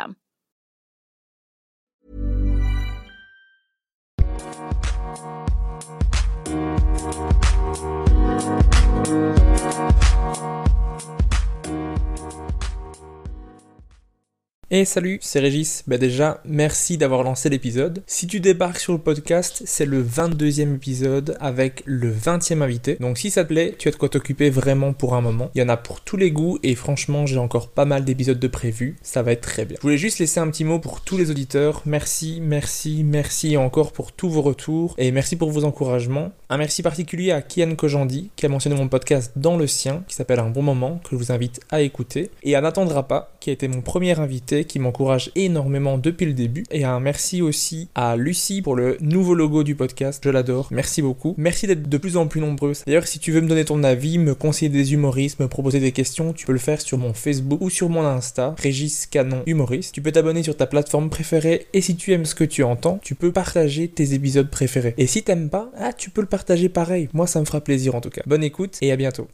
system. Et salut, c'est Régis. Bah déjà, merci d'avoir lancé l'épisode. Si tu débarques sur le podcast, c'est le 22e épisode avec le 20e invité. Donc si ça te plaît, tu as de quoi t'occuper vraiment pour un moment. Il y en a pour tous les goûts et franchement, j'ai encore pas mal d'épisodes de prévus. Ça va être très bien. Je voulais juste laisser un petit mot pour tous les auditeurs. Merci, merci, merci encore pour tous vos retours et merci pour vos encouragements. Un merci particulier à Kian Kojandi qui a mentionné mon podcast dans le sien qui s'appelle Un bon moment que je vous invite à écouter et à n'attendra pas qui a été mon premier invité qui m'encourage énormément depuis le début. Et un merci aussi à Lucie pour le nouveau logo du podcast. Je l'adore. Merci beaucoup. Merci d'être de plus en plus nombreuses. D'ailleurs, si tu veux me donner ton avis, me conseiller des humoristes, me proposer des questions, tu peux le faire sur mon Facebook ou sur mon Insta, Régis Canon Humoriste. Tu peux t'abonner sur ta plateforme préférée et si tu aimes ce que tu entends, tu peux partager tes épisodes préférés. Et si t'aimes pas, ah, tu peux le partager pareil. Moi, ça me fera plaisir en tout cas. Bonne écoute et à bientôt.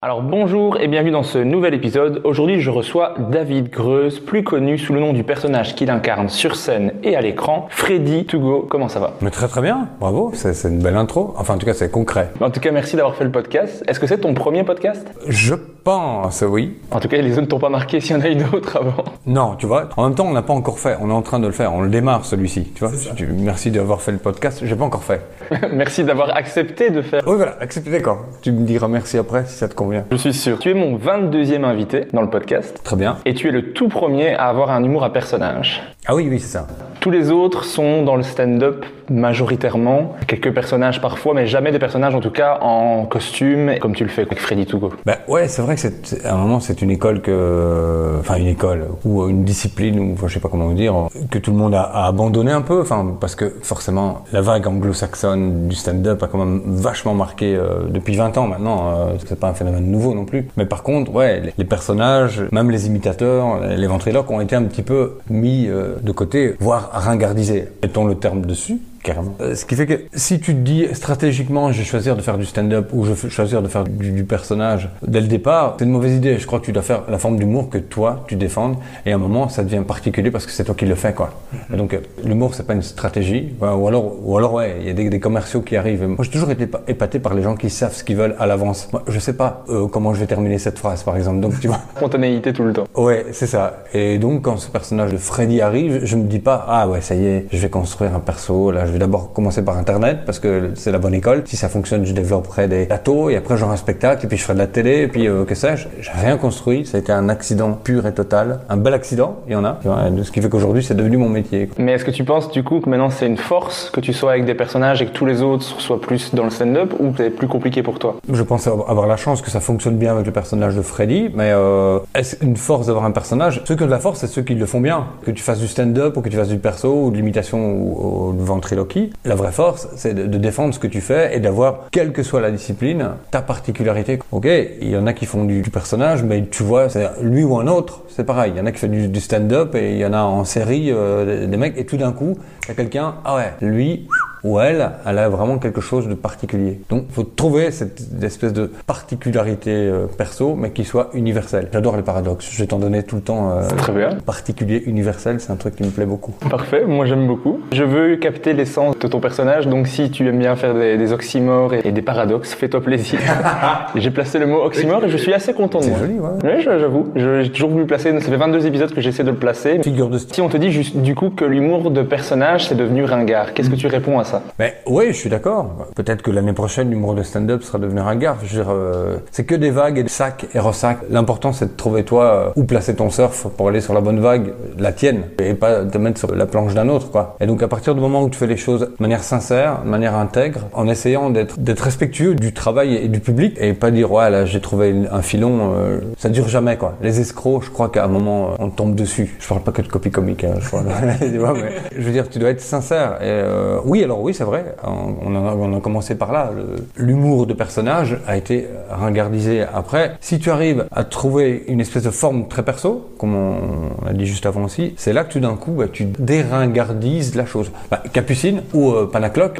Alors bonjour et bienvenue dans ce nouvel épisode. Aujourd'hui je reçois David Greuze, plus connu sous le nom du personnage qu'il incarne sur scène et à l'écran, Freddy Togo. Comment ça va? Mais très très bien, bravo, c'est une belle intro. Enfin en tout cas c'est concret. En tout cas merci d'avoir fait le podcast. Est-ce que c'est ton premier podcast? Je pense, oui. En tout cas les autres ne t'ont pas marqué s'il y en a eu d'autres avant. Non, tu vois, en même temps on l'a pas encore fait, on est en train de le faire, on le démarre celui-ci, tu vois. Tu- merci d'avoir fait le podcast, j'ai pas encore fait. merci d'avoir accepté de faire. Oui voilà, acceptez d'accord. Tu me diras merci après si ça te convient. Je suis sûr. Tu es mon 22e invité dans le podcast. Très bien. Et tu es le tout premier à avoir un humour à personnage. Ah oui, oui, c'est ça. Tous les autres sont dans le stand-up majoritairement, quelques personnages parfois, mais jamais des personnages en tout cas en costume, comme tu le fais avec Freddy Togo. Bah ouais, c'est vrai que c'est à un moment c'est une école que, enfin une école ou une discipline ou enfin, je sais pas comment vous dire, que tout le monde a, a abandonné un peu, enfin parce que forcément la vague anglo-saxonne du stand-up a quand même vachement marqué euh, depuis 20 ans maintenant. euh, c'est pas un phénomène nouveau non plus. Mais par contre, ouais, les, les personnages, même les imitateurs, les ventriloques ont été un petit peu mis euh, de côté, voire ringardisés. Mettons le terme dessus. Carrément. Euh, Ce qui fait que si tu te dis stratégiquement je vais choisir de faire du stand-up ou je vais choisir de faire du, du personnage dès le départ, c'est une mauvaise idée. Je crois que tu dois faire la forme d'humour que toi tu défendes et à un moment ça devient particulier parce que c'est toi qui le fais quoi. Et donc euh, l'humour c'est pas une stratégie ou alors ou alors ouais il y a des, des commerciaux qui arrivent. Moi j'ai toujours été pa- épaté par les gens qui savent ce qu'ils veulent à l'avance. Moi je sais pas euh, comment je vais terminer cette phrase par exemple donc tu vois. Spontanéité tout le temps. Ouais, c'est ça. Et donc, quand ce personnage de Freddy arrive, je me dis pas, ah ouais, ça y est, je vais construire un perso. Là, je vais d'abord commencer par Internet parce que c'est la bonne école. Si ça fonctionne, je développerai des plateaux et après j'aurai un spectacle et puis je ferai de la télé et puis euh, que sais-je. J'ai rien construit. Ça a été un accident pur et total. Un bel accident, il y en a. Ce qui fait qu'aujourd'hui, c'est devenu mon métier. Mais est-ce que tu penses du coup que maintenant c'est une force que tu sois avec des personnages et que tous les autres soient plus dans le stand-up ou que c'est plus compliqué pour toi? Je pense avoir la chance que ça fonctionne bien avec le personnage de Freddy, mais euh, est-ce une force d'avoir un personnage? Ceux qui ont de la force, c'est ceux qui le font bien. Que tu fasses du stand-up ou que tu fasses du perso ou de l'imitation ou, ou de la vraie force, c'est de, défendre ce que tu fais et d'avoir, quelle que soit la discipline, ta particularité. Ok, il y en a qui font du, personnage, mais tu vois, c'est lui ou un autre, c'est pareil. Il y en a qui font du, du stand-up et il y en a en série euh, des mecs et tout d'un coup, il y a quelqu'un, ah ouais, lui, où elle, elle a vraiment quelque chose de particulier. Donc, il faut trouver cette espèce de particularité euh, perso, mais qui soit universelle. J'adore les paradoxes. Je vais t'en donner tout le temps. euh, Très bien. Particulier, universel, c'est un truc qui me plaît beaucoup. Parfait, moi j'aime beaucoup. Je veux capter l'essence de ton personnage, donc si tu aimes bien faire des, des oxymores et, et des paradoxes, fais-toi plaisir. J'ai placé le mot oxymore et je suis assez content de C'est moi. joli, ouais. Oui, j'avoue. J'ai toujours voulu placer. Ça fait 22 épisodes que j'essaie de le placer. Figure de style. Si on te dit juste, du coup que l'humour de personnage c'est devenu ringard, qu'est-ce que tu réponds à ça Mais oui, je suis d'accord. Peut-être que l'année prochaine, l'humour de stand-up sera devenu un gaffe. Je veux dire, euh, c'est que des vagues et des sacs et ressacs. L'important, c'est de trouver toi euh, où placer ton surf pour aller sur la bonne vague, la tienne, et pas te mettre sur la planche d'un autre, quoi. Et donc, à partir du moment où tu fais les choses de manière sincère, de manière intègre, en essayant d'être respectueux du travail et du public, et pas dire ouais là j'ai trouvé un filon, euh, ça dure jamais, quoi. Les escrocs, je crois qu'à un moment, euh, on tombe dessus. Je parle pas que de copie comique, hein, je. Tu vois, mais je veux dire, tu dois être sincère. Et, euh, oui, alors oui, c'est vrai. On, a, commencé par là. L'humour de personnage a été ringardisé. Après, si tu arrives à trouver une espèce de forme très perso, comme on a dit juste avant aussi, c'est là que tout d'un coup, bah, tu déringardises la chose. Bah, Capucine ou euh,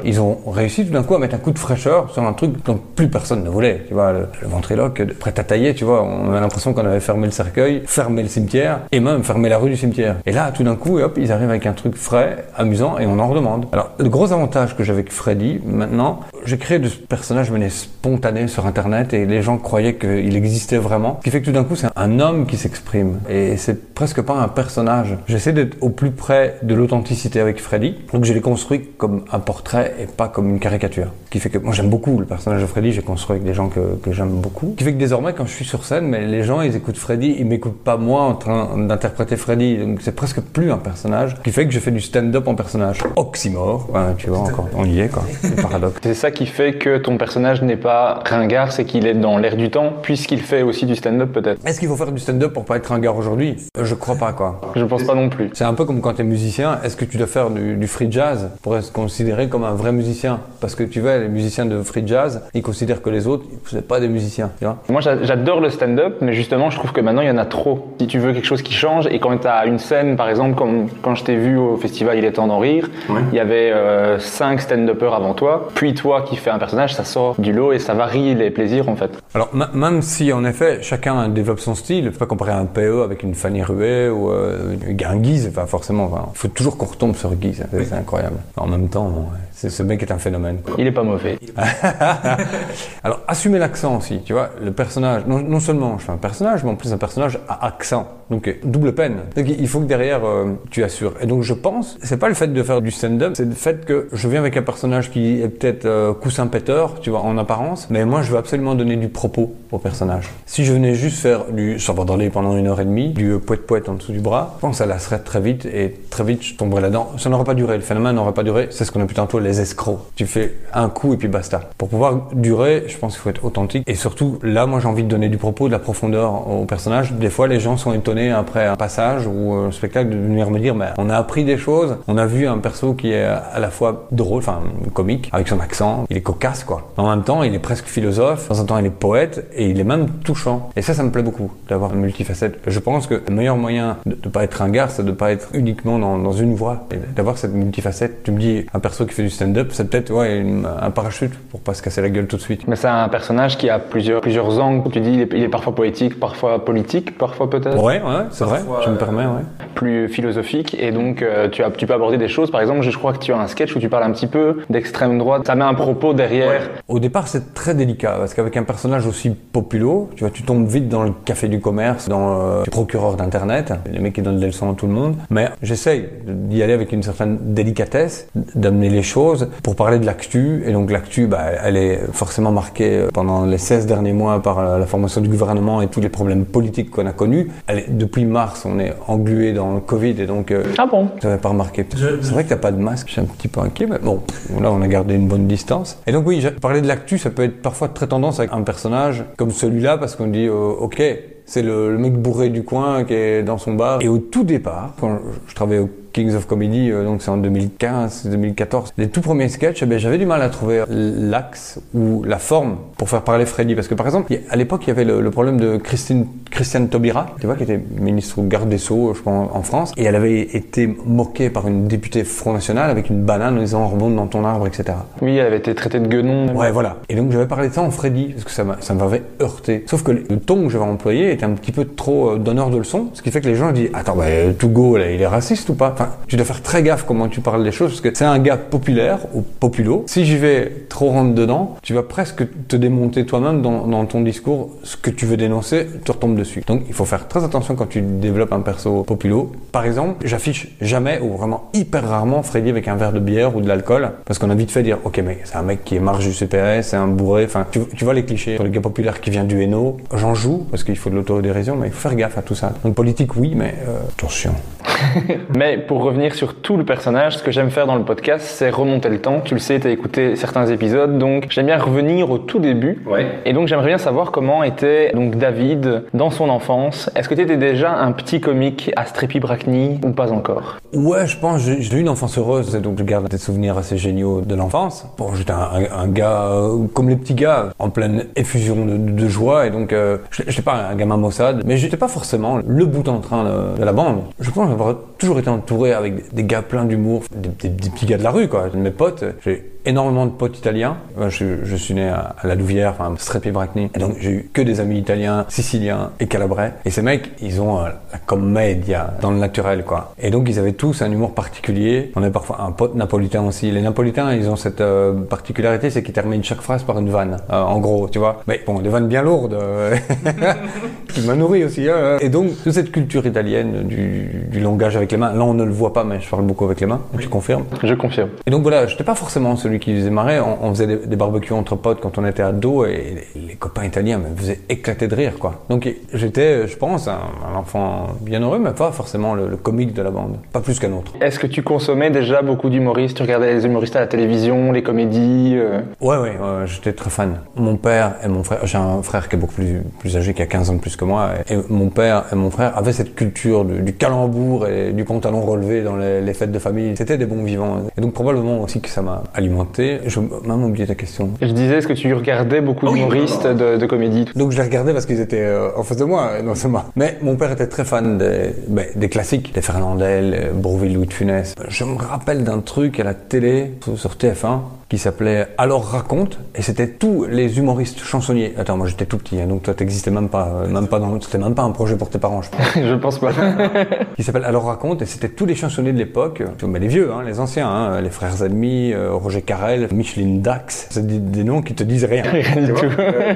ils ont réussi tout d'un coup à mettre un coup de fraîcheur sur un truc dont plus personne ne voulait. Tu vois, le, le ventriloque, prêt à tailler, tu vois, on a l'impression qu'on avait fermé le cercueil, fermé le cimetière et même fermé la rue du cimetière. Et là, tout d'un coup, hop, ils arrivent avec un truc frais, amusant et on en redemande. Alors, le gros avantage que j'avais avec Freddy, maintenant, j'ai créé de ce personnage de manière spontanée sur Internet et les gens croyaient qu'il existait vraiment. Ce qui fait que tout d'un coup, c'est un homme qui s'exprime. Et c'est presque pas un personnage. J'essaie d'être au plus près de l'authenticité avec Freddy. Donc je l'ai construit comme un portrait et pas comme une caricature. Ce qui fait que moi j'aime beaucoup le personnage de Freddy, j'ai construit avec des gens que, que j'aime beaucoup. Ce qui fait que désormais quand je suis sur scène, mais les gens ils écoutent Freddy, ils m'écoutent pas moi en train d'interpréter Freddy. Donc c'est presque plus un personnage. Ce qui fait que je fais du stand-up en personnage. Oxymore, ouais, tu vois encore, on y est quoi. Le paradoxe. C'est ça qui fait que ton personnage n'est pas ringard, c'est qu'il est dans l'air du temps, puisqu'il fait aussi du stand-up peut-être. Est-ce qu'il faut faire du stand-up pour pas être un gars aujourd'hui? Euh, Je crois pas quoi. Je pense pas non plus. C'est un peu comme quand tu es musicien, est-ce que tu dois faire du, du free jazz pour être considéré comme un vrai musicien? Parce que tu vois, les musiciens de free jazz, ils considèrent que les autres, c'est pas des musiciens, tu vois Moi j'a- j'adore le stand-up, mais justement je trouve que maintenant il y en a trop. Si tu veux quelque chose qui change, et quand tu as une scène, par exemple, comme quand je t'ai vu au festival Il est temps d'en rire, il y avait 5 stand-uppers avant toi, puis toi qui fais un personnage, ça sort du lot et ça varie les plaisirs en fait. Alors, m- même si en effet, chacun développe son style, faut pas comparer un PE avec une Fanny Ruet ou euh, un Guise, enfin forcément, enfin, faut toujours qu'on retombe sur Guise, c'est c'est incroyable. En même temps, bon, ouais, c'est- ce mec est un phénomène. Il est pas mauvais. Alors, assumer l'accent aussi, tu vois, le personnage, non, non seulement je fais un personnage, mais en plus un personnage à accent. Donc, euh, double peine. Donc, il faut que derrière, euh, tu assures. Et donc, je pense, c'est pas le fait de faire du stand-up, c'est le fait que je viens avec un personnage qui est peut-être euh, coussin péteur, tu vois, en apparence, mais moi, je veux absolument donner du propos au personnage. Si je venais juste faire du sabordaller pendant une heure et demie, du poète-poète en dessous du bras, je pense que ça lasserait très vite et très vite, je tomberais là-dedans. Ça n'aurait pas duré, le phénomène n'aurait pas duré. C'est ce qu'on appelle tantôt escrocs. Tu fais un coup et puis basta. Pour pouvoir durer, je pense qu'il faut être authentique. Et surtout, là, moi, j'ai envie de donner du propos, de la profondeur au personnage. Des fois, les gens sont étonnés après un passage ou un spectacle de venir me dire, mais on a appris des choses. On a vu un perso qui est à la fois drôle, enfin, comique, avec son accent. Il est cocasse, quoi. En même temps, il est presque philosophe. Temps en temps, il est poète et il est même touchant. Et ça, ça me plaît beaucoup d'avoir une multifacette. Je pense que le meilleur moyen de ne pas être un gars, c'est de ne pas être uniquement dans, dans une voie. D'avoir cette multifacette. Tu me dis, un perso qui fait du stand-up, c'est peut-être ouais, une- un parachute pour pas se casser la gueule tout de suite. Mais c'est un personnage qui a plusieurs, plusieurs angles. Tu dis il est, il est parfois poétique, parfois politique, parfois peut-être Ouais, ouais, c'est vrai, je me permets, ouais. plus philosophique. Et donc euh, tu, as, tu peux aborder des choses. Par exemple, je crois que tu as un sketch où tu parles un petit peu d'extrême droite. Ça met un propos derrière. Au départ, c'est très délicat parce qu'avec un personnage aussi populo, tu vois, tu tombes vite dans le café du commerce, dans euh, le procureur d'internet, les mecs qui donnent des leçons à tout le monde. Mais j'essaye d'y aller avec une certaine délicatesse, d'amener les choses pour parler de l'actu. Et donc l'actu, bah, elle est forcément marquée euh, pendant les 16 derniers mois par euh, la formation du gouvernement et tous les problèmes politiques qu'on a connus. Elle est- depuis mars, on est englué dans le Covid et donc euh, Ah bon? tu n'avais pas remarqué. C'est vrai que t'as pas de masque, je suis un petit peu inquiet, mais bon, là on a gardé une bonne distance. Et donc oui, parlé de l'actu, ça peut être parfois très tendance avec un personnage comme celui-là, parce qu'on dit, euh, ok, c'est le, le mec bourré du coin qui est dans son bar. Et au tout départ, quand je, je travaillais au Kings of Comedy, euh, donc c'est en 2015, 2014. Les tout premiers sketchs, eh ben, j'avais du mal à trouver l'axe ou la forme pour faire parler Freddy. Parce que par exemple, à l'époque, il y avait le, problème de Christine, Christiane Taubira, tu vois, qui était ministre ou garde des Sceaux, je pense, en France. Et elle avait été moquée par une députée Front National avec une banane en disant rebonde dans ton arbre, etc. Oui, elle avait été traitée de guenon. Ouais, voilà. Et donc j'avais parlé de ça en Freddy, parce que ça m'avait heurté. Sauf que le ton que j'avais employé était un petit peu trop euh, donneur de leçons, ce qui fait que les gens disent Attends, bah, Tougo, là, il est raciste ou pas? Enfin, tu dois faire très gaffe comment tu parles des choses, parce que c'est un gars populaire ou populo. Si j'y vais trop rentre dedans, tu vas presque te démonter toi-même dans, ton discours. Ce que tu veux dénoncer, tu retombes dessus. Donc il faut faire très attention quand tu développes un perso populo. Par exemple, j'affiche jamais ou vraiment hyper rarement Freddy avec un verre de bière ou de l'alcool, parce qu'on a vite fait dire Ok, mais c'est un mec qui est marge du CPS, c'est un bourré. Enfin, tu, vois les clichés. Sur le gars populaire qui vient du Hainaut, j'en joue parce qu'il faut de l'autodérision, mais il faut faire gaffe à tout ça. Donc politique, oui, mais euh, attention. mais pour revenir sur tout le personnage, ce que j'aime faire dans le podcast, c'est remonter le temps. Tu le sais, tu as écouté certains épisodes, donc j'aime bien revenir au tout début. Ouais. Et donc j'aimerais bien savoir comment était donc David dans son enfance. Est-ce que tu étais déjà un petit comique à Strepi Brackney ou pas encore? Ouais, je pense. J'ai eu une enfance heureuse, donc je garde des souvenirs assez géniaux de l'enfance. Bon, j'étais un, gars euh, comme les petits gars, en pleine effusion de, joie, et donc euh, je n'étais pas un gamin maussade, mais j'étais pas forcément le bout en train de, la bande. Je pense avoir toujours été entouré avec des, gars pleins d'humour, des, petits gars de la rue, quoi, mes potes. J'ai énormément de potes italiens. Je, suis né à, la Louvière, enfin Strepi Bracni. Et donc j'ai eu que des amis italiens, siciliens et calabrais. Et ces mecs, ils ont euh, la commedia dans le naturel, quoi. Et donc ils avaient tous un humour particulier. On avait parfois un pote napolitain aussi. Les napolitains, ils ont cette euh, particularité, c'est qu'ils terminent chaque phrase par une vanne. Euh, en gros, tu vois. Mais bon, des vannes bien lourdes. qui m'a nourri aussi. Hein. Et donc toute cette culture italienne du, du, langage avec les mains. Là, on ne le voit pas, mais je parle beaucoup avec les mains. Tu confirmes? Je confirme. Et donc voilà, j'étais pas forcément celui qui faisait marrer. On, faisait des, barbecues entre potes quand on était ado et les, copains italiens me faisaient éclater de rire, quoi. Donc j'étais, je pense, un, enfant bien heureux, mais pas forcément le, comique de la bande. Pas plus qu'un autre. Est-ce que tu consommais déjà beaucoup d'humoristes? Tu regardais les humoristes à la télévision, les comédies euh? Ouais, ouais, j'étais très fan. Mon père et mon frère, j'ai un frère qui est beaucoup plus, plus âgé, qui a 15 ans de plus que moi, et, mon père et mon frère avaient cette culture du, calembour et du pantalon relevé dans les, les fêtes de famille. C'était des bons vivants. Et donc probablement aussi que ça m'a alimenté je même oublié ta question. Je disais, est-ce que tu regardais beaucoup ah d'humoristes de, comédie Donc je les regardais parce qu'ils étaient euh, en face de moi, non seulement. Mais mon père était très fan des, ben, des classiques, des Fernandel, Bourville, Louis de Funès. Je me rappelle d'un truc à la télé sur TF1 qui s'appelait Alors raconte, et c'était tous les humoristes chansonniers. Attends, moi j'étais tout petit, hein, donc toi t'existais même pas, euh, même pas dans, c'était même pas un projet pour tes parents, je pense. je pense pas. qui s'appelle Alors raconte, et c'était tous les chansonniers de l'époque, mais les vieux, hein, les anciens, hein, les frères ennemis, euh, Roger Carrel, Micheline Dax, c'est des, noms qui te disent rien. rien du tout.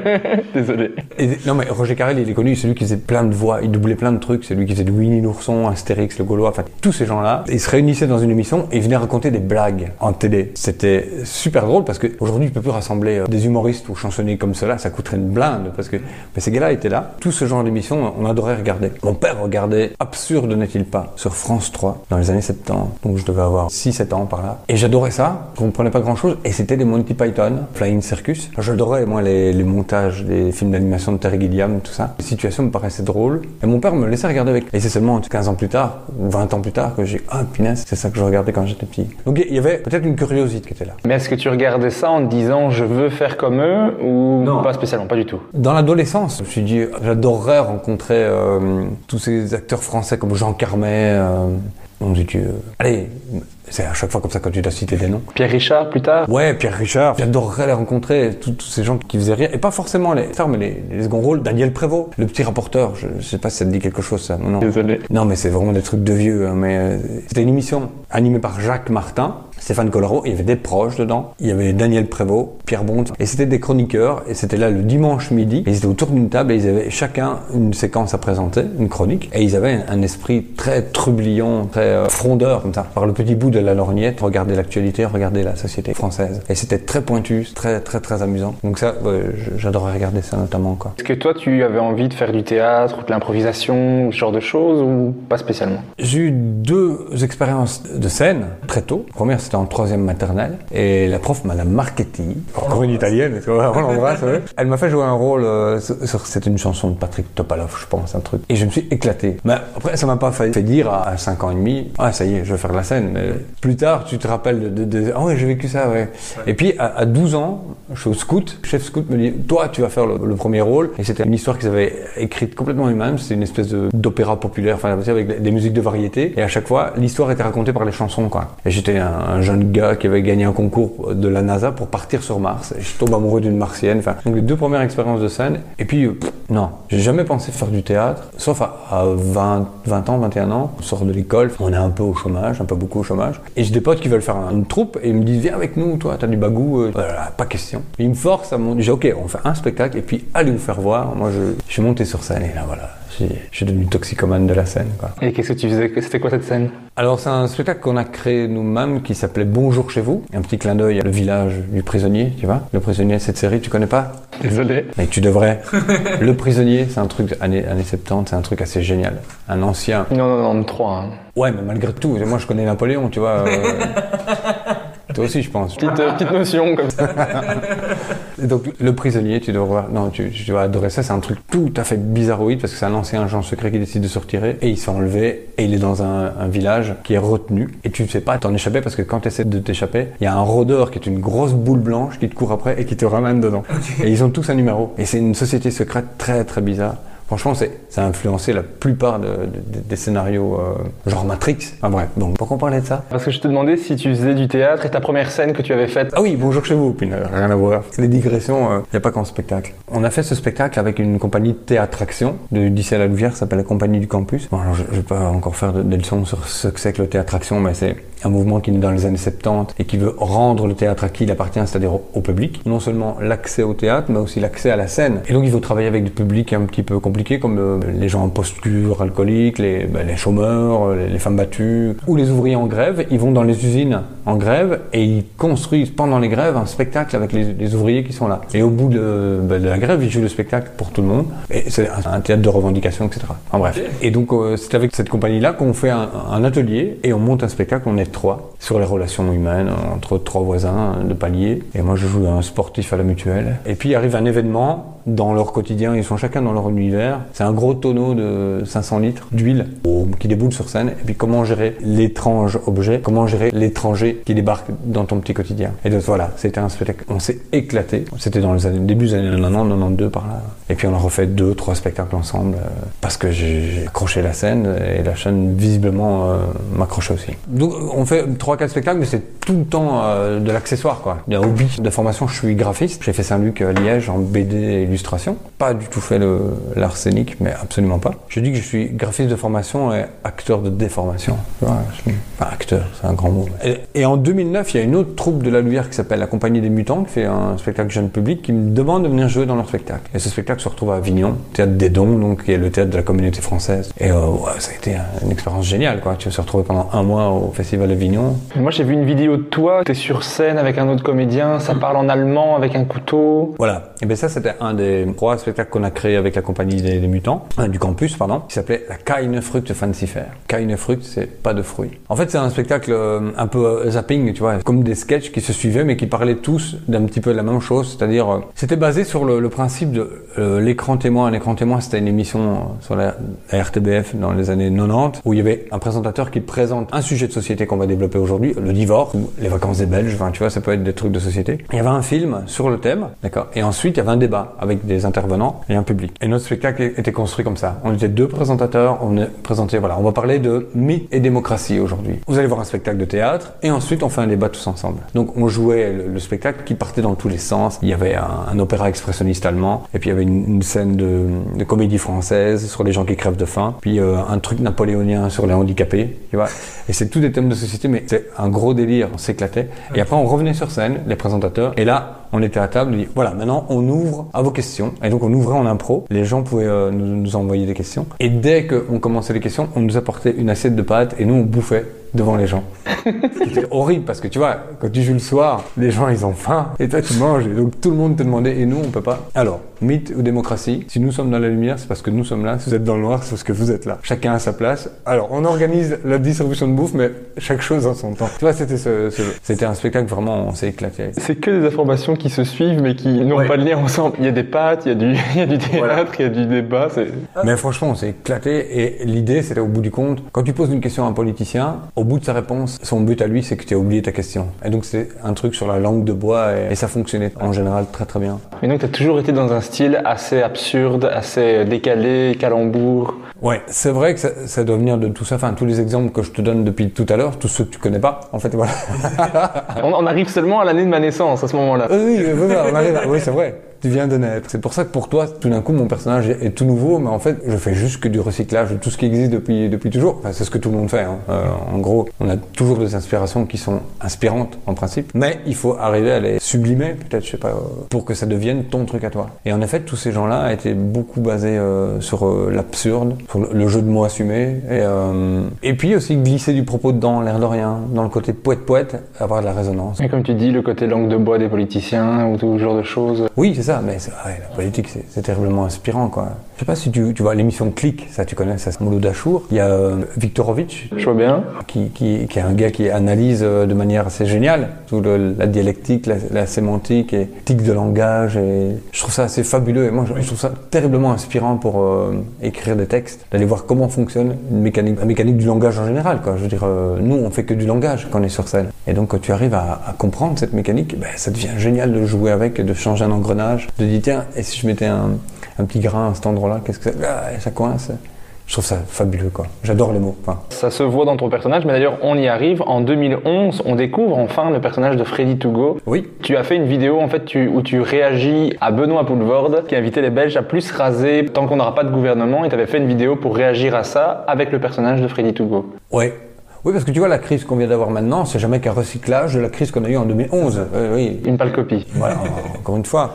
Désolé. non mais Roger Carrel, il est connu, c'est lui qui faisait plein de voix, il doublait plein de trucs, c'est lui qui faisait du Winnie l'ourson, Astérix, le Gaulois, enfin tous ces gens-là, ils se réunissaient dans une émission et ils venaient raconter des blagues en télé. C'était super drôle parce qu'aujourd'hui, tu peux plus rassembler euh, des humoristes ou chansonniers comme cela, ça coûterait une blinde parce que mais ces gars-là étaient là. Tout ce genre d'émission, on adorait regarder. Mon père regardait Absurde n'est-il pas sur France 3 dans les années 70, donc je devais avoir 6-7 ans par là. Et j'adorais ça, je comprenais pas grand-chose et c'était des Monty Python, Flying Circus. J'adorais moi les, montages des films d'animation de Terry Gilliam, tout ça. Les situations me paraissaient drôles et mon père me laissait regarder avec. Et c'est seulement 15 ans plus tard, 20 ans plus tard que j'ai ah punaise, c'est ça que je regardais quand j'étais petit. Donc il y avait peut-être une curiosité qui était là. Que tu regardais ça en te disant je veux faire comme eux ou non. pas spécialement, pas du tout? Dans l'adolescence, je me suis dit j'adorerais rencontrer euh, tous ces acteurs français comme Jean Carmet. Euh, on dit que, allez, c'est à chaque fois comme ça quand tu dois citer des noms. Pierre Richard plus tard? Ouais, Pierre Richard. J'adorerais les rencontrer, tous ces gens qui faisaient rien. Et pas forcément les stars, mais les, les seconds rôles. Daniel Prévost, le petit rapporteur. Je, sais pas si ça te dit quelque chose, ça. Non. Désolé. Non, mais c'est vraiment des trucs de vieux. Hein, mais euh, c'était une émission animée par Jacques Martin. Stéphane Collaro, il y avait des proches dedans, il y avait Daniel Prévost, Pierre Bond, et c'était des chroniqueurs, et c'était là le dimanche midi, ils étaient autour d'une table et ils avaient chacun une séquence à présenter, une chronique, et ils avaient un esprit très trublion, très euh, frondeur, comme ça, par le petit bout de la lorgnette, regarder l'actualité, regarder la société française. Et c'était très pointu, très très très amusant. Donc ça, ouais, j'adorais regarder ça notamment quoi. Est-ce que toi, tu avais envie de faire du théâtre ou de l'improvisation ou ce genre de choses ou pas spécialement? J'ai eu deux expériences de scène très tôt. La première, c'était en troisième maternelle. Et la prof, Madame Marchetti, encore une italienne, tu vois, on l'embrasse, ouais. Elle m'a fait jouer un rôle euh, c'était une chanson de Patrick Topalov, je pense, un truc. Et je me suis éclaté. Mais après, ça m'a pas fait, fait dire à, à 5 ans et demi, ah, ça y est, je vais faire de la scène. Mais plus tard, tu te rappelles de, de, de- ah ouais, j'ai vécu ça, ouais. Et puis, à, à 12 ans, je suis au scout. Le chef scout me dit, toi, tu vas faire le, le premier rôle. Et c'était une histoire qu'ils avaient écrite complètement eux-mêmes. C'était une espèce d'opéra populaire, enfin, avec des- des musiques de variété. Et à chaque fois, l'histoire était racontée par les chansons, quoi. Et j'étais un, un jeune gars qui avait gagné un concours de la NASA pour partir sur Mars. Et je tombe amoureux d'une martienne. Enfin, donc les deux premières expériences de scène. Et puis, euh, non, j'ai jamais pensé faire du théâtre, sauf à, à 20, 20 ans, 21 ans. On sort de l'école, on est un peu au chômage, un peu beaucoup au chômage. Et j'ai des potes qui veulent faire une troupe et ils me disent, viens avec nous, toi, t'as du bagou. euh. Pas question. Ils me forcent à mon, j'ai ok, on fait un spectacle et puis allez vous faire voir. Moi, je suis monté sur scène et là, voilà. Je suis devenu toxicomane de la scène, quoi. Et qu'est-ce que tu faisais? C'était quoi cette scène? Alors c'est un spectacle qu'on a créé nous-mêmes qui s'appelait Bonjour chez vous. Un petit clin d'œil à le village du prisonnier, tu vois. Le prisonnier, cette série, tu connais pas? Désolé. Mais tu devrais. le prisonnier, c'est un truc années, années 70, c'est un truc assez génial. Un ancien. Non, non, non, 3. Hein. Ouais, mais malgré tout, moi je connais Napoléon, tu vois. euh, Toi aussi, je pense. Petite, euh, petite notion comme ça. Donc le prisonnier, tu dois voir, non, tu, tu vas adorer ça. C'est un truc tout à fait bizarroïde parce que c'est un ancien agent secret qui décide de se retirer et il s'est enlevé et il est dans un, un village qui est retenu et tu ne sais pas t'en échapper parce que quand tu essaies de t'échapper, il y a un rôdeur qui est une grosse boule blanche qui te court après et qui te ramène dedans. Et ils ont tous un numéro. Et c'est une société secrète très très bizarre. Franchement, ça a influencé la plupart de- de- des scénarios euh, genre Matrix. Enfin bref, donc pourquoi on parlait de ça? Parce que je te demandais si tu faisais du théâtre et ta première scène que tu avais faite. ah oui, bonjour chez vous, puis euh, rien à voir. Les digressions, il n'y a pas qu'en spectacle. On a fait ce spectacle avec une compagnie de théâtre-action de d'ici à la Louvière, ça s'appelle la Compagnie du Campus. Bon, alors je ne vais pas encore faire de- des leçons sur ce que c'est que le théâtre-action, mais c'est un mouvement qui est dans les années 70 et qui veut rendre le théâtre à qui il appartient, c'est-à-dire au, public. Non seulement l'accès au théâtre, mais aussi l'accès à la scène. Et donc il faut travailler avec des publics un petit peu compliqués, comme euh, les gens en posture alcoolique, les, ben, les chômeurs, euh, les, femmes battues, ou les ouvriers en grève. Ils vont dans les usines en grève et ils construisent pendant les grèves un spectacle avec les, ouvriers qui sont là. Et au bout de, ben, de la grève, ils jouent le spectacle pour tout le monde. Et c'est un, théâtre de revendication, etc. En bref. Et donc euh, c'est avec cette compagnie-là qu'on fait un, atelier et on monte un spectacle. Sur les relations humaines entre trois voisins de palier. Et moi, je joue un sportif à la mutuelle. Et puis arrive un événement dans leur quotidien. Ils sont chacun dans leur univers. C'est un gros tonneau de 500 litres d'huile qui déboule sur scène. Et puis comment gérer l'étrange objet, comment gérer l'étranger qui débarque dans ton petit quotidien? Et donc voilà, c'était un spectacle. On s'est éclaté. C'était dans les années, début des années 90, 92 par là. Et puis on a refait deux, trois spectacles ensemble euh, parce que j'ai accroché la scène et la chaîne visiblement euh, m'accrochait aussi. Fait trois, quatre spectacles, mais c'est tout le temps euh, de l'accessoire quoi. Il y a un hobby de formation. Je suis graphiste. J'ai fait Saint-Luc à Liège en BD et illustration. Pas du tout fait l'arsenic, mais absolument pas. Je dis que je suis graphiste de formation et acteur de déformation. Enfin, acteur, c'est un grand mot. Et, en 2009, il y a une autre troupe de la Louvière qui s'appelle la Compagnie des Mutants, qui fait un spectacle jeune public, qui me demande de venir jouer dans leur spectacle. Et ce spectacle se retrouve à Avignon, théâtre des Dons, donc qui est le théâtre de la communauté française. Et euh, ça a été un- une expérience géniale, quoi. Tu se retrouver pendant un mois au Festival d'Avignon. Moi, j'ai vu une vidéo de toi. T'es sur scène avec un autre comédien. Ça parle en allemand avec un couteau. Voilà. Et bien ça, c'était un des trois spectacles qu'on a créé avec la compagnie des, des mutants, euh, du campus, pardon, qui s'appelait la Keine Frucht Fancy Fair. Keine Frucht, c'est pas de fruits. En fait, c'est un spectacle euh, un peu euh, zapping, tu vois, comme des sketchs qui se suivaient, mais qui parlaient tous d'un petit peu de la même chose, c'est-à-dire, euh, c'était basé sur le, le principe de l'écran témoin. L'écran témoin, c'était une émission sur la, la RTBF dans les années 90, où il y avait un présentateur qui présente un sujet de société qu'on va développer aujourd'hui, le divorce, ou les vacances des Belges, enfin, tu vois, ça peut être des trucs de société. Il y avait un film sur le thème, d'accord, et ensuite il y avait un débat avec des intervenants et un public. Et notre spectacle était construit comme ça. On était deux présentateurs, on présenté, voilà, on va parler de mythe et démocratie aujourd'hui. Vous allez voir un spectacle de théâtre et ensuite on fait un débat tous ensemble. Donc on jouait le, le spectacle qui partait dans tous les sens. Il y avait un, opéra expressionniste allemand et puis il y avait une, scène de, de comédie française sur les gens qui crèvent de faim, puis euh, un truc napoléonien sur les handicapés, tu vois. Et c'est tous des thèmes de société, mais c'est un gros délire, on s'éclatait. Et après on revenait sur scène, les présentateurs, et là on était à table, on dit voilà, maintenant on ouvre à vos questions. Et donc on ouvrait en impro, les gens pouvaient euh, nous, nous envoyer des questions. Et dès qu'on commençait les questions, on nous apportait une assiette de pâtes et nous on bouffait devant les gens. C'était horrible parce que tu vois, quand tu joues le soir, les gens ils ont faim et toi tu manges et donc tout le monde te demandait et nous on peut pas. Alors, mythe ou démocratie, si nous sommes dans la lumière, c'est parce que nous sommes là, si vous êtes dans le noir, c'est parce que vous êtes là. Chacun à sa place. Alors, on organise la distribution de bouffe, mais chaque chose en son temps. Tu vois, c'était ce, ce- c'était un spectacle vraiment, on s'est éclaté. C'est que des informations qui se suivent mais qui n'ont Ouais. pas de lien ensemble. Il y a des pâtes, il y a du, il y a du théâtre, il y a du débat. c'est- Mais franchement, on s'est éclaté et l'idée, c'était au bout du compte, quand tu poses une question à un politicien, au bout de sa réponse, son but à lui, c'est que tu as oublié ta question. Et donc, c'est un truc sur la langue de bois et, et ça fonctionnait en général très très bien. Mais donc, tu as toujours été dans un style assez absurde, assez décalé, calembour. Ouais, c'est vrai que ça, ça doit venir de tout ça. Enfin, tous les exemples que je te donne depuis tout à l'heure, tous ceux que tu connais pas, en fait, voilà. On, on arrive seulement à l'année de ma naissance à ce moment-là. oui, oui, oui, oui, c'est vrai. Tu viens de naître. C'est pour ça que pour toi, tout d'un coup, mon personnage est, tout nouveau, mais en fait, je fais juste que du recyclage de tout ce qui existe depuis, depuis toujours. Enfin, c'est ce que tout le monde fait. hein. Euh, en gros, on a toujours des inspirations qui sont inspirantes en principe, mais il faut arriver à les sublimer, peut-être, je sais pas, euh, pour que ça devienne ton truc à toi. Et en effet, tous ces gens-là étaient beaucoup basés euh, sur euh, l'absurde, sur le, le jeu de mots assumé, et, et puis aussi glisser du propos dedans, l'air de rien, dans le côté poète-poète, avoir de la résonance. Et comme tu dis, le côté langue de bois des politiciens ou tout ce genre de choses. Oui, c'est ça, mais la politique, c'est terriblement inspirant, quoi. Je sais pas si tu, tu vois l'émission Click, ça tu connais, ça c'est Mouloud Achour. Il y a euh, Viktorovitch, Je vois bien. qui, qui, qui est un gars qui analyse euh, de manière assez géniale tout le- la dialectique, la, la sémantique et tic de langage. Et je trouve ça assez fabuleux et moi je, je trouve ça terriblement inspirant pour euh, écrire des textes, d'aller voir comment fonctionne une mécanique, la mécanique du langage en général. Quoi. Je veux dire, euh, nous on fait que du langage quand on est sur scène. Et donc quand tu arrives à, à comprendre cette mécanique, ben, ça devient génial de jouer avec, de changer un engrenage, de dire tiens, et si je mettais un, un petit grain à cet endroit-là, qu'est-ce que ça, ah, ça coince. Je trouve ça fabuleux, quoi. J'adore les mots. Enfin, Ça se voit dans ton personnage, mais d'ailleurs, on y arrive. En 2011, on découvre enfin le personnage de Freddy Togo. oui, Tu as fait une vidéo en fait tu- où tu réagis à Benoît Poulvorde qui invitait les Belges à plus raser tant qu'on n'aura pas de gouvernement et tu avais fait une vidéo pour réagir à ça avec le personnage de Freddy Togo. Ouais. Oui, parce que tu vois, la crise qu'on vient d'avoir maintenant, c'est jamais qu'un recyclage de la crise qu'on a eue en 2011. Euh, oui, Une pâle copie. voilà, encore une fois.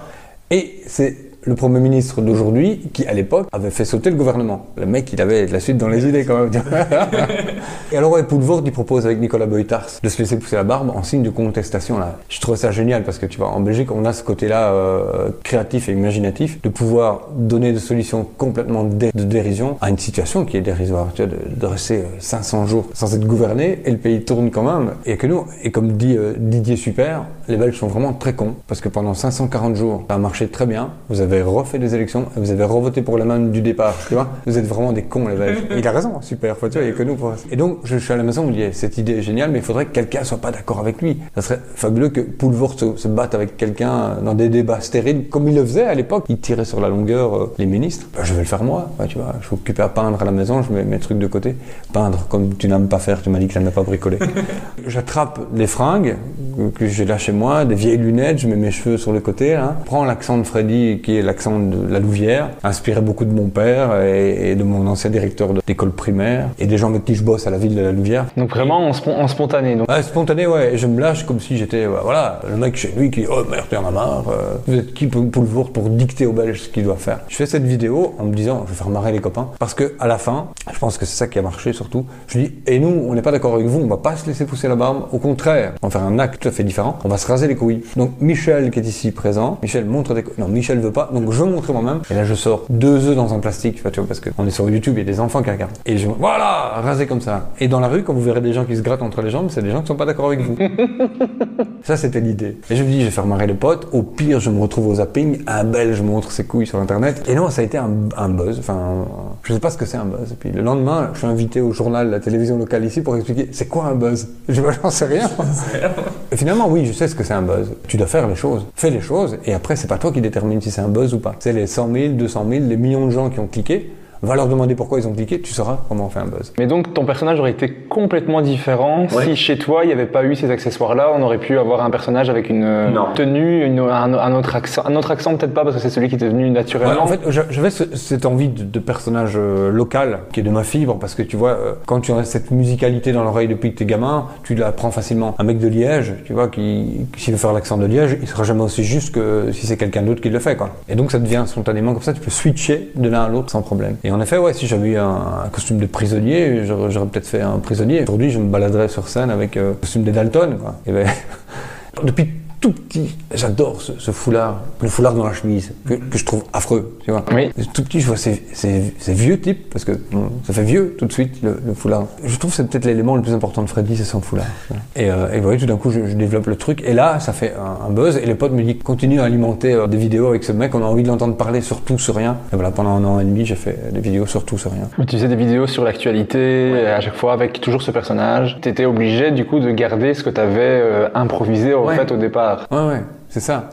Et c'est le Premier ministre d'aujourd'hui qui, à l'époque, avait fait sauter le gouvernement. Le mec, il avait de la suite dans les idées quand même. Et alors, Poulvord, il propose avec Nicolas Boytars de se laisser pousser la barbe en signe de contestation. Là. Je trouve ça génial parce que, tu vois, en Belgique, on a ce côté-là euh, créatif et imaginatif de pouvoir donner des solutions complètement dé- de dérision à une situation qui est dérisoire. Tu vois, de, de rester euh, 500 jours sans être gouverné et le pays tourne quand même. Et que nous, et comme dit euh, Didier Super, les Belges sont vraiment très cons parce que pendant 540 jours, ça a marché très bien. Vous avez refait des élections vous avez revoté pour la même du départ. Tu vois, vous êtes vraiment des cons les Belges. Et il a raison, super. Faut, tu vois, il y a que nous pour Et donc, je suis à la maison, on me dit, eh, cette idée est géniale, mais il faudrait que quelqu'un soit pas d'accord avec lui. Ça serait fabuleux que Poulvord se, se batte avec quelqu'un dans des débats stériles, comme il le faisait à l'époque. Il tirait sur la longueur euh, les ministres. Ben, je vais le faire moi. Tu vois, je suis occupé à peindre à la maison, je mets mes trucs de côté. Peindre comme tu n'aimes pas faire, tu m'as dit que tu n'aimes pas bricoler. J'attrape des fringues que- j'ai là chez moi, des vieilles lunettes, je mets mes cheveux sur le côté. Là. Prends l'accent de Freddy, qui l'accent de la Louvière, inspiré beaucoup de mon père et, et de mon ancien directeur d'école primaire, et des gens avec qui je bosse à la ville de la Louvière. Donc vraiment en, spon- en spontané. Donc. Ouais, spontané, ouais. Et je me lâche comme si j'étais, ouais, voilà, le mec chez lui qui dit, oh merde, t'en as marre. euh, vous êtes qui pour, pour le voir pour dicter aux Belges ce qu'il doit faire? Je fais cette vidéo en me disant, je vais faire marrer les copains. Parce que à la fin, je pense que c'est ça qui a marché surtout. Je dis, et nous, on n'est pas d'accord avec vous, on va pas se laisser pousser la barbe. Au contraire, on va faire un acte tout à fait différent. On va se raser les couilles. Donc Michel qui est ici présent, Michel montre des couilles. Non, Michel veut pas. Donc je veux montrer moi-même. Et là, je sors deux œufs dans un plastique, tu vois, parce qu'on est sur YouTube, il y a des enfants qui regardent. Et je voilà, rasé comme ça. Et dans la rue, quand vous verrez des gens qui se grattent entre les jambes, c'est des gens qui sont pas d'accord avec vous. Ça, c'était l'idée. Et je me dis, je vais faire marrer les potes. Au pire, je me retrouve au zapping. Un Belge montre ses couilles sur Internet. Et non, ça a été un, un buzz. Enfin, un- je sais pas ce que c'est un buzz. Et puis le lendemain, je suis invité au journal, la télévision locale ici pour expliquer c'est quoi un buzz? Je j'en sais rien. Et finalement, oui, je sais ce que c'est un buzz. Tu dois faire les choses. Fais les choses. Et après, c'est pas toi qui détermine si c'est un buzz ou pas. C'est les 100 000, 200 000, les millions de gens qui ont cliqué. Va leur demander pourquoi ils ont cliqué, tu sauras comment on fait un buzz. Mais donc ton personnage aurait été complètement différent si chez toi il n'y avait pas eu ces accessoires-là. On aurait pu avoir un personnage avec une euh, Non. tenue, une- un, un autre accent, un autre accent peut-être pas parce que c'est celui qui était venu Ouais, naturellement. en fait, j'a- j'avais ce- cette envie de, de personnage euh, local qui est de ma fibre parce que tu vois, euh, quand tu as cette musicalité dans l'oreille depuis que t'es gamin, tu la prends facilement. Un mec de Liège, tu vois, qui, qui s'il veut faire l'accent de Liège, il sera jamais aussi juste que si c'est quelqu'un d'autre qui le fait, quoi. Et donc ça devient spontanément comme ça, tu peux switcher de l'un à l'autre sans problème. Et en effet, ouais, si j'avais eu un, un costume de prisonnier, j'aurais peut-être fait un prisonnier. Aujourd'hui, je me baladerais sur scène avec euh, le costume des Dalton, quoi. Ben, depuis tout petit, j'adore ce, ce foulard, le foulard dans la chemise, que, que je trouve affreux, tu vois. Oui. Tout petit, je vois ces, ces- ces vieux types, parce que bon, ça fait vieux tout de suite, le, le foulard. Je trouve que c'est peut-être l'élément le plus important de Freddy, c'est son foulard. Et, euh, et voyez, tout d'un coup, je, je développe le truc, et là, ça fait un, un buzz, et les potes me disent, continue à alimenter euh, des vidéos avec ce mec, on a envie de l'entendre parler sur tout, sur rien. Et voilà, pendant un an et demi, j'ai fait des vidéos sur tout, sur rien. Mais Tu faisais des vidéos sur l'actualité, à chaque fois avec toujours ce personnage. Tu étais obligé du coup de garder ce que tu avais improvisé en Ouais. fait au départ. Ouais, ouais, c'est ça.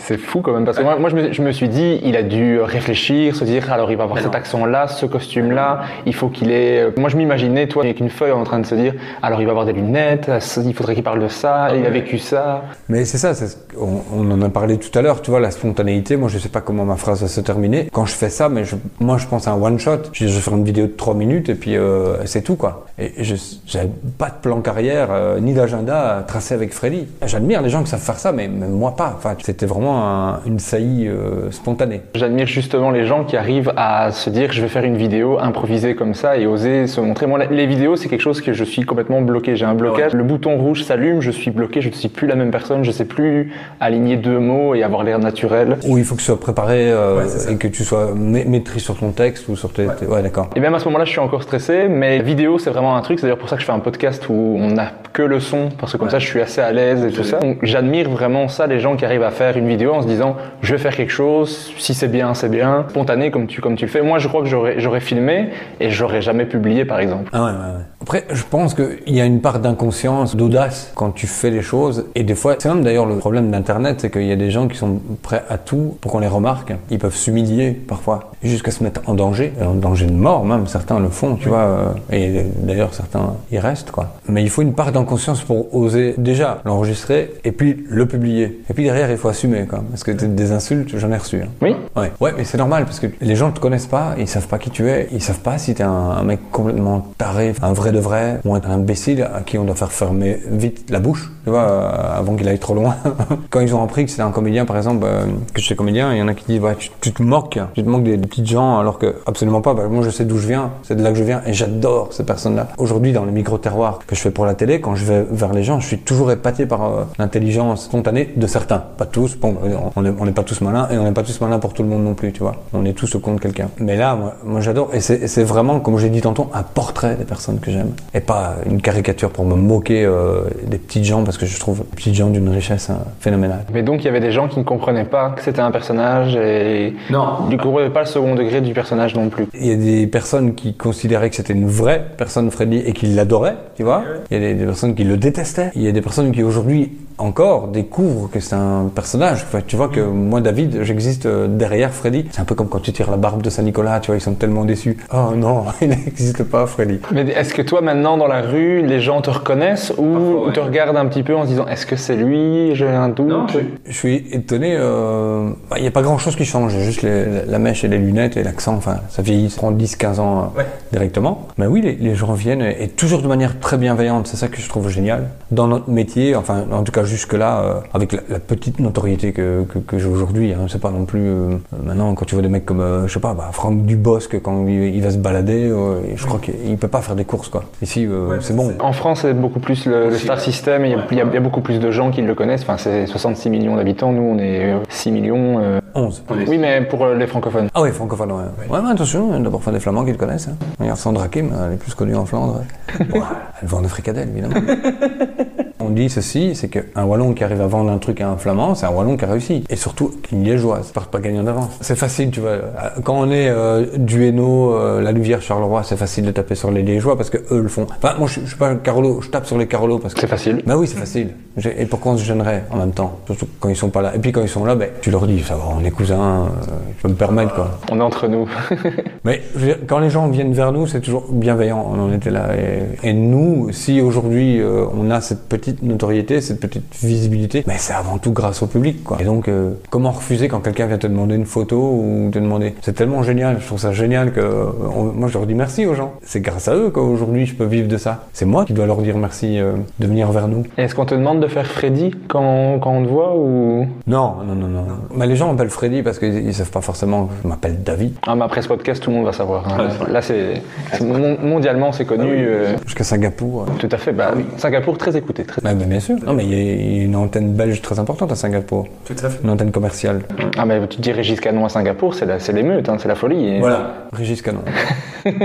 C'est fou quand même parce que moi, moi, je, me, je me suis dit il a dû réfléchir, se dire alors il va avoir cet accent-là, ce costume-là, il faut qu'il ait. euh, Moi je m'imaginais toi avec une feuille en train de se dire alors il va avoir des lunettes, il faudrait qu'il parle de ça, il a vécu ça. Mais c'est ça, on, on en a parlé tout à l'heure, tu vois, la spontanéité, moi je sais pas comment ma phrase va se terminer. Quand je fais ça, mais je- moi je pense à un one shot, je, je vais faire une vidéo de 3 minutes et puis euh, c'est tout quoi. Et, j'avais pas de plan carrière, euh, ni d'agenda tracé avec Freddy. J'admire les gens qui savent faire ça, mais, mais moi pas. Enfin, c'était vraiment un- une saillie euh, spontanée. J'admire justement les gens qui arrivent à se dire je vais faire une vidéo improvisée comme ça et oser se montrer. Moi les vidéos c'est quelque chose que je suis complètement bloqué, j'ai un blocage. Le bouton rouge s'allume, je suis bloqué, je ne suis plus la même personne, je sais plus aligner deux mots et avoir l'air naturel. Où il faut que tu sois préparé euh, et que tu sois ma- maîtrise sur ton texte ou sur tes. ouais d'accord. Et même à ce moment-là, je suis encore stressé, mais vidéo, c'est vraiment un truc. C'est d'ailleurs pour ça que je fais un podcast où on n'a que le son, parce que comme ça, je suis assez à l'aise et tout ça. Donc, j'admire vraiment ça, les gens qui arrivent à faire une vidéo en se disant, je vais faire quelque chose, si c'est bien, c'est bien, spontané comme tu, comme tu le fais. Moi, je crois que j'aurais, filmé et j'aurais jamais publié, par exemple. Ah ouais, ouais, ouais. Après, je pense qu'il y a une part d'inconscience, d'audace quand tu fais les choses. Et des fois, c'est même d'ailleurs le problème d'Internet, c'est qu'il y a des gens qui sont prêts à tout pour qu'on les remarque. Ils peuvent s'humilier parfois, jusqu'à se mettre en danger, en danger de mort même. Certains le font, tu vois. euh, Et d'ailleurs, certains y restent, quoi. Mais il faut une part d'inconscience pour oser déjà l'enregistrer et puis le publier. Et puis derrière, il faut assumer, quoi. Parce que des insultes, j'en ai reçu. hein. Oui. Ouais, ouais, mais c'est normal parce que les gens te connaissent pas, ils savent pas qui tu es, ils savent pas si t'es un, un mec complètement taré, un vrai de vrai, un imbécile à qui on doit faire fermer vite la bouche, tu vois, euh, avant qu'il aille trop loin. Quand ils ont appris que c'était un comédien, par exemple, euh, que j'étais comédien, il y en a qui disent, ouais, tu, tu te moques, tu te moques des, petites gens, alors que absolument pas. Bah, moi, je sais d'où je viens, c'est de là que je viens, et j'adore ces personnes-là. Aujourd'hui, dans les micro-terroirs que je fais pour la télé, quand je vais vers les gens, je suis toujours épaté par euh, l'intelligence spontanée de certains, pas tous. Bon, on n'est on n'est pas tous malins, et on n'est pas tous malins pour tout le monde non plus, tu vois. On est tous au compte de quelqu'un. Mais là, moi, moi j'adore, et c'est vraiment, comme j'ai dit tantôt, un portrait des personnes que j'aime, et pas une caricature pour me moquer euh, des petites gens, parce que je trouve les petites gens d'une richesse hein, phénoménale. Mais donc, il y avait des gens qui ne comprenaient pas que c'était un personnage et Non. du coup, pas le second degré du personnage non plus. Il y a des personnes qui considéraient que c'était une vraie personne Freddy et qui l'adoraient, tu vois. Il y a des, des personnes qui le détestaient. Il y a des personnes qui aujourd'hui encore découvrent que c'est un personnage. Enfin, tu vois que moi, David, j'existe euh, derrière Freddy. C'est un peu comme quand tu tires la barbe de Saint-Nicolas, tu vois, ils sont tellement déçus. Oh non, il n'existe pas Freddy. Mais est-ce que toi, maintenant, dans la rue, les gens te reconnaissent ou te regardent un petit peu en se disant est-ce que c'est lui? J'ai un doute. Je suis étonné, euh, bah, il n'y a pas grand chose qui change, juste les- la- mèche et les lunettes et l'accent, enfin ça vieillit, ça prend 10-15 ans euh, directement. Mais oui, les, les gens viennent et, et toujours de manière très bienveillante, c'est ça que je trouve génial. Dans notre métier, enfin en tout cas jusque-là, euh, avec la, la petite notoriété que, que, que j'ai aujourd'hui, hein, c'est pas non plus... euh, maintenant quand tu vois des mecs comme, euh, je sais pas, bah, Franck Dubosc, quand il, il va se balader, euh, je crois qu'il il peut pas faire des courses quoi. Ici euh, c'est bon. En France, c'est beaucoup plus le, le star system. et Il y, a, il y a- il y a beaucoup plus de gens qui le connaissent. Enfin, c'est 66 millions d'habitants. Nous, on est euh, 6 millions. euh. 11. Oui, mais pour les francophones. Ah oui, francophone, ouais. Ouais, mais attention, il y a d'abord des Flamands qui le connaissent. Hein. Regarde Sandra Kim, elle est plus connue en Flandre. Bon, elle vend des fricadelles, évidemment. On dit ceci, c'est qu'un Wallon qui arrive à vendre un truc à un Flamand, c'est un Wallon qui a réussi. Et surtout, une Liégeoise, part pas gagnant d'avance. C'est facile, tu vois. Quand on est euh, du Hainaut, euh, la Louvière, Charleroi, c'est facile de taper sur les Liégeois parce que eux le font. Enfin, moi, je, je suis pas un Carolo, je tape sur les Carolos parce que C'est facile. bah oui, c'est facile. Et pourquoi on se gênerait en même temps? Surtout quand ils sont pas là. Et puis quand ils sont là, ben, tu leur dis, ça va, on est cousins, euh, je peux me permettre quoi. On est entre nous. Mais je veux dire, quand les gens viennent vers nous, c'est toujours bienveillant. On en était là. Et, et nous, si aujourd'hui euh, on a cette petite notoriété, cette petite visibilité, mais c'est avant tout grâce au public. Quoi. Et donc, euh, comment refuser quand quelqu'un vient te demander une photo ou te demander? C'est tellement génial. Je trouve ça génial que on- moi je leur dis merci aux gens. C'est grâce à eux qu'aujourd'hui je peux vivre de ça. C'est moi qui dois leur dire merci euh, de venir vers nous. Est-ce qu'on te demande de faire Freddy quand, quand on te voit ou? Non, non, non, non. Mais les gens m'appellent Freddy parce qu'ils ils savent pas forcément que je m'appelle David. Ah, mais après ce podcast, tout le monde va savoir. hein. Là, c'est c'est mon- mondialement, c'est connu. euh, Jusqu'à Singapour. tout à fait. Bah, Singapour, très écouté. Très... Bah, bien sûr. Non, mais il y, a- il une antenne belge très importante à Singapour. Tout à fait. Une antenne commerciale. Ah, mais tu dis Régis Canon à Singapour, c'est l'émeute, hein, c'est la folie. Et Régis Canon.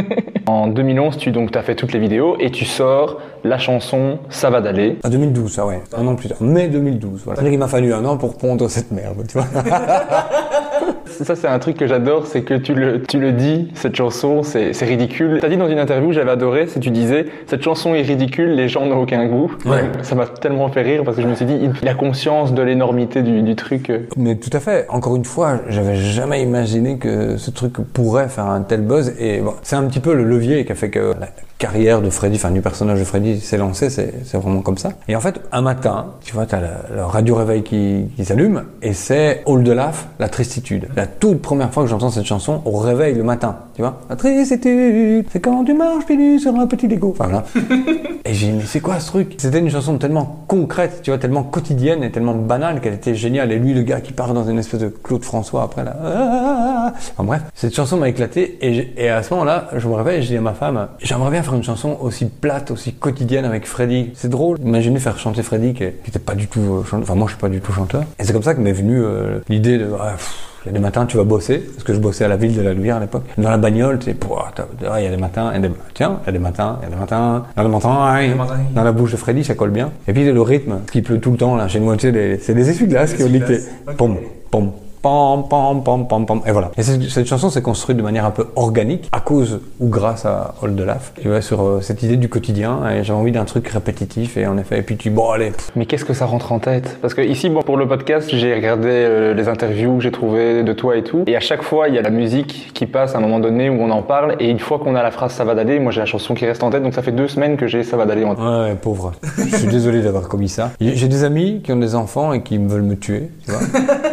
En 2011, tu donc, as fait toutes les vidéos et tu sors la chanson Ça va d'aller. En 2012, ça ouais. Un an plus tard. Mai 2012. Voilà. C'est-à-dire qu'il m'a fallu un an pour pondre cette merde, tu vois. Ça, c'est un truc que j'adore, c'est que tu le, tu le dis, cette chanson, c'est c'est ridicule. Tu as dit dans une interview, j'avais adoré, c'est tu disais, cette chanson est ridicule, les gens n'ont aucun goût. Ouais. Ça m'a tellement fait rire parce que je me suis dit, il a conscience de l'énormité du, du truc. Mais tout à fait. Encore une fois, j'avais jamais imaginé que ce truc pourrait faire un tel buzz. Et bon, c'est un petit peu le levier qui a fait que carrière de Freddy, enfin du personnage de Freddy s'est lancée. C'est vraiment comme ça. Et en fait, un matin, tu vois, t'as le radio réveil qui, qui s'allume et c'est All de Laf, la tristitude. La toute première fois que j'entends cette chanson au réveil le matin, tu vois. La tristitude, c'est quand tu marches pieds nus sur un petit Lego. Enfin voilà. Et j'ai dit, mais c'est quoi ce truc? C'était une chanson tellement concrète, tu vois, tellement quotidienne et tellement banale qu'elle était géniale. Et lui, le gars qui part dans une espèce de Claude François après, là. ah. Enfin bref, cette chanson m'a éclaté. Et, à ce moment-là, je me réveille et je dis à ma femme, j'aimerais bien faire une chanson aussi plate, aussi quotidienne avec Freddy. C'est drôle. Imaginez faire chanter Freddy qui qui était pas du tout euh, chanteur. Enfin, moi, je suis pas du tout chanteur. Et c'est comme ça que m'est venue euh, l'idée de, ah, pff, il y a des matins, tu vas bosser, parce que je bossais à la ville de la Louvière à l'époque. Dans la bagnole, tu sais, il y a des matins, il y a des, tiens, il y a des matins, il y a des matins, il y a des matins, des matins. dans la bouche de Freddy, ça colle bien. Et puis le rythme, qui pleut tout le temps, là, chez moi, tu sais, c'est des essuie-glaces qui ont. Ok. Pom, pom, pom, pom, pom, pom, pom. Et voilà. Et cette, cette chanson s'est construite de manière un peu organique, à cause ou grâce à Old Laf, tu vois, sur euh, cette idée du quotidien. Et j'avais envie d'un truc répétitif, et en effet, et puis tu, bon, allez, pff, Mais qu'est-ce que ça rentre en tête? Parce que ici, bon, pour le podcast, j'ai regardé euh, les interviews que j'ai trouvées de toi et tout. Et à chaque fois, il y a la musique qui passe à un moment donné où on en parle. Et une fois qu'on a la phrase Ça va d'aller, moi j'ai la chanson qui reste en tête. Donc ça fait deux semaines que j'ai Ça va d'aller en tête. Ouais, pauvre. Je suis désolé d'avoir commis ça. J'ai des amis qui ont des enfants et qui me veulent me tuer, tu vois.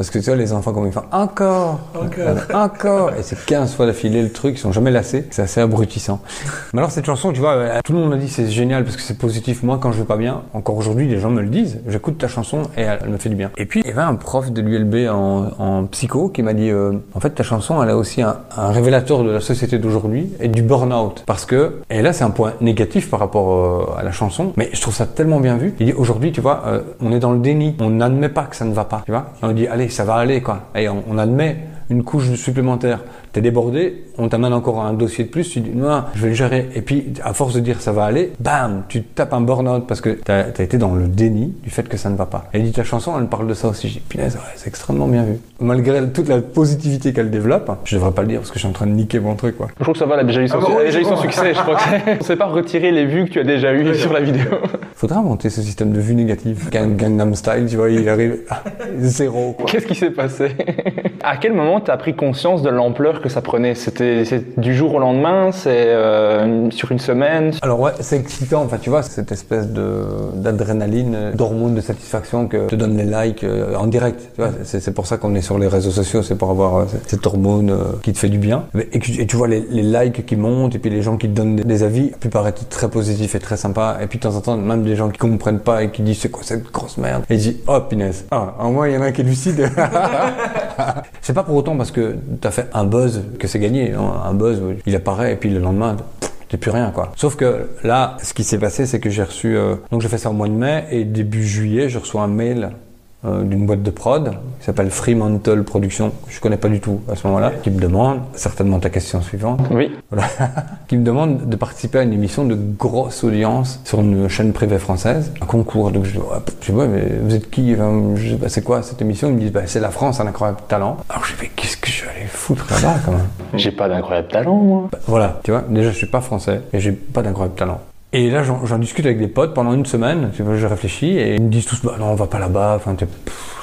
Parce que tu vois, les enfants, comme ils font encore, encore, encore. Et c'est 15 fois d'affilée le truc, ils sont jamais lassés. C'est assez abrutissant. Mais alors, cette chanson, tu vois, euh, tout le monde m'a dit c'est génial parce que c'est positif. Moi, quand je vais pas bien, encore aujourd'hui, les gens me le disent. J'écoute ta chanson et elle, elle me fait du bien. Et puis, il y avait un prof de l'ULB en, en psycho qui m'a dit, euh, en fait, ta chanson, elle a aussi un, un révélateur de la société d'aujourd'hui et du burn-out. Parce que, et là, c'est un point négatif par rapport euh, à la chanson, mais je trouve ça tellement bien vu. Il dit, aujourd'hui, tu vois, euh, on est dans le déni. On n'admet pas que ça ne va pas, tu vois. Et on dit, allez, ça va aller, quoi. Et on, on admet une couche supplémentaire. T'es débordé, on t'amène encore un dossier de plus, tu dis non, je vais le gérer. Et puis, à force de dire ça va aller, bam, tu te tapes un burn-out parce que t'as as été dans le déni du fait que ça ne va pas. Et elle dit ta chanson, elle parle de ça aussi. Je dis, punaise, ouais, c'est extrêmement bien vu. Malgré toute la positivité qu'elle développe, je devrais pas le dire parce que je suis en train de niquer mon truc, quoi. Je trouve que ça va, elle a déjà eu son, Ah bah déjà eu son succès. Je crois que c'est- on sait pas retirer les vues que tu as déjà eues sur la vidéo. Faudrait inventer ce système de vue négative. Gang, Gangnam Style, tu vois, il arrive à zéro, quoi. Qu'est-ce qui s'est passé? À quel moment tu as pris conscience de l'ampleur que ça prenait C'était du jour au lendemain C'est euh, sur une semaine Alors ouais, c'est excitant, enfin tu vois, cette espèce de d'adrénaline, d'hormone de satisfaction que te donnent les likes euh, en direct. Tu c'est pour ça qu'on est sur les réseaux sociaux, c'est pour avoir euh, cette hormone qui te fait du bien. Et, tu vois les, les likes qui montent et puis les gens qui te donnent des, avis, la plupart très positifs et très sympas. Et puis de temps en temps, même des gens qui comprennent pas et qui disent c'est quoi cette grosse merde? Et je dis oh punaise, ah en moins il y en a un qui est lucide. c'est pas pour autant parce que t'as fait un buzz que c'est gagné. non. Un buzz, il apparaît et puis le lendemain. T'es plus rien quoi. Sauf que là, ce qui s'est passé, c'est que j'ai reçu. euh, donc j'ai fait ça au mois de mai et début juillet, je reçois un mail euh, d'une boîte de prod qui s'appelle Fremantle Productions. Je connais pas du tout à ce moment-là. Qui me demande, certainement ta question suivante. Oui. Voilà. qui me demande de participer à une émission de grosse audience sur une chaîne privée française, un concours. Donc je dis, ouais, je dis, ouais, mais vous êtes qui? Enfin, je dis, bah, C'est quoi cette émission? Ils me disent, bah, c'est la France, un incroyable talent. Alors je fais, qu'est-ce que je vais aller foutre là-bas quand même? J'ai pas d'incroyable talent, moi. Bah, Voilà, tu vois, déjà je suis pas français et j'ai pas d'incroyable talent. Et là, j'en discute avec des potes pendant une semaine. Je réfléchis et ils me disent tous, bah non, on va pas là-bas. Enfin,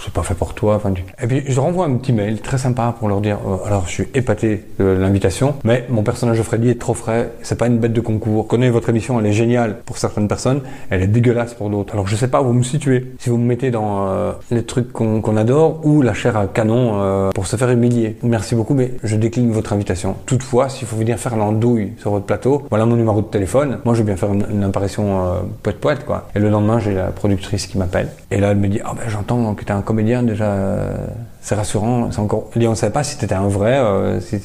c'est pas fait pour toi. Enfin, tu- Et puis, je renvoie un petit mail très sympa pour leur dire, euh, alors, je suis épaté de l'invitation, mais mon personnage de Freddy est trop frais. C'est pas une bête de concours. Connais votre émission, elle est géniale pour certaines personnes, elle est dégueulasse pour d'autres. Alors, je sais pas où vous me situez. Si vous me mettez dans euh, les trucs qu'on adore ou la chair à canon euh, pour se faire humilier. Merci beaucoup, mais je décline votre invitation. Toutefois, s'il faut venir faire l'andouille sur votre plateau, voilà mon numéro de téléphone. Moi, je vais bien faire une, une apparition poète poète quoi. Et le lendemain, j'ai la productrice qui m'appelle. Et là, elle me dit, ah ben j'entends que t'es un comédien déjà. euh, c'est rassurant, c'est encore. On savait pas si t'étais un vrai, euh, si,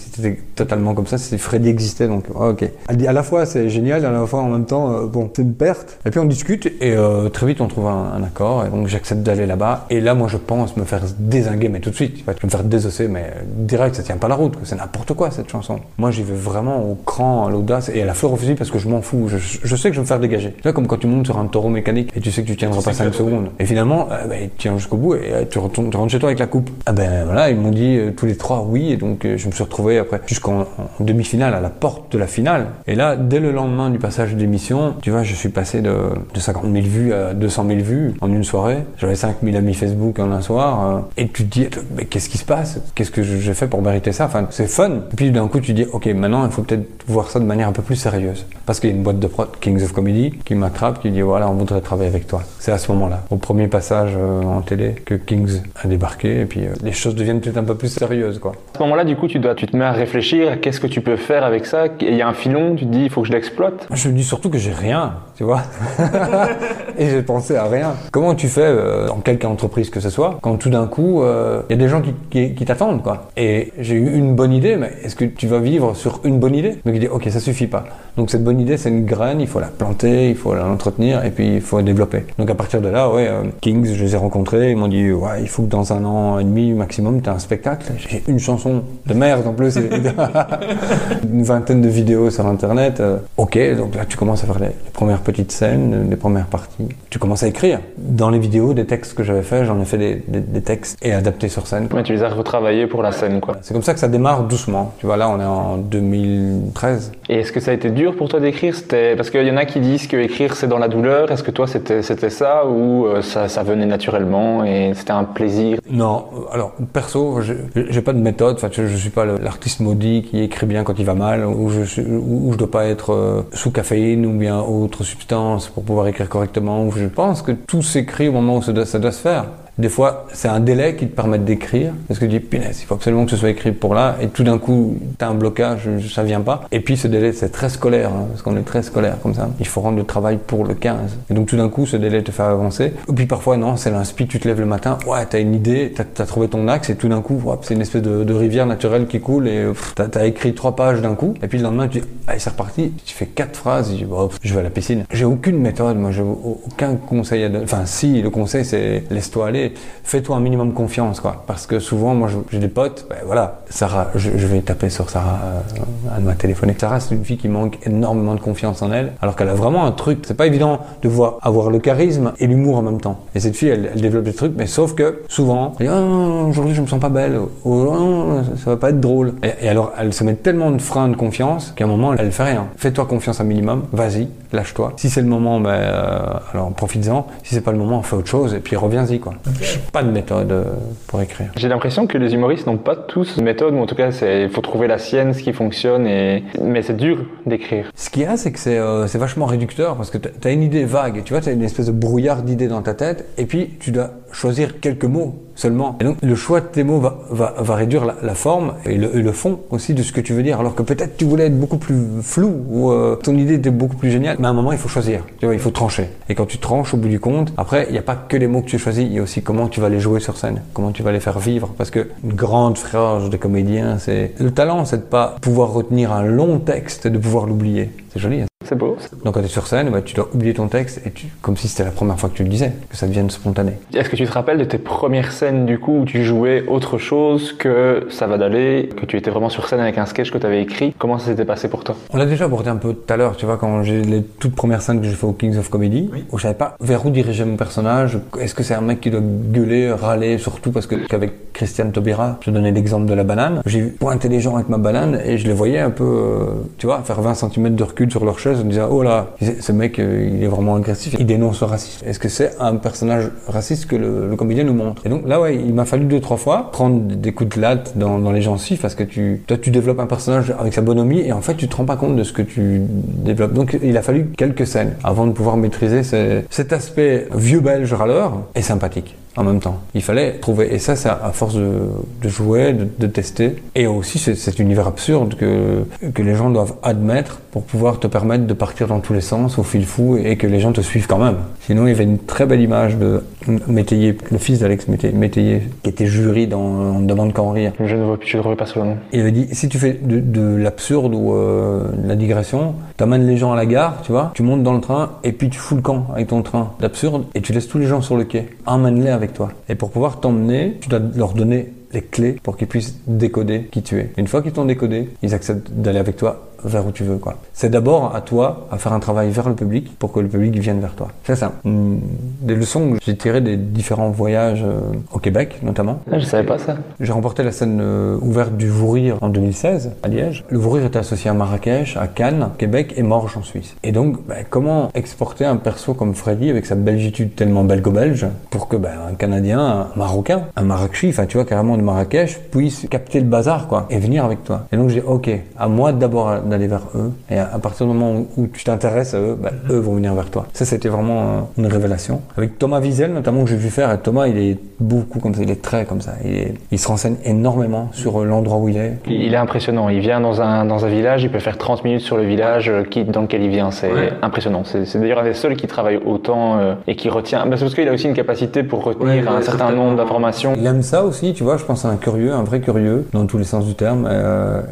totalement comme ça, si Freddy existait, donc ah, ok. Elle dit à la fois c'est génial, à la fois en même temps, euh, bon, c'est une perte. Et puis on discute et euh, très vite on trouve un, un accord, et donc j'accepte d'aller là-bas. Et là, moi je pense me faire désinguer, mais tout de suite, je vais me faire désosser, mais euh, direct, ça tient pas la route, c'est n'importe quoi cette chanson. Moi j'y vais vraiment au cran, à l'audace et à la fleur au fusil parce que je m'en fous, je, je sais que je vais me faire dégager. Tu vois, comme quand tu montes sur un taureau mécanique et tu sais que tu tiendras pas 5 secondes. Et finalement, euh, bah, tu tiens jusqu'au bout et tu, retournes, tu rentres chez toi avec la coupe. Ah ben voilà, ils m'ont dit tous les trois oui, et donc je me suis retrouvé après jusqu'en en demi-finale, à la porte de la finale. Et là, dès le lendemain du passage d'émission, tu vois, je suis passé de, de 50 000 vues à 200 000 vues en une soirée. J'avais 5 000 amis Facebook en un soir. euh, et tu te dis, mais qu'est-ce qui se passe? Qu'est-ce que j'ai fait pour mériter ça? Enfin, c'est fun. Et puis d'un coup, tu dis, ok, maintenant, il faut peut-être voir ça de manière un peu plus sérieuse. Parce qu'il y a une boîte de prod, Kings of Comedy, qui m'attrape, qui dit, voilà, on voudrait travailler avec toi. C'est à ce moment-là, au premier passage euh, en télé, que Kings a débarqué. Et puis euh, les choses deviennent peut-être un peu plus sérieuses, quoi. À ce moment-là, du coup, tu, dois, tu te mets à réfléchir à qu'est-ce que tu peux faire avec ça. Et il y a un filon, tu te dis, il faut que je l'exploite. Je me dis surtout que j'ai rien, tu vois. et j'ai pensé à rien. Comment tu fais euh, dans quelque entreprise que ce soit quand tout d'un coup euh, il y a des gens qui, qui, qui t'attendent quoi. Et j'ai eu une bonne idée, mais est-ce que tu vas vivre sur une bonne idée? Donc il dit ok ça suffit pas. Donc cette bonne idée c'est une graine, il faut la planter, il faut l'entretenir et puis il faut la développer. Donc à partir de là ouais euh, Kings je les ai rencontrés, ils m'ont dit ouais il faut que dans un an et demi maximum tu as un spectacle. J'ai une chanson de merde en plus, et- une vingtaine de vidéos sur internet. euh, ok donc là tu commences à faire les, les premières petites scènes, les premières parties. Tu commences à écrire. Dans les vidéos, des textes que j'avais fait, j'en ai fait des, des- des textes et adaptés sur scène. Ouais, tu les as retravaillés pour la scène, quoi. C'est comme ça que ça démarre doucement. Tu vois, là, on est en 2013. Et est-ce que ça a été dur pour toi d'écrire? C'était parce qu'il y en a qui disent que écrire c'est dans la douleur. Est-ce que toi c'était c'était ça ou euh, ça, ça venait naturellement et c'était un plaisir? Non, alors perso, j'ai pas de méthode. Enfin, je, je suis pas l'artiste maudit qui écrit bien quand il va mal, ou je je dois pas être euh, sous caféine ou bien autre substance pour pouvoir écrire correctement. Je pense que tout s'écrit au moment où ça doit se faire. Des fois, c'est un délai qui te permet d'écrire. Parce que tu dis, punaise, il faut absolument que ce soit écrit pour là. Et tout d'un coup, tu as un blocage, ça vient pas. Et puis, ce délai, c'est très scolaire, hein, parce qu'on est très scolaire comme ça. Il faut rendre le travail pour le 15. Et donc, tout d'un coup, ce délai te fait avancer. Et puis, parfois, non, c'est l'inspi, tu te lèves le matin, ouais, t'as une idée, t'as as trouvé ton axe, et tout d'un coup, c'est une espèce de, rivière naturelle qui coule, et t'as as écrit trois pages d'un coup. Et puis, le lendemain, tu dis, allez, c'est reparti. Tu fais quatre phrases, tu dis, je vais à la piscine. J'ai aucune méthode, moi, j'ai au- aucun conseil à donner. Enfin, si, le conseil, c'est laisse-toi aller. Fais-toi un minimum confiance, quoi. Parce que souvent, moi, j'ai des potes, ben voilà, Sarah, je, vais taper sur Sarah, euh, elle m'a téléphoné. Sarah, c'est une fille qui manque énormément de confiance en elle, alors qu'elle a vraiment un truc. C'est pas évident de voir avoir le charisme et l'humour en même temps. Et cette fille, elle, développe des trucs, mais sauf que souvent, elle dit, non, aujourd'hui, je me sens pas belle, ou Ah, non, ça va pas être drôle. Et, et alors, elle se met tellement de freins de confiance qu'à un moment, elle fait rien. Fais-toi confiance un minimum, vas-y, lâche-toi. Si c'est le moment, ben, euh, alors profites-en. Si c'est pas le moment, fais autre chose et puis reviens-y, quoi. Pas de méthode euh, pour écrire. J'ai l'impression que les humoristes n'ont pas tous une méthode, ou en tout cas, c'est- il faut trouver la sienne, ce qui fonctionne. Et... Mais c'est dur d'écrire. Ce qu'il y a, c'est que c'est euh, c'est vachement réducteur parce que tu as une idée vague, tu vois, tu as une espèce de brouillard d'idées dans ta tête et puis tu dois choisir quelques mots seulement. Et donc le choix de tes mots va, va, réduire la, forme et le, fond aussi de ce que tu veux dire alors que peut-être tu voulais être beaucoup plus flou ou euh, ton idée était beaucoup plus géniale. Mais à un moment, il faut choisir, tu vois, il faut trancher. Et quand tu tranches au bout du compte, après, il n'y a pas que les mots que tu choisis, il y a aussi comment tu vas les jouer sur scène, comment tu vas les faire vivre parce que une grande phrase de comédien, c'est le talent, c'est de pas pouvoir retenir un long texte et de pouvoir l'oublier. C'est joli. Hein. C'est beau. Donc quand tu es sur scène, bah, tu dois oublier ton texte, et tu, comme si c'était la première fois que tu le disais, que ça devienne spontané. Est-ce que tu te rappelles de tes premières scènes du coup où tu jouais autre chose que ça va d'aller, que tu étais vraiment sur scène avec un sketch que tu avais écrit? Comment ça s'était passé pour toi? On l'a déjà abordé un peu tout à l'heure, tu vois, quand j'ai les toutes premières scènes que j'ai fait au Kings of Comedy, où je savais pas vers où diriger mon personnage. Est-ce que c'est un mec qui doit gueuler, râler, surtout parce que qu'avec Christiane Taubira, je donnais l'exemple de la banane, j'ai pointé les gens avec ma banane et je les voyais un peu, euh, tu vois, faire 20 cm de recul sur leur chaise en disant oh là, ce mec euh, il est vraiment agressif, il dénonce le racisme. Est-ce que c'est un personnage raciste que le, comédien nous montre? Et donc là ouais, il m'a fallu deux trois fois prendre des coups de latte dans, dans les gencives parce que tu, toi tu développes un personnage avec sa bonhomie et en fait tu te rends pas compte de ce que tu développes. Donc il a fallu quelques scènes avant de pouvoir maîtriser cet aspect vieux belge râleur et sympathique en même temps. Il fallait trouver, et ça, c'est à force de, de jouer, de, de, tester, et aussi cet univers absurde que, que les gens doivent admettre pour pouvoir te permettre de partir dans tous les sens au fil fou et que les gens te suivent quand même. Sinon, il y avait une très belle image de Métayer, le fils d'Alex Métayer, qui était jury dans On demande qu'en rire. Je ne vois je ne le nom. Il avait dit, si tu fais de, de l'absurde ou euh, de la digression, t'amènes les gens à la gare, tu vois, tu montes dans le train et puis tu fous le camp avec ton train d'absurde et tu laisses tous les gens sur le quai. Emmène-les avec toi. Et pour pouvoir t'emmener, tu dois leur donner les clés pour qu'ils puissent décoder qui tu es. Une fois qu'ils t'ont décodé, ils acceptent d'aller avec toi vers où tu veux. quoi. C'est d'abord à toi à faire un travail vers le public pour que le public vienne vers toi. C'est ça. Hmm, des leçons que j'ai tirées des différents voyages euh, au Québec, notamment. Ah, je savais pas ça. J'ai remporté la scène euh, ouverte du Vourir en 2016 à Liège. Le Vourir était associé à Marrakech, à Cannes, Québec et Morges en Suisse. Et donc, bah, comment exporter un perso comme Freddy avec sa belgitude tellement belgo-belge pour que bah, un Canadien, un Marocain, un Marrakchi, enfin tu vois carrément de Marrakech, puisse capter le bazar quoi et venir avec toi? Et donc j'ai ok, à moi d'abord d'aller vers eux. Et à partir du moment où tu t'intéresses à eux, ben, eux vont venir vers toi. Ça, c'était vraiment euh, une révélation. Avec Thomas Wiesel, notamment, que j'ai vu faire. Et Thomas, il est beaucoup comme ça. Il est très comme ça. Il, il se renseigne énormément sur euh, l'endroit où il est. Il est impressionnant. Il vient dans un, dans un village, il peut faire 30 minutes sur le village euh, qui, dans lequel il vient. C'est impressionnant. C'est d'ailleurs un des seuls qui travaille autant et qui retient. Ben, c'est parce qu'il a aussi une capacité pour retenir un certain nombre d'informations. Il aime ça aussi, tu vois. Je pense à un curieux, un vrai curieux, dans tous les sens du terme.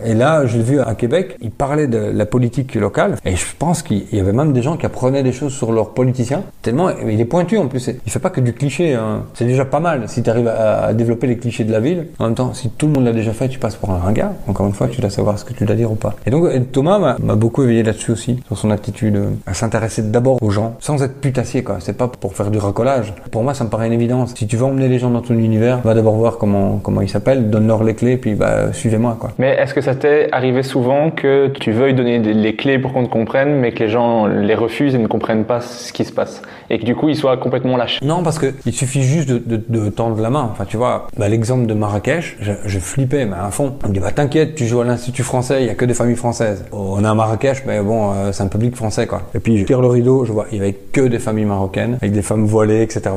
et là, je l'ai vu à Québec. Il parlait de la politique locale. Et je pense qu'il y avait même des gens qui apprenaient des choses sur leurs politiciens. Tellement, il est pointu en plus. Il fait pas que du cliché. Hein. C'est déjà pas mal si tu arrives à, développer les clichés de la ville. En même temps, si tout le monde l'a déjà fait, tu passes pour un ringard. Encore une fois, tu dois savoir ce que tu dois dire ou pas. Et donc, Thomas m'a beaucoup éveillé là-dessus aussi, sur son attitude euh, à s'intéresser d'abord aux gens, sans être putassier, quoi. C'est pas pour faire du racolage. Pour moi, ça me paraît une évidence. Si tu veux emmener les gens dans ton univers, va d'abord voir comment, comment ils s'appellent, donne-leur les clés, puis bah, suivez-moi, quoi. Mais est-ce que ça t'est arrivé souvent que tu veuilles donner les clés pour qu'on te comprenne, mais que les gens les refusent et ne comprennent pas ce qui se passe. Et que du coup, ils soient complètement lâchés. Non, parce qu'il suffit juste de, tendre la main. Enfin, tu vois, bah, l'exemple de Marrakech, je, je, flippais, mais à fond. On me dit, bah t'inquiète, tu joues à l'Institut français, il y a que des familles françaises. On est à Marrakech, mais bon, euh, c'est un public français, quoi. Et puis, je tire le rideau, je vois, il y avait que des familles marocaines, avec des femmes voilées, etc.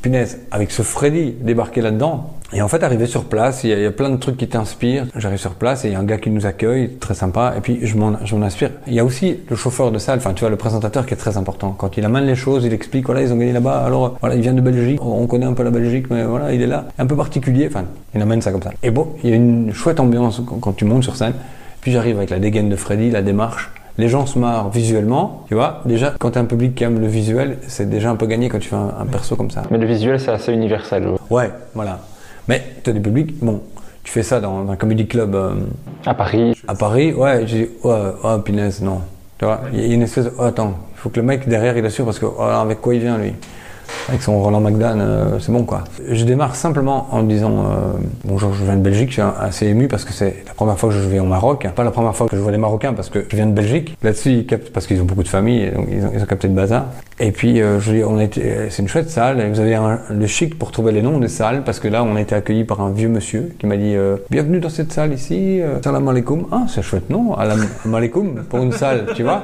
Punaise, avec ce Freddy débarqué là-dedans, et en fait, arrivé sur place, il y, a, il y, a, plein de trucs qui t'inspirent. J'arrive sur place et il y a un gars qui nous accueille, très sympa. Et puis je m'en inspire. Il y a aussi le chauffeur de salle, enfin tu vois, le présentateur qui est très important. Quand il amène les choses, il explique, voilà, ils ont gagné là-bas. Alors voilà, il vient de Belgique. On connaît un peu la Belgique, mais voilà, il est là. Un peu particulier. Enfin, il amène ça comme ça. Et bon, il y a une chouette ambiance quand tu montes sur scène. Puis j'arrive avec la dégaine de Freddy, la démarche. Les gens se marrent visuellement, tu vois. Déjà, quand tu as un public qui aime le visuel, c'est déjà un peu gagné quand tu fais un, un perso comme ça. Mais le visuel, c'est assez universel. Ouais, voilà. Mais tu as des publics, bon, tu fais ça dans un comedy club. Euh, à Paris À Paris, ouais, j'ai dit, ouais, oh, punaise, non. Tu vois, il y a une espèce de, oh, attends, faut que le mec derrière il assure parce que, oh, avec quoi il vient lui? Avec son Roland McDan, euh, c'est bon quoi. Je démarre simplement en disant euh, bonjour, je viens de Belgique, je suis assez ému parce que c'est la première fois que je vais au Maroc, pas la première fois que je vois des Marocains parce que je viens de Belgique. Là-dessus, ils captent parce qu'ils ont beaucoup de familles, donc ils ont, ils capté le bazar. Et puis euh, on était, c'est une chouette salle. Et vous avez le chic pour trouver les noms des salles parce que là, on a été accueillis par un vieux monsieur qui m'a dit bienvenue dans cette salle ici. Salam alaikum. Ah, c'est chouette nom. Salam alaikum pour une salle, tu vois.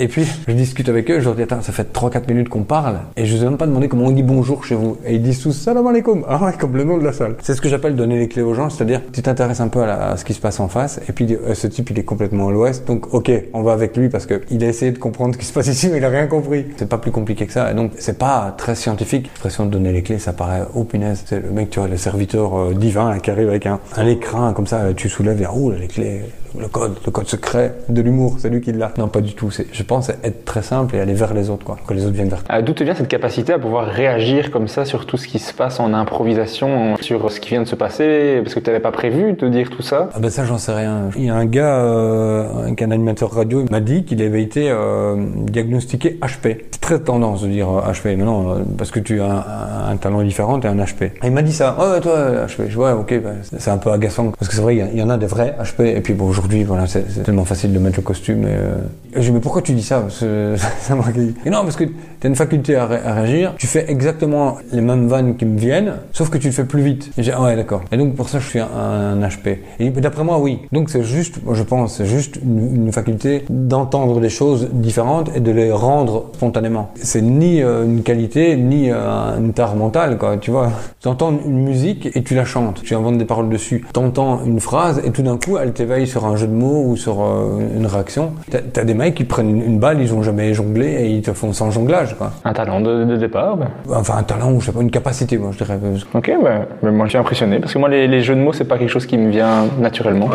Et puis, je discute avec eux, je leur dis, attends, ça fait 3-4 minutes qu'on parle, et je vous ai même pas demandé comment on dit bonjour chez vous. Et ils disent tous salam alaikum. Ah ouais, comme le nom de la salle. C'est ce que j'appelle donner les clés aux gens, c'est-à-dire, tu t'intéresses un peu à, ce qui se passe en face, et puis euh, ce type, il est complètement à l'ouest, donc ok, on va avec lui parce qu'il a essayé de comprendre ce qui se passe ici, mais il a rien compris. C'est pas plus compliqué que ça, et donc c'est pas très scientifique. L'expression de donner les clés, ça paraît, oh punaise, c'est le mec, tu vois, le serviteur euh, divin qui arrive avec un, un écran comme ça, tu soulèves et oh, les clés, le code, le code secret de l'humour, c'est lui qui l'a. Non, pas du tout. C'est, je pense être très simple et aller vers les autres, quoi. Que les autres viennent vers toi. Euh, D'où te vient cette capacité à pouvoir réagir comme ça sur tout ce qui se passe en improvisation, sur ce qui vient de se passer, parce que tu n'avais pas prévu de dire tout ça? Ah ben ça, j'en sais rien. Il y a un gars, euh, un animateur radio, il m'a dit qu'il avait été euh, diagnostiqué HP. C'est très tendance de dire euh, HP maintenant, euh, parce que tu as un, un talent différent, tu as un HP. Et il m'a dit ça. Oh, ouais, toi, HP. Je dis, ouais, ok, ben, c'est un peu agaçant. Parce que c'est vrai, il y y, en a des vrais HP. Et puis bon, aujourd'hui, voilà, c'est tellement facile de mettre le costume. Et, euh, et je dis, mais pourquoi tu dis ça? Ça m'a. Et non, parce que tu as une faculté à, ré- à réagir. Tu fais exactement les mêmes vannes qui me viennent, sauf que tu le fais plus vite. Et j'ai, ah ouais, d'accord. Et donc pour ça, je suis un, un HP. Et d'après moi, oui. Donc c'est juste, je pense, c'est juste une, une faculté d'entendre des choses différentes et de les rendre spontanément. C'est ni euh, une qualité, ni euh, une tare mentale, quoi. Tu vois, tu entends une musique et tu la chantes. Tu inventes des paroles dessus. Tu entends une phrase et tout d'un coup, elle t'éveille sur un jeu de mots ou sur euh, une réaction. T'as as des mecs qui prennent une, une balle, ils ont jamais jonglé et ils te font sans jonglage, quoi. Un talent de, de départ ben. Enfin, un talent ou je sais pas, une capacité, moi je dirais. Ok, ben, ben, moi je suis impressionné, parce que moi les, les jeux de mots, c'est pas quelque chose qui me vient naturellement.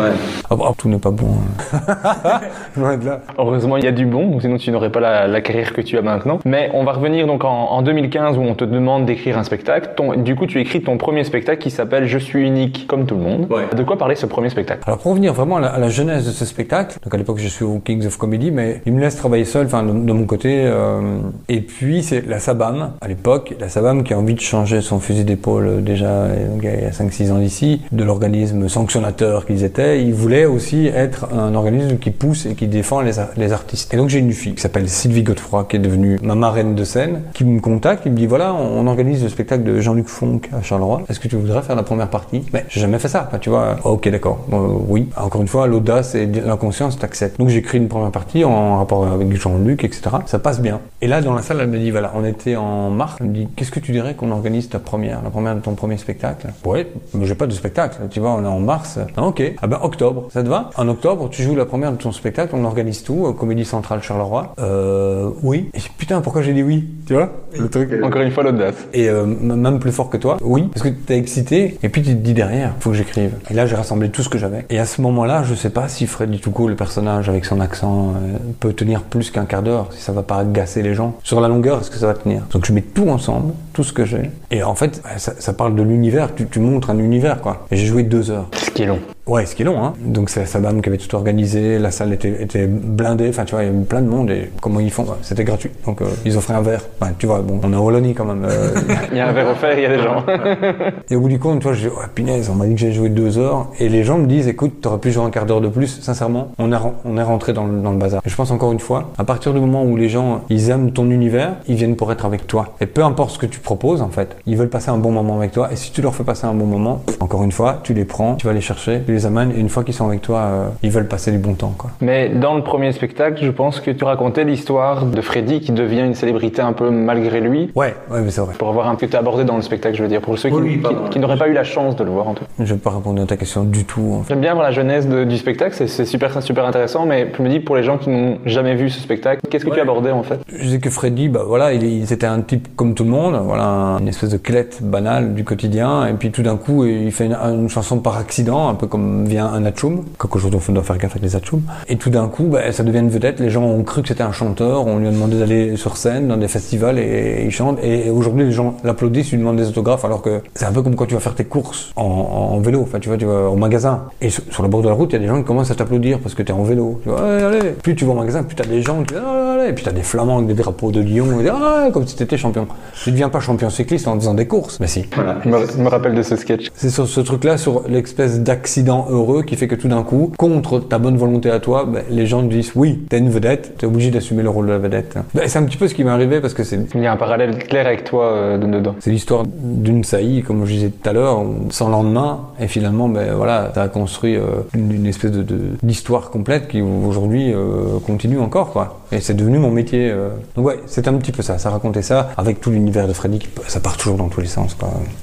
Ah bah, tout n'est pas bon. hein. Loin de là. Heureusement, il y a du bon, sinon tu n'aurais pas la, la carrière que tu as maintenant. Mais on va revenir donc en, en 2015 où on te demande d'écrire un spectacle. Ton- du coup, tu écris ton premier spectacle qui s'appelle Je suis unique comme tout le monde. De quoi parler ce premier spectacle? Alors pour revenir vraiment à la, à la genèse de ce spectacle, donc à l'époque je suis au Kings of Comedy, mais il me laisse travailler seul, enfin de, mon côté. euh, et puis c'est la Sabam, à l'époque, la Sabam qui a envie de changer son fusil d'épaule euh, déjà il y a 5-6 ans d'ici, de l'organisme sanctionnateur qu'ils étaient, ils voulaient aussi être un organisme qui pousse et qui défend les, les artistes. Et donc j'ai une fille qui s'appelle Sylvie Godefroy, qui est devenue ma marraine de scène, qui me contacte, qui me dit voilà, on, organise le spectacle de Jean-Luc Fonck à Charleroi, est-ce que tu voudrais faire la première partie? Mais j'ai jamais fait ça, tu vois. Ok, d'accord, oui. Encore une fois, l'audace et l'inconscience t'acceptent. Donc j'écris une première partie en rapport avec Jean-Luc, etc. Ça passe bien. Et là, dans la salle, elle me dit voilà, on était en mars, elle me dit qu'est-ce que tu dirais qu'on organise ta première, la première de ton premier spectacle? Ouais, mais j'ai pas de spectacle, tu vois, on est en mars. Ah, ok, ah ben octobre, ça te va? En octobre, tu joues la première de ton spectacle, on organise tout, euh, Comédie Centrale Charleroi. Euh, oui. Et putain, pourquoi j'ai dit oui? Tu vois? Le truc. Encore une fois, l'audace. Et euh, même plus fort que toi, oui, parce que t'es excité, et puis tu te dis derrière, faut que j'écrive. Et là, j'ai rassemblé tout ce que j'avais. Et à ce moment-là, je sais pas si Freddy Touko, le personnage avec son accent, euh, peut tenir plus qu'un quart d'heure, si ça va pas agacer les gens. Sur la longueur, est-ce que ça va tenir? Donc je mets tout ensemble, tout ce que j'ai. Et en fait, ça, ça parle de l'univers, tu, tu montres un univers, quoi. Et j'ai joué deux heures. Ce qui est long. Ouais, ce qui est long, hein. Donc c'est la Sabam qui avait tout organisé, la salle était, était blindée, enfin tu vois, il y avait plein de monde et comment ils font? C'était gratuit. Donc euh, ils offraient un verre. Enfin, tu vois, bon, on est en Wallonie quand même. euh, Il y a un verre offert, il y a des gens. et au bout du compte, toi, j'ai dit, ouais, punaise, on m'a dit que j'ai joué deux heures. Et les gens me disent, écoute, t'aurais pu jouer un quart d'heure de plus. Sincèrement, on est, ren- on est rentré dans le, dans le bazar. Et je pense encore une fois, à partir du moment où les gens, ils aiment ton univers, ils viennent pour être avec toi. Et peu importe ce que tu proposes, en fait, ils veulent passer un bon moment avec toi. Et si tu leur fais passer un bon moment, encore une fois, tu les prends, tu vas les chercher, tu les amènes. Et une fois qu'ils sont avec toi, euh, ils veulent passer du bon temps, quoi. Mais dans le premier spectacle, je pense que tu racontais l'histoire de Freddy qui devient une célébrité un peu malgré lui. Ouais, ouais, mais c'est vrai. Pour avoir un peu abordé dans le spectacle, je veux dire, pour ceux qui, Oui, qui- pardon. qui n'auraient pas eu la chance de le voir en tout. Je vais pas répondre à ta question du tout. en fait. J'aime bien voir la genèse de- du spectacle, c'est- c'est super, super intéressant, mais je me dis pour les gens qui n'ont jamais vu ce spectacle, qu'est-ce que tu abordais en fait? Je disais que Freddy, bah voilà, il, il- c'était un type comme tout le monde, voilà, une espèce de clette banale du quotidien, et puis tout d'un coup, il fait une, chanson par accident, un peu comme vient un Atchoum, qu'aujourd'hui on doit faire gaffe avec les Atchoum, et tout d'un coup, bah, ça devient une vedette, les gens ont cru que c'était un chanteur, on lui a demandé d'aller sur scène dans des festivals et, il chante, et, aujourd'hui les gens l'applaudissent, lui demandent des autographes, alors que c'est un peu comme quand tu vas faire tes courses en, en vélo, enfin tu vois, tu vas au magasin, et sur, sur le bord de la route, il y a des gens qui commencent à t'applaudir parce que tu es en vélo, tu vois, allez, allez. Plus tu vas au magasin, plus tu as des gens qui disent, allez, allez. et puis tu as des flamands avec des drapeaux de Lyon, et ah, comme si tu étais champion. Tu deviens pas champion cycliste en faisant des courses, mais si. Je me, je me rappelle de ce sketch. C'est sur ce truc-là, sur l'espèce d'accident heureux qui fait que tout d'un coup, contre ta bonne volonté à toi, ben, les gens te disent oui, t'es une vedette, t'es obligé d'assumer le rôle de la vedette. Ben, c'est un petit peu ce qui m'est arrivé parce que c'est Il y a un parallèle clair avec toi euh, de- dedans. c'est l'histoire d'une saillie, comme je disais tout à l'heure, sans lendemain, et finalement, ben voilà, a construit euh, une, une espèce de de- d'histoire complète qui aujourd'hui euh, continue encore, quoi. Et c'est devenu mon métier. euh. Donc ouais, c'est un petit peu ça, ça racontait ça, avec tout l'univers de Freddy, ça part toujours dans tous les sens.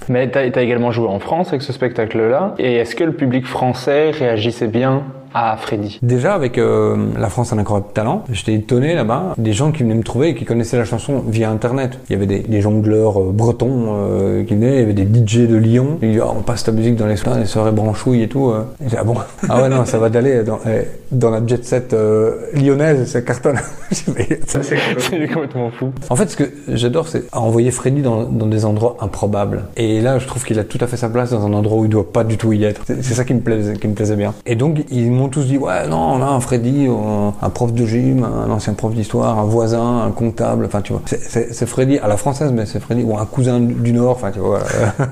Mais tu as, également joué en France avec ce spectacle-là, et est-ce que le public français réagissait bien à Freddy Déjà avec euh, La France a un incroyable talent, j'étais étonné là-bas, des gens qui venaient me trouver et qui connaissaient la chanson via internet. Il y avait des, des jongleurs euh, bretons euh, qui venaient, il y avait des DJ de Lyon, ils disaient oh, on passe ta musique dans les, les soirées branchouilles et tout. euh. Et j'ai dit, ah bon? Ah ouais non, ça va d'aller dans, eh, dans la jet set euh, lyonnaise, ça cartonne. C'est complètement fou. en fait, ce que j'adore, c'est envoyer Freddy dans, dans des endroits improbables. Et là, je trouve qu'il a tout à fait sa place dans un endroit où il doit pas du tout y être. C'est ça qui me plaisait, qui me plaisait bien. Et donc, ils m'ont tous dit, ouais, non, on a un Freddy, un, prof de gym, un ancien prof d'histoire, un voisin, un comptable. Enfin, tu vois, c'est- Freddy à la française, mais c'est Freddy ou un cousin du Nord. Enfin, tu vois.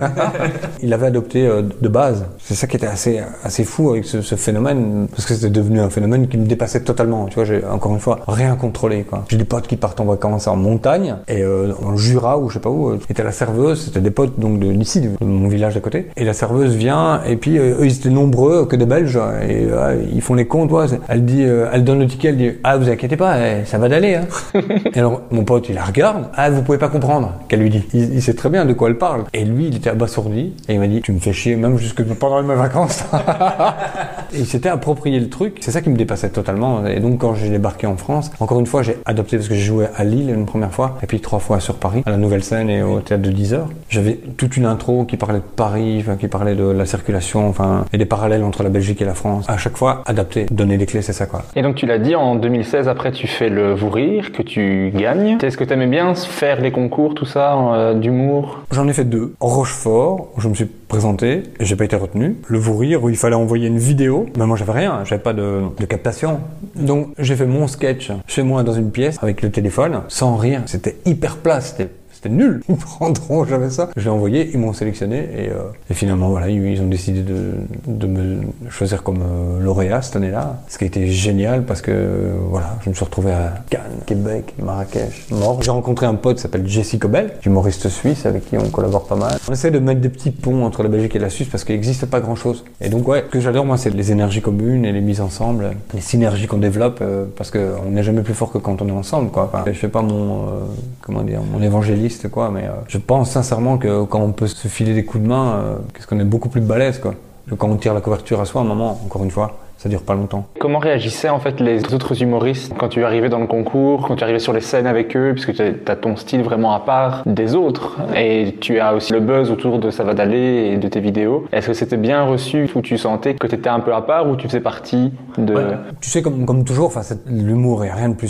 il l'avait adopté euh, de base. C'est ça qui était assez assez fou avec ce, ce phénomène, parce que c'était devenu un phénomène qui me dépassait totalement. Tu vois, j'ai encore une fois rien contrôlé. quoi. J'ai des potes qui partent en vacances en montagne et euh, le Jura ou je sais pas où. euh, était la serveuse, c'était des potes donc de d'ici, de mon village d'à côté. Et la serveuse vient et puis euh, eux ils étaient nombreux que des Belges et euh, ils font les comptes. ouais, elle dit, euh, elle donne le ticket, elle dit ah vous inquiétez pas, eh, ça va d'aller. Hein. et alors mon pote il la regarde, ah vous pouvez pas comprendre qu'elle lui dit. Il, il sait très bien de quoi elle parle. Et lui il était abasourdi et il m'a dit tu me fais chier même jusque pendant mes vacances. Et il s'était approprié le truc. C'est ça qui me dépassait totalement. Et donc, quand j'ai débarqué en France, encore une fois, j'ai adopté parce que j'ai joué à Lille une première fois, et puis trois fois sur Paris, à la Nouvelle Scène et au théâtre de 10 heures. J'avais toute une intro qui parlait de Paris, qui parlait de la circulation, enfin, et des parallèles entre la Belgique et la France. À chaque fois, adapté, donner des clés, c'est ça, quoi. Et donc tu l'as dit, en 2016, après tu fais le Vous Rire, que tu gagnes. Est-ce que tu aimais bien faire les concours, tout ça, euh, d'humour? J'en ai fait deux. Rochefort, où je me suis présenté, et j'ai pas été retenu. Le Vous Rire, où il fallait envoyer une vidéo. Mais moi, j'avais rien, j'avais pas de, de captation. Donc, j'ai fait mon sketch chez moi dans une pièce, avec le téléphone, sans rien. C'était hyper plat, c'était c'était nul. Ils prendront jamais ça. Je l'ai envoyé, ils m'ont sélectionné et, euh, et finalement voilà, ils ont décidé de, de me choisir comme euh, lauréat cette année-là. Ce qui a été génial parce que euh, voilà, je me suis retrouvé à Cannes, Québec, Marrakech, mort. J'ai rencontré un pote qui s'appelle Jesse Cobel, humoriste suisse avec qui on collabore pas mal. On essaie de mettre des petits ponts entre la Belgique et la Suisse parce qu'il n'existe pas grand-chose. Et donc ouais, ce que j'adore moi, c'est les énergies communes et les mises ensemble, les synergies qu'on développe parce qu'on n'est jamais plus fort que quand on est ensemble quoi. Enfin, je fais pas mon comment dire, mon évangéliste quoi, mais euh, je pense sincèrement que quand on peut se filer des coups de main, euh, qu'est-ce qu'on est beaucoup plus balèze quoi. Que quand on tire la couverture à soi, à un moment, encore une fois, ça dure pas longtemps. Comment réagissaient en fait les autres humoristes quand tu arrivais dans le concours, quand tu arrivais sur les scènes avec eux, puisque tu as ton style vraiment à part des autres et tu as aussi le buzz autour de Ça va d'aller et de tes vidéos. Est-ce que c'était bien reçu ou tu sentais que tu étais un peu à part ou tu faisais partie de... Tu sais, comme, comme toujours, l'humour et rien de plus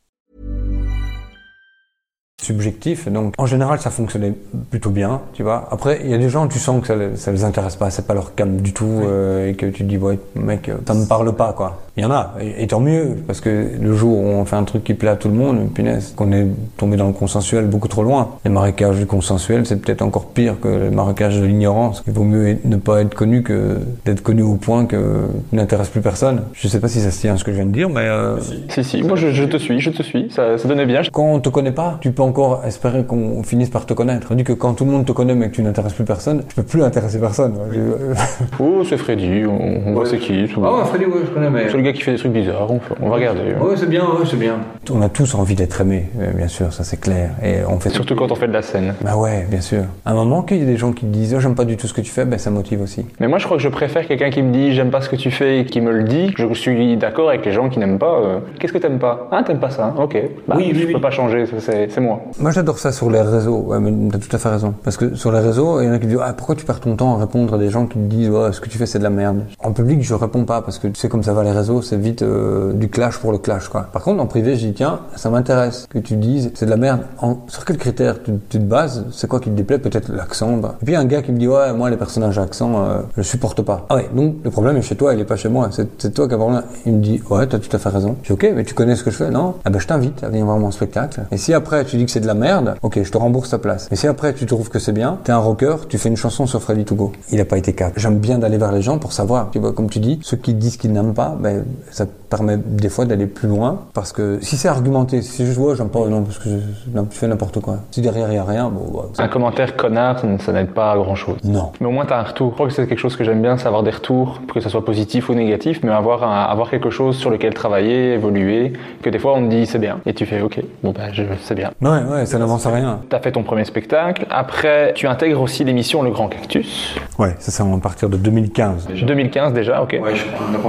subjectif. Donc, en général, ça fonctionnait plutôt bien, tu vois. Après, il y a des gens, tu sens que ça, ça les intéresse pas, c'est pas leur cam du tout, euh, et que tu te dis, ouais, mec, ça me parle pas, quoi. Il y en a, et, et tant mieux, parce que le jour où on fait un truc qui plaît à tout le monde, punaise, qu'on est tombé dans le consensuel beaucoup trop loin. Les marécages du consensuel, c'est peut-être encore pire que les marécages de l'ignorance. Il vaut mieux ne pas être connu que d'être connu au point que tu n'intéresse plus personne. Je sais pas si ça se tient à ce que je viens de dire, mais euh, Si, si, moi je, je te suis, je te suis, ça, ça donnait bien. quand on te connaît pas, tu peux encore espérer qu'on finisse par te connaître. Tandis que quand tout le monde te connaît mais que tu n'intéresses plus personne, tu peux plus intéresser personne. Je- Oh, c'est Freddy, on, on voit c'est qui. Ah Freddy, ouais, je connais, mais... C'est le gars qui fait des trucs bizarres, on, on va regarder. Ouais, c'est bien, ouais, c'est bien. On a tous envie d'être aimés, euh, bien sûr, ça c'est clair. Et on fait Surtout quand on fait de la scène. Bah ouais, bien sûr. À un moment qu'il y ait des gens qui te disent oh, j'aime pas du tout ce que tu fais, ben ça motive aussi. Mais moi je crois que je préfère quelqu'un qui me dit j'aime pas ce que tu fais et qui me le dit. Je suis d'accord avec les gens qui n'aiment pas. euh, Qu'est-ce que t'aimes pas? Ah t'aimes pas ça Ok. Bah, Oui, oui, je oui. peux pas changer, c'est moi. Moi j'adore ça sur les réseaux, ouais, mais t'as tout à fait raison. Parce que sur les réseaux, il y en a qui disent ah, pourquoi tu perds ton temps à répondre à des gens qui te disent ouais, ce que tu fais c'est de la merde. En public je réponds pas parce que tu sais comme ça va les réseaux, c'est vite euh, du clash pour le clash quoi. Par contre en privé je dis tiens, ça m'intéresse que tu dises c'est de la merde. En, sur quels critères tu, te bases? C'est quoi qui te déplaît? Peut-être l'accent. bah. Et puis un gars qui me dit ouais moi les personnages à accent euh, je supporte pas. Ah ouais donc le problème est chez toi, il est pas chez moi. C'est c'est toi qui as problème. Il me dit ouais t'as tout à fait raison. Je dis ok mais tu connais ce que je fais non? Ah ben je t'invite à venir voir mon spectacle. Et si après tu dis que c'est de la merde, ok je te rembourse ta place. Mais si après tu trouves que c'est bien, t'es un rocker, tu fais une chanson sur Freddy Togo. Il a pas été cap. J'aime bien d'aller vers les gens pour savoir. Tu vois comme tu dis, ceux qui disent qu'ils n'aiment pas, ben ça te permet des fois d'aller plus loin parce que si c'est argumenté, si juste ouais j'aime pas non parce que je, tu fais n'importe quoi. Si derrière il y a rien, bon ça- Un commentaire connard, ça, n'aide pas à grand chose. non. Mais au moins, tu as un retour. Je crois que c'est quelque chose que j'aime bien, c'est avoir des retours, que ce soit positif ou négatif, mais avoir, un- avoir quelque chose sur lequel travailler, évoluer, que des fois on te dit c'est bien. Et tu fais ok, bon ben je c'est bien. Ouais ouais ça n'avance à rien. Tu as fait ton premier spectacle. Après, tu intègres aussi l'émission Le Grand Cactus. Ouais ça c'est à partir de 2015. 2015 déjà, ok.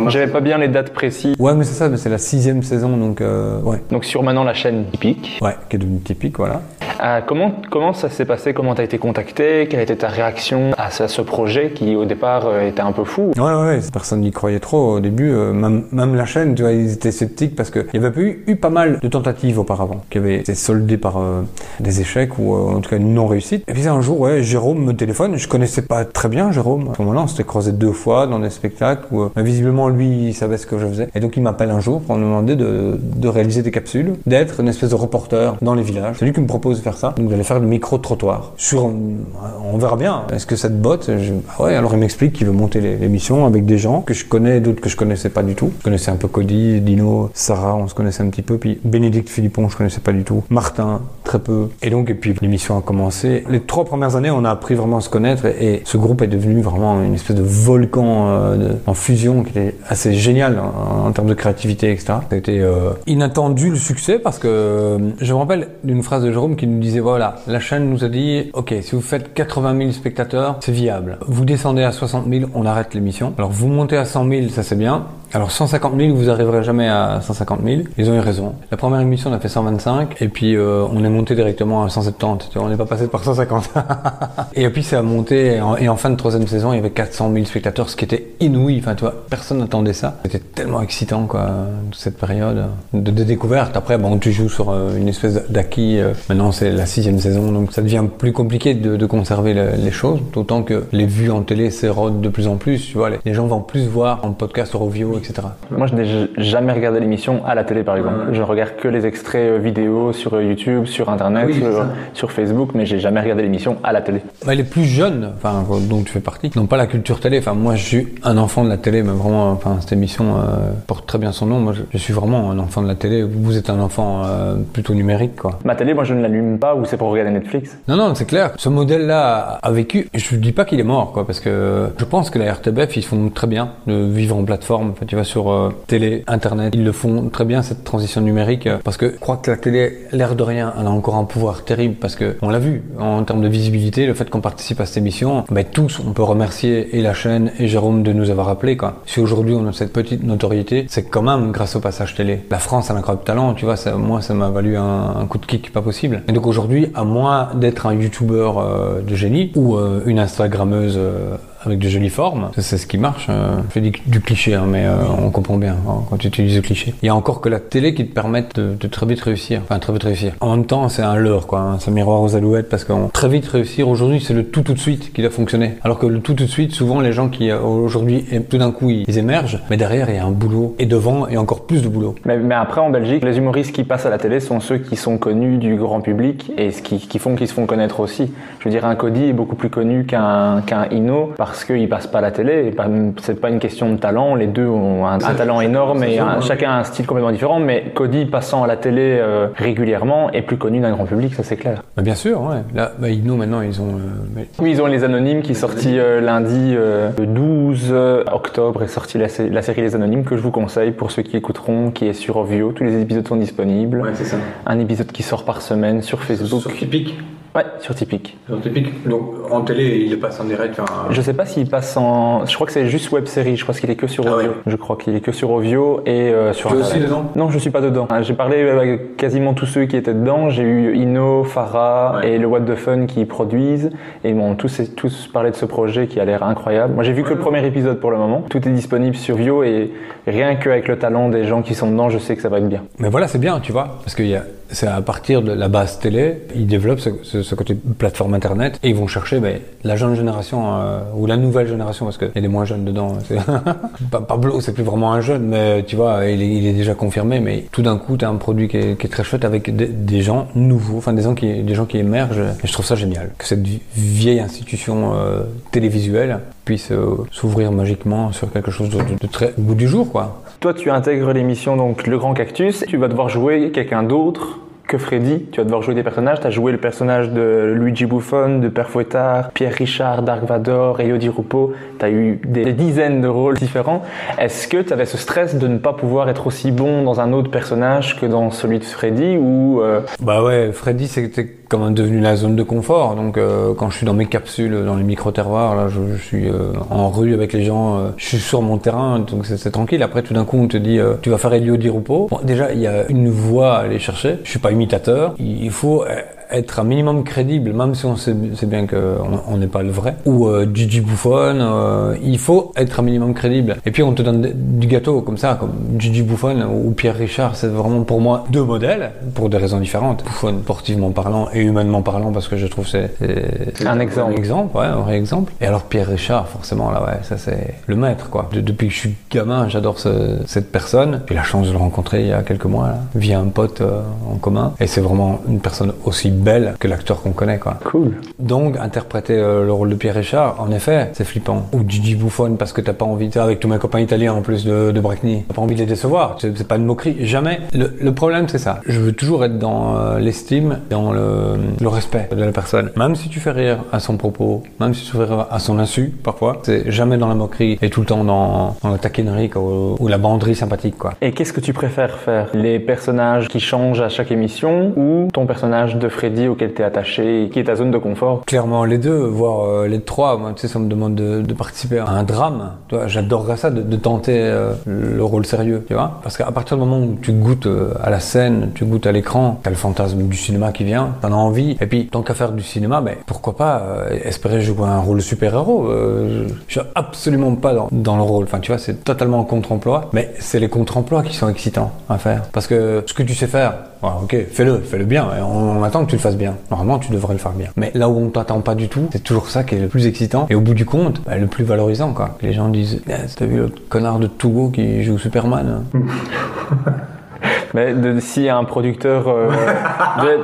J'avais pas bien les dates précises. Ouais mais c'est ça, mais c'est la sixième saison donc euh, ouais. Donc sur maintenant la chaîne typique. Ouais, qui est devenu typique, voilà. Euh, comment, comment ça s'est passé? Comment tu as été contacté? Quelle a été ta réaction à ce, à ce projet qui au départ euh, était un peu fou? Ouais, ouais, ouais, personne n'y croyait trop au début. euh, même, même la chaîne, tu vois, ils étaient sceptiques parce qu'il y avait eu, eu pas mal de tentatives auparavant qui avaient été soldées par euh, des échecs ou euh, en tout cas une non-réussite. Et puis un jour, Jérôme me téléphone. Je connaissais pas très bien Jérôme. À ce moment-là, on s'était croisé deux fois dans des spectacles où euh, visiblement lui, il savait ce que je faisais. Et donc il m'appelle un jour pour me demander de, réaliser des capsules, d'être une espèce de reporter dans les villages. C'est lui qui me propose de faire ça. Donc d'aller faire le micro-trottoir. Sur, on verra bien. Est-ce que ça te botte? Ah ouais, alors il m'explique qu'il veut monter l'émission avec des gens que je connais, d'autres que je connaissais pas du tout. Je connaissais un peu Cody, Dino, Sarah, on se connaissait un petit peu. Puis Bénédicte Philippon, je connaissais pas du tout. Martin, Islam très peu. Et donc, et puis l'émission a commencé. Les trois premières années, on a appris vraiment à se connaître et, ce groupe est devenu vraiment une espèce de volcan euh, en fusion qui était assez génial en, termes de créativité, etc. Ça a été euh, inattendu le succès parce que euh, je me rappelle d'une phrase de Jérôme qui nous disait voilà, la chaîne nous a dit ok, si vous faites 80 000 spectateurs, c'est viable. Vous descendez à 60 000, on arrête l'émission. Alors vous montez à 100 000, ça c'est bien. Alors 150 000, vous arriverez jamais à 150 000. Ils ont eu raison. La première émission, on a fait 125 et puis euh, on est monté directement à 170. Tu vois, on n'est pas passé par 150. et puis ça a monté et en, fin de troisième saison, il y avait 400 000 spectateurs, ce qui était inouï. Enfin, tu vois, personne n'attendait ça. C'était tellement excitant, quoi, cette période de, découverte. Après, bon, tu joues sur euh, une espèce d'acquis. euh, maintenant, c'est la sixième saison, donc ça devient plus compliqué de, conserver le- les choses. D'autant que les vues en télé s'érodent de plus en plus. Tu vois, les, gens vont plus voir en podcast, Ovio, etc. Moi, je n'ai jamais regardé l'émission à la télé, par exemple. Je regarde que les extraits euh, vidéo sur YouTube, sur Internet, Oui, sur, sur Facebook, mais j'ai jamais regardé l'émission à la télé. Bah, les plus jeunes, enfin, dont tu fais partie, n'ont pas la culture télé. Enfin, moi, je suis un enfant de la télé, mais vraiment, enfin, cette émission euh, porte très bien son nom. Moi, je, suis vraiment un enfant de la télé. Vous êtes un enfant euh, plutôt numérique, quoi. Ma télé, moi, je ne l'allume pas ou c'est pour regarder Netflix. Non, non, c'est clair. Ce modèle-là a vécu. Je ne dis pas qu'il est mort, quoi, parce que je pense que la RTBF, ils font très bien de vivre en plateforme. Enfin, tu vas sur euh, télé, internet, ils le font très bien cette transition numérique, euh, parce que je crois que la télé, l'air de rien, encore un pouvoir terrible, parce que on l'a vu en termes de visibilité, le fait qu'on participe à cette émission, ben tous, on peut remercier et la chaîne et Jérôme de nous avoir appelés, quoi. Si aujourd'hui on a cette petite notoriété, c'est quand même grâce au passage télé. La France a un incroyable talent, tu vois. Ça, moi, ça m'a valu un, un coup de kick pas possible. Et donc aujourd'hui, à moins d'être un youtubeur euh, de génie ou euh, une instagrammeuse euh, avec de jolies formes. C'est ce qui marche. Euh, Je fais du, du cliché, hein, mais euh, on comprend bien hein, quand tu utilises le cliché. Il y a encore que la télé qui te permette de, de très vite réussir. Enfin, très vite réussir. En même temps, c'est un leurre, quoi. hein. C'est un miroir aux alouettes parce qu'on très vite réussir aujourd'hui, c'est le tout tout de suite qui doit fonctionner. Alors que le tout tout de suite, souvent, les gens qui euh, aujourd'hui, tout d'un coup, ils, ils émergent, mais derrière, il y a un boulot. Et devant, et encore plus de boulot. Mais, mais après, en Belgique, les humoristes qui passent à la télé sont ceux qui sont connus du grand public et ce qui, qui font qu'ils se font connaître aussi. Je veux dire, un Cody est beaucoup plus connu qu'un qu'un Ino parce qu'il passe pas à la télé. Et C'est pas une question de talent. Les deux ont un, un talent énorme et un- chacun a un style complètement différent. Mais Cody passant à la télé euh, régulièrement est plus connu d'un grand public, ça c'est clair. Bah, bien sûr, ouais. Là, bah, Inno, maintenant, ils ont. euh, mais- Oui, ils ont les Anonymes qui est sorti euh, lundi euh, le 12 octobre est sorti la, sé- la série Les Anonymes que je vous conseille pour ceux qui écouteront, qui est sur Ovio. Tous les épisodes sont disponibles. c'est ça. Un épisode qui sort par semaine sur Facebook. Typique. Ouais, sur Typique. Typique. Donc, en télé, il passe en direct. Je sais pas s'il passe en. Je crois que c'est juste web série. Je crois qu'il est que sur Ah Ovio. ouais. Je crois qu'il est que sur Ovio et euh, sur Tu es aussi dedans? Non, je suis pas dedans. Ah, J'ai parlé avec quasiment tous ceux qui étaient dedans. J'ai eu Ino, Farah Ouais. et le What the Fun qui produisent et ils m'ont tous tous parlé de ce projet qui a l'air incroyable. Moi, j'ai vu que le premier épisode pour le moment. Tout est disponible sur Vio et rien qu'avec le talent des gens qui sont dedans, je sais que ça va être bien. Mais voilà, c'est bien, tu vois, parce que y a- c'est à partir de la base télé, ils développent ce, côté plateforme internet et ils vont chercher ben, la jeune génération euh, ou la nouvelle génération, parce qu'il y a des moins jeunes dedans. Pa- Pablo, c'est plus vraiment un jeune, mais tu vois, il est, déjà confirmé. Mais tout d'un coup, tu as un produit qui est, très chouette avec des, gens nouveaux, enfin des gens qui, des gens qui émergent. Et je trouve ça génial que cette vie- vieille institution euh, télévisuelle puisse euh, s'ouvrir magiquement sur quelque chose de, de- de très au bout du jour, quoi. Toi, tu intègres l'émission donc Le Grand Cactus. Tu vas devoir jouer quelqu'un d'autre que Freddy. Tu vas devoir jouer des personnages. Tu as joué le personnage de Luigi Buffon, de Père Fouettard, Pierre Richard, Dark Vador, Elio Di Rupo. Tu as eu des, des dizaines de rôles différents. Est-ce que tu avais ce stress de ne pas pouvoir être aussi bon dans un autre personnage que dans celui de Freddy ou euh, Bah ouais, Freddy c'était quand même devenu la zone de confort. Donc euh, quand je suis dans mes capsules, dans les micro-terroirs, là je, suis euh, en rue avec les gens, euh, je suis sur mon terrain, donc c'est tranquille. Après tout d'un coup on te dit tu vas faire Elio Di Rupo. Bon, déjà il y a une voix à aller chercher. Je suis pas imitateur. Il faut être un minimum crédible, même si on sait, sait bien qu'on on n'est pas le vrai. Ou euh, Gigi Buffon, euh, il faut être un minimum crédible. Et puis on te donne du gâteau comme ça, comme Gigi Buffon ou Pierre Richard, c'est vraiment pour moi deux modèles, pour des raisons différentes. Buffon, sportivement parlant et humainement parlant, parce que je trouve c'est c'est- Un exemple. Un exemple, ouais, un vrai exemple. Et alors Pierre Richard, forcément là, ouais, ça c'est le maître quoi. De- depuis que je suis gamin, j'adore ce- cette personne. J'ai eu la chance de le rencontrer il y a quelques mois là, via un pote euh, en commun. Et c'est vraiment une personne aussi belle que l'acteur qu'on connaît quoi. cool Donc, interpréter euh, le rôle de Pierre Richard, en effet, c'est flippant. Ou Gigi Buffon, parce que t'as pas envie, avec tous mes copains italiens en plus de, de Brackney, t'as pas envie de les décevoir. C'est c'est pas une moquerie, jamais. Le, le problème, c'est ça. Je veux toujours être dans euh, l'estime, dans le, le respect de la personne. Même si tu fais rire à son propos, même si tu fais rire à son insu, parfois, c'est jamais dans la moquerie et tout le temps dans, dans la taquinerie quoi, ou, ou la banderie sympathique, quoi. Et qu'est-ce que tu préfères faire? Les personnages qui changent à chaque émission ou ton personnage de Freddy? Auquel tu es attaché qui est ta zone de confort Clairement les deux, voire euh, les trois. Moi, tu sais, ça me demande de, participer à un drame. J'adorerais ça, de, tenter euh, le rôle sérieux, tu vois. Parce qu'à partir du moment où tu goûtes euh, à la scène, tu goûtes à l'écran, t'as le fantasme du cinéma qui vient, t'en as envie. Et puis, tant qu'à faire du cinéma, ben, pourquoi pas espérer jouer un rôle super-héros je, je suis absolument pas dans, le rôle. Enfin, tu vois, c'est totalement en contre-emploi. Mais c'est les contre-emplois qui sont excitants à faire. Parce que ce que tu sais faire, ok, fais-le, fais-le bien. On, on attend que tu le fasses bien. Normalement, tu devrais le faire bien. Mais là où on t'attend pas du tout, c'est toujours ça qui est le plus excitant. Et au bout du compte, bah, le plus valorisant, quoi. Les gens disent, Eh, t'as vu le connard de Togo qui joue Superman? Mais de, si un producteur euh,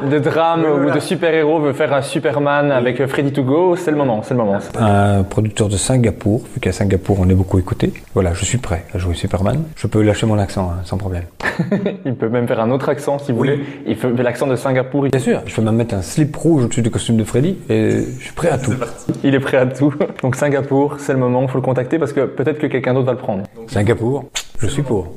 de, de drame ou de super-héros veut faire un Superman avec Freddy to Go, c'est le moment, c'est le moment. Un producteur de Singapour, vu qu'à Singapour on est beaucoup écouté. Voilà, je suis prêt à jouer Superman. Je peux lâcher mon accent hein, sans problème. Il peut même faire un autre accent si vous voulez. Il fait l'accent de Singapour, Bien sûr, je peux même mettre un slip rouge au-dessus du costume de Freddy et je suis prêt à tout. il est prêt à tout. Donc Singapour, c'est le moment, il faut le contacter parce que peut-être que quelqu'un d'autre va le prendre. Singapour, je suis pour.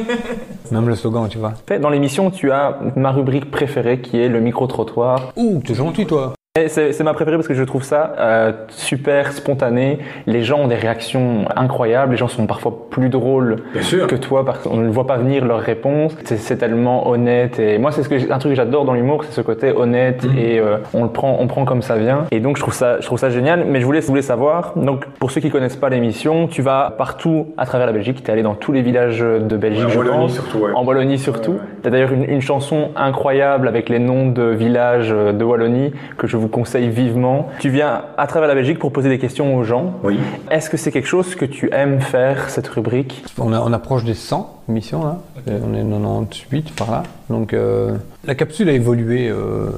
Même le slogan, tu vois. Dans l'émission, tu as ma rubrique préférée qui est le micro-trottoir. Ouh, t'es gentil toi. Et C'est ma préférée parce que je trouve ça euh, super spontané. Les gens ont des réactions incroyables. Les gens sont parfois plus drôles que toi parce qu'on ne voit pas venir leurs réponses. C'est- tellement honnête. Et moi, c'est ce que un truc que j'adore dans l'humour, c'est ce côté honnête et euh, on le prend, on prend comme ça vient. Et donc, je trouve ça, je trouve ça génial. Mais je voulais, je voulais savoir. Donc, pour ceux qui connaissent pas l'émission, tu vas partout à travers la Belgique. Tu es allé dans tous les villages de Belgique, je pense. En Wallonie surtout. Tu as d'ailleurs une, une chanson incroyable avec les noms de villages euh, de Wallonie que je vous conseille vivement. Tu viens à travers la Belgique pour poser des questions aux gens. Oui. Est-ce que c'est quelque chose que tu aimes faire, cette rubrique? On, a- on approche des 100 émissions là. Et On est 98 par là. Donc euh, la capsule a évolué euh,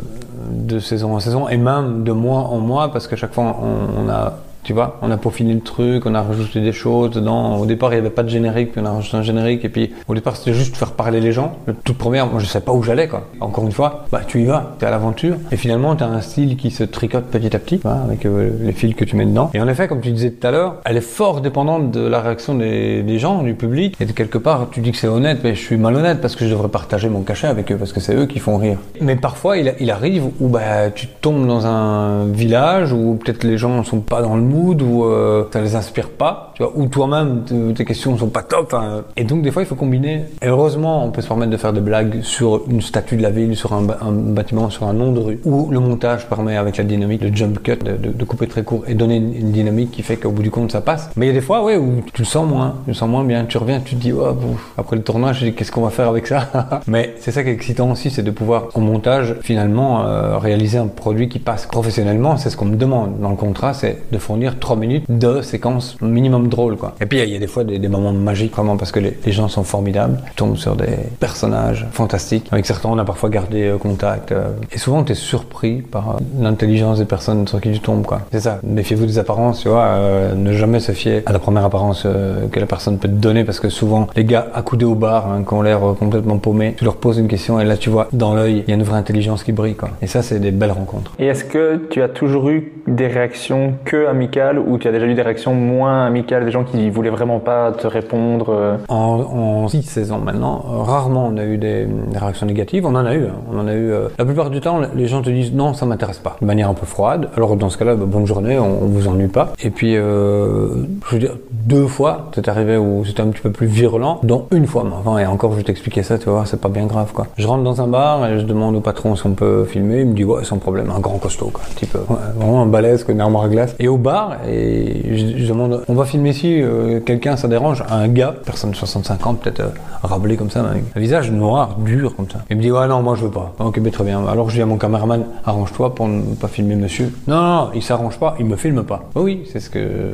de saison en saison et même de mois en mois parce qu'à chaque fois on, on a tu vois, on a peaufiné le truc, on a rajouté des choses dedans. Au départ, il n'y avait pas de générique, puis on a rajouté un générique. Et puis, au départ, c'était juste faire parler les gens. Le toute première, moi, je savais pas où j'allais, quoi. Encore une fois, bah, tu y vas, tu es à l'aventure. Et finalement, tu as un style qui se tricote petit à petit, avec euh, les fils que tu mets dedans. Et en effet, comme tu disais tout à l'heure, elle est fort dépendante de la réaction des, gens, du public. Et quelque part, tu dis que c'est honnête, mais je suis malhonnête parce que je devrais partager mon cachet avec eux, parce que c'est eux qui font rire. Mais parfois, il, il arrive où bah, tu tombes dans un village où peut-être les gens ne sont pas dans le mood, euh, ça les inspire pas, tu vois, ou toi-même, te- tes questions sont pas top. hein. Et donc, des fois, il faut combiner. Heureusement, on peut se permettre de faire des blagues sur une statue de la ville, sur un, bâtiment, sur un nom de rue, où le montage permet, avec la dynamique, le jump cut, de, couper très court et donner une, dynamique qui fait qu'au bout du compte, ça passe. Mais il y a des fois, ouais, où tu le sens moins, tu le sens moins bien, tu reviens, tu te dis, oh, après le tournage, qu'est-ce qu'on va faire avec ça? Mais c'est ça qui est excitant aussi, c'est de pouvoir, au montage, finalement, euh, réaliser un produit qui passe professionnellement. C'est ce qu'on me demande dans le contrat, c'est de fournir 3 minutes de séquences minimum drôles, quoi. Et puis, il y a des fois des, moments magiques, vraiment, parce que les, gens sont formidables. Tu tombes sur des personnages fantastiques. Avec certains, on a parfois gardé euh, contact. euh, et souvent, tu es surpris par euh, l'intelligence des personnes sur qui tu tombes, quoi. C'est ça. Méfiez-vous des apparences, tu vois. ne jamais se fier à la première apparence que la personne peut te donner, parce que souvent, les gars accoudés au bar, hein, qui ont l'air complètement paumés, tu leur poses une question et là, tu vois, dans l'œil, il y a une vraie intelligence qui brille, quoi. Et ça, c'est des belles rencontres. Et est-ce que tu as toujours eu des réactions que amicales ou tu as déjà eu des réactions moins amicales, des gens qui voulaient vraiment pas te répondre euh, En, en six saisons maintenant, euh, rarement on a eu des, réactions négatives. On en a eu. hein. On en a eu. euh, la plupart du temps, les gens te disent non, ça m'intéresse pas, de manière un peu froide. Alors dans ce cas-là, bah, bonne journée, on, vous ennuie pas. Et puis, je veux dire, deux fois, c'est arrivé où c'était un petit peu plus virulent, dont une fois. Mais enfin, et encore, je vais t'expliquer ça, tu vois, c'est pas bien grave, quoi. Je rentre dans un bar et je demande au patron si on peut filmer. Il me dit ouais, sans problème, un grand costaud, quoi, type ouais, vraiment un balèze, une armoire à glace. Et au bar, et je, demande, on va filmer ici, euh, quelqu'un, ça dérange, un gars, personne de 65 ans, peut-être euh, comme ça, un visage noir, dur comme ça. Il me dit ouais non, moi je veux pas. Ok, mais très bien. Alors je dis à mon caméraman, arrange-toi pour ne pas filmer monsieur. Non, non, non, il s'arrange pas, il me filme pas. Oui, c'est ce que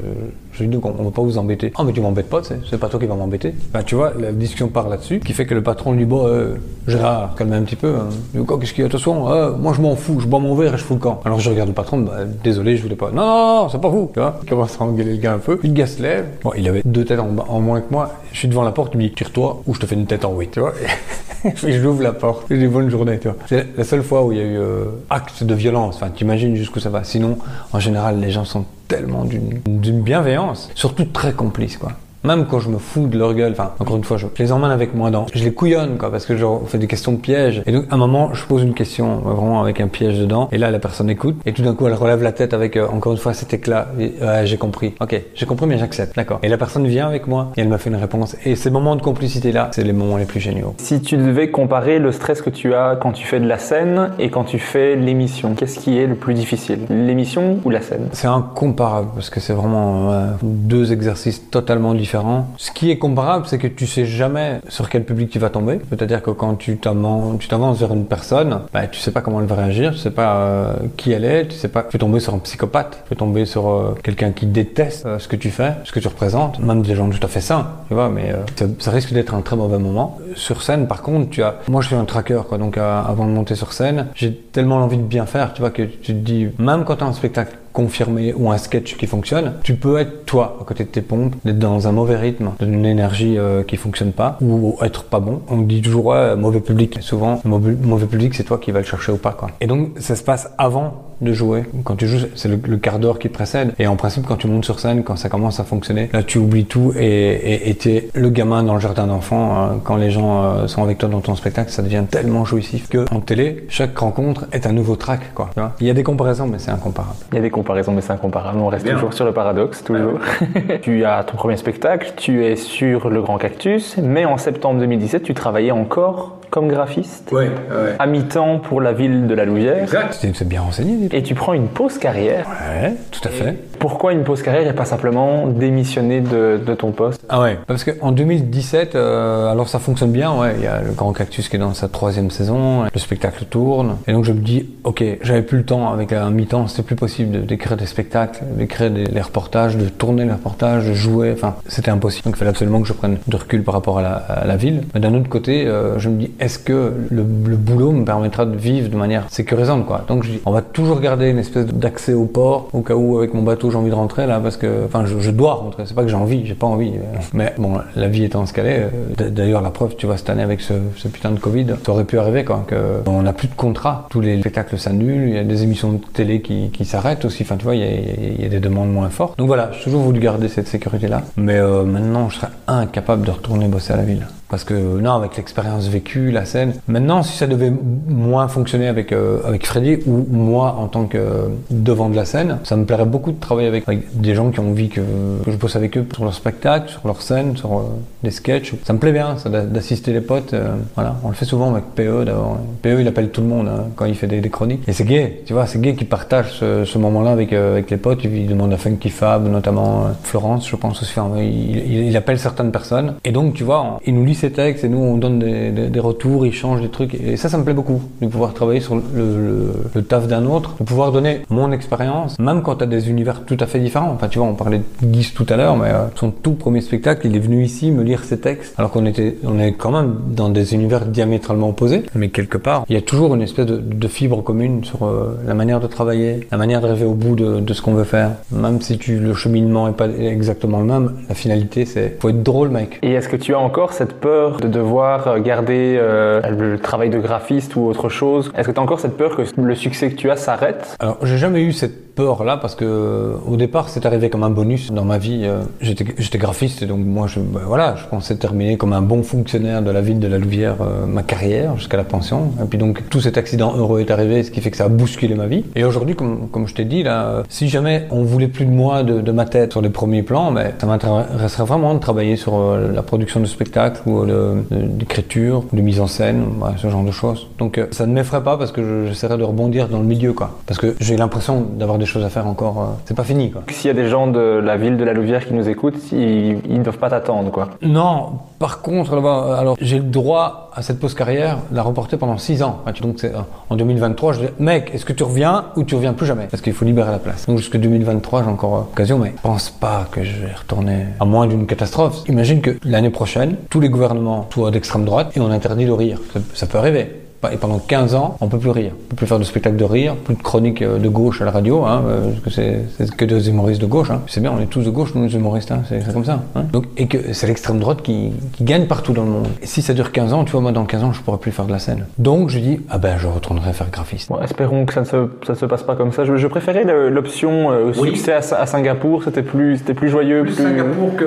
donc on va pas vous embêter. Oh mais tu m'embêtes pas, c'est pas toi qui va m'embêter. Bah tu vois, la discussion part là-dessus, qui fait que le patron lui dit bon, euh, Gérard, calme un petit peu. Hein. Qu'est-ce qu'il y a Attention, euh, moi je m'en fous, je bois mon verre et je fous le camp. Alors je regarde le patron, bah, désolé, je voulais pas. Non, non, non, c'est pas vous. Tu vois, il commence à engueuler le gars un peu. Puis le gars se lève. Il avait deux têtes en, moins que moi. Je suis devant la porte, il me dit tire-toi ou je te fais une tête en oui. Tu vois. Puis je l'ouvre la porte. Dis bonne journée. C'est la seule fois où il y a eu euh, acte de violence. Enfin, t'imagines jusqu'où ça va. Sinon, en général, les gens sont tellement d'une bienveillance, surtout très complices, quoi. Même quand je me fous de leur gueule, enfin, encore une fois, je les emmène avec moi dans, je les couillonne, quoi, parce que on fait des questions de piège. Et donc, à un moment, je pose une question, euh, vraiment avec un piège dedans, et là, la personne écoute, et tout d'un coup, elle relève la tête avec, euh, encore une fois, cet éclat, et, j'ai compris. Ok, j'ai compris, mais j'accepte, d'accord. Et la personne vient avec moi, et elle m'a fait une réponse. Et ces moments de complicité-là, c'est les moments les plus géniaux. Si tu devais comparer le stress que tu as quand tu fais de la scène et quand tu fais l'émission, qu'est-ce qui est le plus difficile? L'émission ou la scène? C'est incomparable parce que c'est vraiment euh, deux exercices totalement différents. Ce qui est comparable, c'est que tu sais jamais sur quel public tu vas tomber. C'est-à-dire que quand tu t'avances, vers une personne, bah, tu sais pas comment elle va réagir, tu sais pas euh, qui elle est, tu sais pas. Tu peux tomber sur un psychopathe, tu peux tomber sur euh, quelqu'un qui déteste euh, ce que tu fais, ce que tu représentes, même des gens tout à fait sains, tu vois. Mais ça, risque d'être un très mauvais moment. Sur scène, par contre, tu as. Moi, je suis un tracker. Donc, avant de monter sur scène, j'ai tellement envie de bien faire, tu vois, que tu te dis, même quand tu as un spectacle confirmé ou un sketch qui fonctionne, tu peux être toi à côté de tes pompes, d'être dans un mauvais rythme, d'une énergie euh, qui fonctionne pas ou être pas bon. On dit toujours ouais, mauvais public. Souvent, mauvais public, c'est toi qui vas le chercher ou pas quoi. Et donc ça se passe avant de jouer. Quand tu joues, c'est le, le quart d'heure qui précède. Et en principe, quand tu montes sur scène, quand ça commence à fonctionner, là, tu oublies tout et et t'es le gamin dans le jardin d'enfants. hein. Quand les gens euh, sont avec toi dans ton spectacle, ça devient tellement jouissif que en télé, chaque rencontre est un nouveau track, quoi. Tu vois? Il y a des comparaisons, mais c'est incomparable. Il y a des comparaisons, mais c'est incomparable. On reste toujours sur le paradoxe, toujours. tu as ton premier spectacle, tu es sur le Grand Cactus, mais en septembre 2017, tu travaillais encore comme graphiste, Ouais, ouais. à mi-temps pour la ville de la Louvière. Exact. C'est bien renseigné. Et tu prends une pause carrière. Ouais, tout à fait. Pourquoi une pause carrière et pas simplement démissionner de, de ton poste? Ah ouais, parce qu'en 2017, euh, alors ça fonctionne bien, ouais, il y a le Grand Cactus qui est dans sa troisième saison, le spectacle tourne, et donc je me dis, ok, j'avais plus le temps avec un mi-temps, c'était plus possible de- d'écrire des spectacles, d'écrire des, les reportages, de tourner les reportages, de jouer, enfin, c'était impossible. Donc il fallait absolument que je prenne du recul par rapport à la, à la ville. Mais d'un autre côté, euh, je me dis, est-ce que le, boulot me permettra de vivre de manière sécurisante, quoi Donc je dis, on va toujours garder une espèce d'accès au port, au cas où avec mon bateau j'ai envie de rentrer là, parce que, enfin, je, je dois rentrer, c'est pas que j'ai envie, j'ai pas envie. euh. Mais bon, la vie étant ce qu'elle est, euh, d'ailleurs la preuve, tu vois, cette année avec ce, putain de Covid, ça aurait pu arriver, quoi, que on n'a plus de contrat, tous les spectacles s'annulent, il y a des émissions de télé qui, s'arrêtent aussi, enfin, tu vois, il y, a, il y a des demandes moins fortes. Donc voilà, j'ai toujours voulu garder cette sécurité-là, mais euh, maintenant, je serais incapable de retourner bosser à la ville. Parce que non, avec l'expérience vécue, la scène. Maintenant, si ça devait moins fonctionner avec euh, avec Freddy ou moi en tant que euh, devant de la scène, ça me plairait beaucoup de travailler avec, des gens qui ont envie que, je bosse avec eux sur leur spectacle, sur leur scène, sur euh, des sketchs. Ça me plaît bien, ça d'a- d'assister les potes. euh, voilà, on le fait souvent avec PE. d'abord. PE, il appelle tout le monde hein, quand il fait des, chroniques. Et c'est gay, tu vois, c'est gay qui partage ce, moment-là avec avec les potes. Il demande à Funky Fab, notamment Florence, je pense aussi. Il, appelle certaines personnes. Et donc, tu vois, il nous lit ses textes et nous, on donne des, retours, il change des trucs. Et ça, ça me plaît beaucoup, de pouvoir travailler sur le, taf d'un autre, de pouvoir donner mon expérience, même quand tu as des univers tout à fait différents. Enfin, tu vois, on parlait de Guise tout à l'heure, mais euh, son tout premier spectacle, il est venu ici me lire ses textes, alors qu'on était, on est quand même dans des univers diamétralement opposés. Mais quelque part, il y a toujours une espèce de, de fibre commune sur euh, la manière de travailler, la manière d'arriver au bout de, de ce qu'on veut faire. Même si le cheminement est pas exactement le même, la finalité, c'est faut être drôle, mec. Et est-ce que tu as encore cette peur de devoir garder euh, le travail de graphiste ou autre chose. Est-ce que tu as encore cette peur que le succès que tu as s'arrête? Alors, j'ai jamais eu cette peur-là parce que au départ, c'est arrivé comme un bonus dans ma vie. Euh, J'étais graphiste et donc moi, je, ben voilà, je pensais terminer comme un bon fonctionnaire de la ville de la Louvière euh, ma carrière jusqu'à la pension. Et puis donc tout cet accident heureux est arrivé, ce qui fait que ça a bousculé ma vie. Et aujourd'hui, comme, je t'ai dit là, euh, si jamais on voulait plus de moi, de, ma tête sur les premiers plans, ben, ça m'intéresserait vraiment de travailler sur la production de spectacles ou d'écriture, de mise en scène, ce genre de choses. Donc ça ne m'effraie pas parce que je- j'essaierai de rebondir dans le milieu, quoi. Parce que j'ai l'impression d'avoir des choses à faire encore. euh, c'est pas fini, quoi. S'il y a des gens de la ville de la Louvière qui nous écoutent, ils ne doivent pas t'attendre, quoi. Non, par contre, alors j'ai le droit à cette pause carrière la reporter pendant 6 ans. Donc c'est, euh, en 2023, je dis, mec, est-ce que tu reviens ou tu reviens plus jamais? Parce qu'il faut libérer la place. Donc jusque 2023, j'ai encore euh, occasion, mais je pense pas que je vais retourner à moins d'une catastrophe. Imagine que l'année prochaine, tous les gouvernements soient d'extrême droite et on interdit de rire. Ça, ça peut arriver. Et pendant 15 ans, on peut plus rire. On peut plus faire de spectacle de rire, plus de chroniques euh, de gauche à la radio, hein, euh, parce que c'est, que des humoristes de gauche. Hein. C'est bien, on est tous de gauche, nous les humoristes, hein, c'est, comme ça. Hein. Donc, et que c'est l'extrême droite qui, qui gagne partout dans le monde. Et si ça dure 15 ans, tu vois, moi dans 15 ans, je pourrais plus faire de la scène. Donc je dis, ah ben je retournerai faire graphiste. Bon, espérons que ça ne se, ça ne se passe pas comme ça. Je, je préférais l'option euh, succès à, à Singapour, c'était plus, c'était plus joyeux. Plus, que...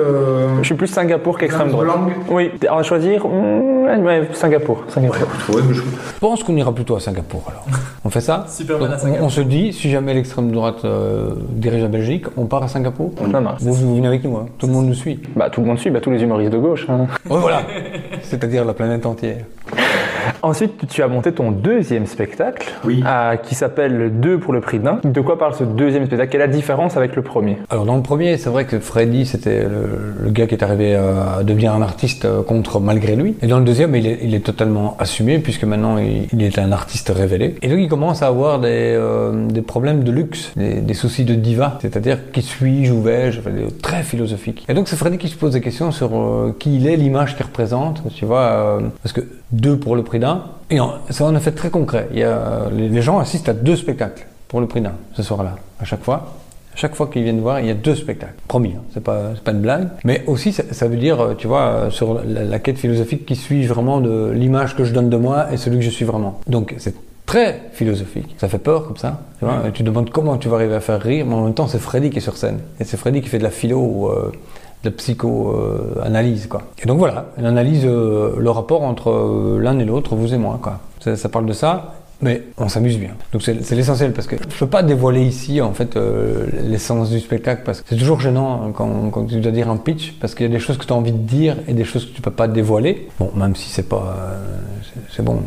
Je suis plus Singapour qu'extrême droite. langue Oui, on va choisir ouais, Singapour. Singapour. Je pense qu'on ira plutôt à Singapour alors. On fait ça Superman Donc, à Singapour. on, on se dit, si jamais l'extrême droite euh, dirige la Belgique, on part à Singapour Ça marche. vous, vous venez avec nous, hein. tout le monde nous suit. Bah, tout le monde suit, bah, tous les humoristes de gauche. hein. Ouais, voilà. C'est-à-dire la planète entière. Ensuite, tu as monté ton deuxième spectacle, Oui. à- qui s'appelle Deux pour le prix d'un. De quoi parle ce deuxième spectacle? Quelle est la différence avec le premier? Alors dans le premier, c'est vrai que Freddy, c'était le, le gars qui est arrivé à devenir un artiste euh, contre malgré lui. Et dans le deuxième, il est, il est totalement assumé puisque maintenant il, il est un artiste révélé. Et donc il commence à avoir des, euh, des problèmes de luxe, des, des soucis de diva, c'est-à-dire qui suis-je, où vais-je, enfin, très philosophique. Et donc c'est Freddy qui se pose des questions sur euh, qui il est, l'image qu'il représente, tu vois, euh, parce que deux pour le prix d'un. Et ça en a fait très concret. Il y a, les, gens assistent à deux spectacles pour le prix d'un ce soir-là, à chaque fois. Chaque fois qu'ils viennent voir, il y a deux spectacles. Promis, hein, c'est pas, une blague. Mais aussi, ça, ça veut dire, tu vois, euh, sur la, la quête philosophique qui suit vraiment de l'image que je donne de moi et celui que je suis vraiment. Donc, c'est très philosophique. Ça fait peur comme ça. Tu, vois, tu demandes comment tu vas arriver à faire rire, mais en même temps, c'est Freddy qui est sur scène. Et c'est Freddy qui fait de la philo euh, de psycho-analyse. quoi. Et donc voilà, elle analyse euh, le rapport entre euh, l'un et l'autre, vous et moi. Quoi. Ça, parle de ça. Mais on s'amuse bien. Donc c'est l'essentiel parce que je peux pas dévoiler ici en fait euh, l'essence du spectacle parce que c'est toujours gênant hein, quand, tu dois dire un pitch parce qu'il y a des choses que tu as envie de dire et des choses que tu peux pas dévoiler. Bon, même si c'est pas c'est bon.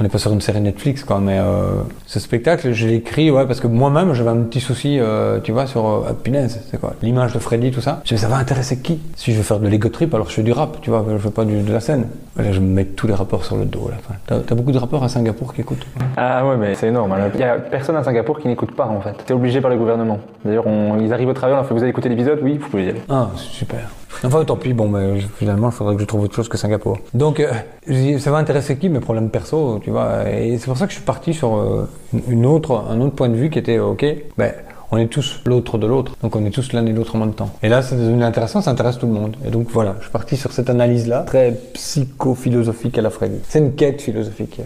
On n'est pas sur une série Netflix quoi, mais euh, ce spectacle, je l'ai écrit ouais, parce que moi-même j'avais un petit souci, euh, tu vois, sur euh, punaise, c'est quoi, l'image de Freddy, tout ça. Je me disais, ça va intéresser qui? Si je veux faire de l'ego trip, alors je fais du rap, tu vois, je fais pas du- de la scène. Là, je me mets tous les rappeurs sur le dos. là. Enfin, T'as beaucoup de rappeurs à Singapour qui écoutent. Ah ouais, mais c'est énorme. hein. Il y a personne à Singapour qui n'écoute pas en fait. T'es obligé par le gouvernement. D'ailleurs, on- ils arrivent au travail, on leur fait vous avez écouté l'épisode? Oui, vous pouvez y aller. Ah, super. Enfin, tant pis, bon, mais finalement, il faudrait que je trouve autre chose que Singapour. Donc, euh, ça va intéresser qui mes problèmes perso, tu vois? Et c'est pour ça que je suis parti sur euh, une- autre, un autre point de vue qui était, ok, ben, on est tous l'autre de l'autre, donc on est tous l'un et l'autre en même temps. Et là, c'est devenu intéressant, ça intéresse tout le monde. Et donc voilà, je suis parti sur cette analyse-là, très psycho-philosophique à la Freddy. C'est une quête philosophique.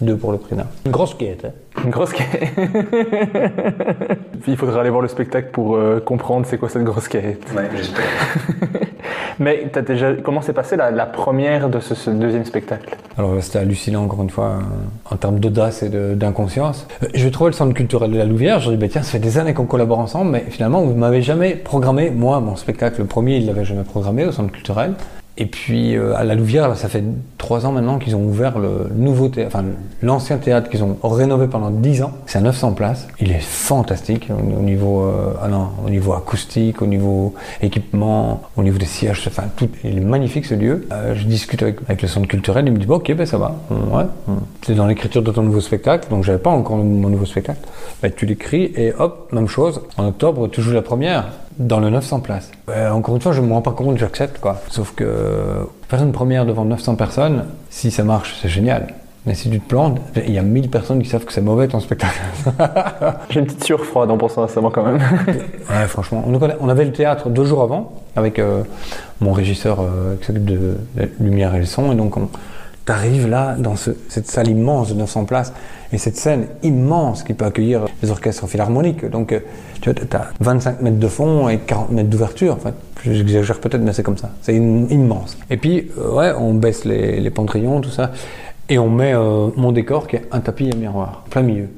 Deux pour le prix d'un. Une grosse quête, hein. Une grosse quête. Il faudra aller voir le spectacle pour euh, comprendre c'est quoi cette grosse quête. Mais t'as déjà... comment s'est passée la, la première de ce, ce deuxième spectacle? Alors c'était hallucinant encore une fois euh, en termes d'audace et d'inconscience. Euh, Je trouvais le centre culturel de la Louvière, je me dis bah, tiens ça fait des années qu'on collabore ensemble mais finalement vous m'avez jamais programmé, moi mon spectacle le premier il l'avait jamais programmé au centre culturel. Et puis euh, à la Louvière ça fait trois ans maintenant qu'ils ont ouvert le nouveau théâtre, enfin l'ancien théâtre qu'ils ont rénové pendant dix ans. C'est à 900 places. Il est fantastique au, au niveau, euh, ah non, au niveau acoustique, au niveau équipement, au niveau des sièges, enfin tout. Il est magnifique ce lieu. Euh, je discute avec, avec le centre culturel, il me dit bon, ok ben ça va, ouais. C'est dans l'écriture de ton nouveau spectacle, donc j'avais pas encore mon nouveau spectacle. Ben, tu l'écris et hop, même chose. En octobre, tu joues la première dans le 900 places. Ben, encore une fois, je me rends pas compte, j'accepte quoi. Sauf que faire une première devant 900 personnes, si ça marche, c'est génial. Mais si tu te plantes, il y a 1000 personnes qui savent que c'est mauvais ton spectacle. J'ai une petite sueur froide en pensant à ça moi quand même. Ouais, franchement. On, on avait le théâtre deux jours avant avec euh, mon régisseur euh, qui s'occupe de la lumière et le son. Et donc, on t'arrives là dans ce- cette salle immense de 900 places et cette scène immense qui peut accueillir les orchestres philharmoniques. Donc, euh, tu vois, as 25 mètres de fond et 40 mètres d'ouverture. Enfin, j'exagère peut-être, mais c'est comme ça. C'est im- immense. Et puis, euh, ouais, on baisse les, les tout ça. Et on met euh, mon décor qui est un tapis à miroir, plein milieu.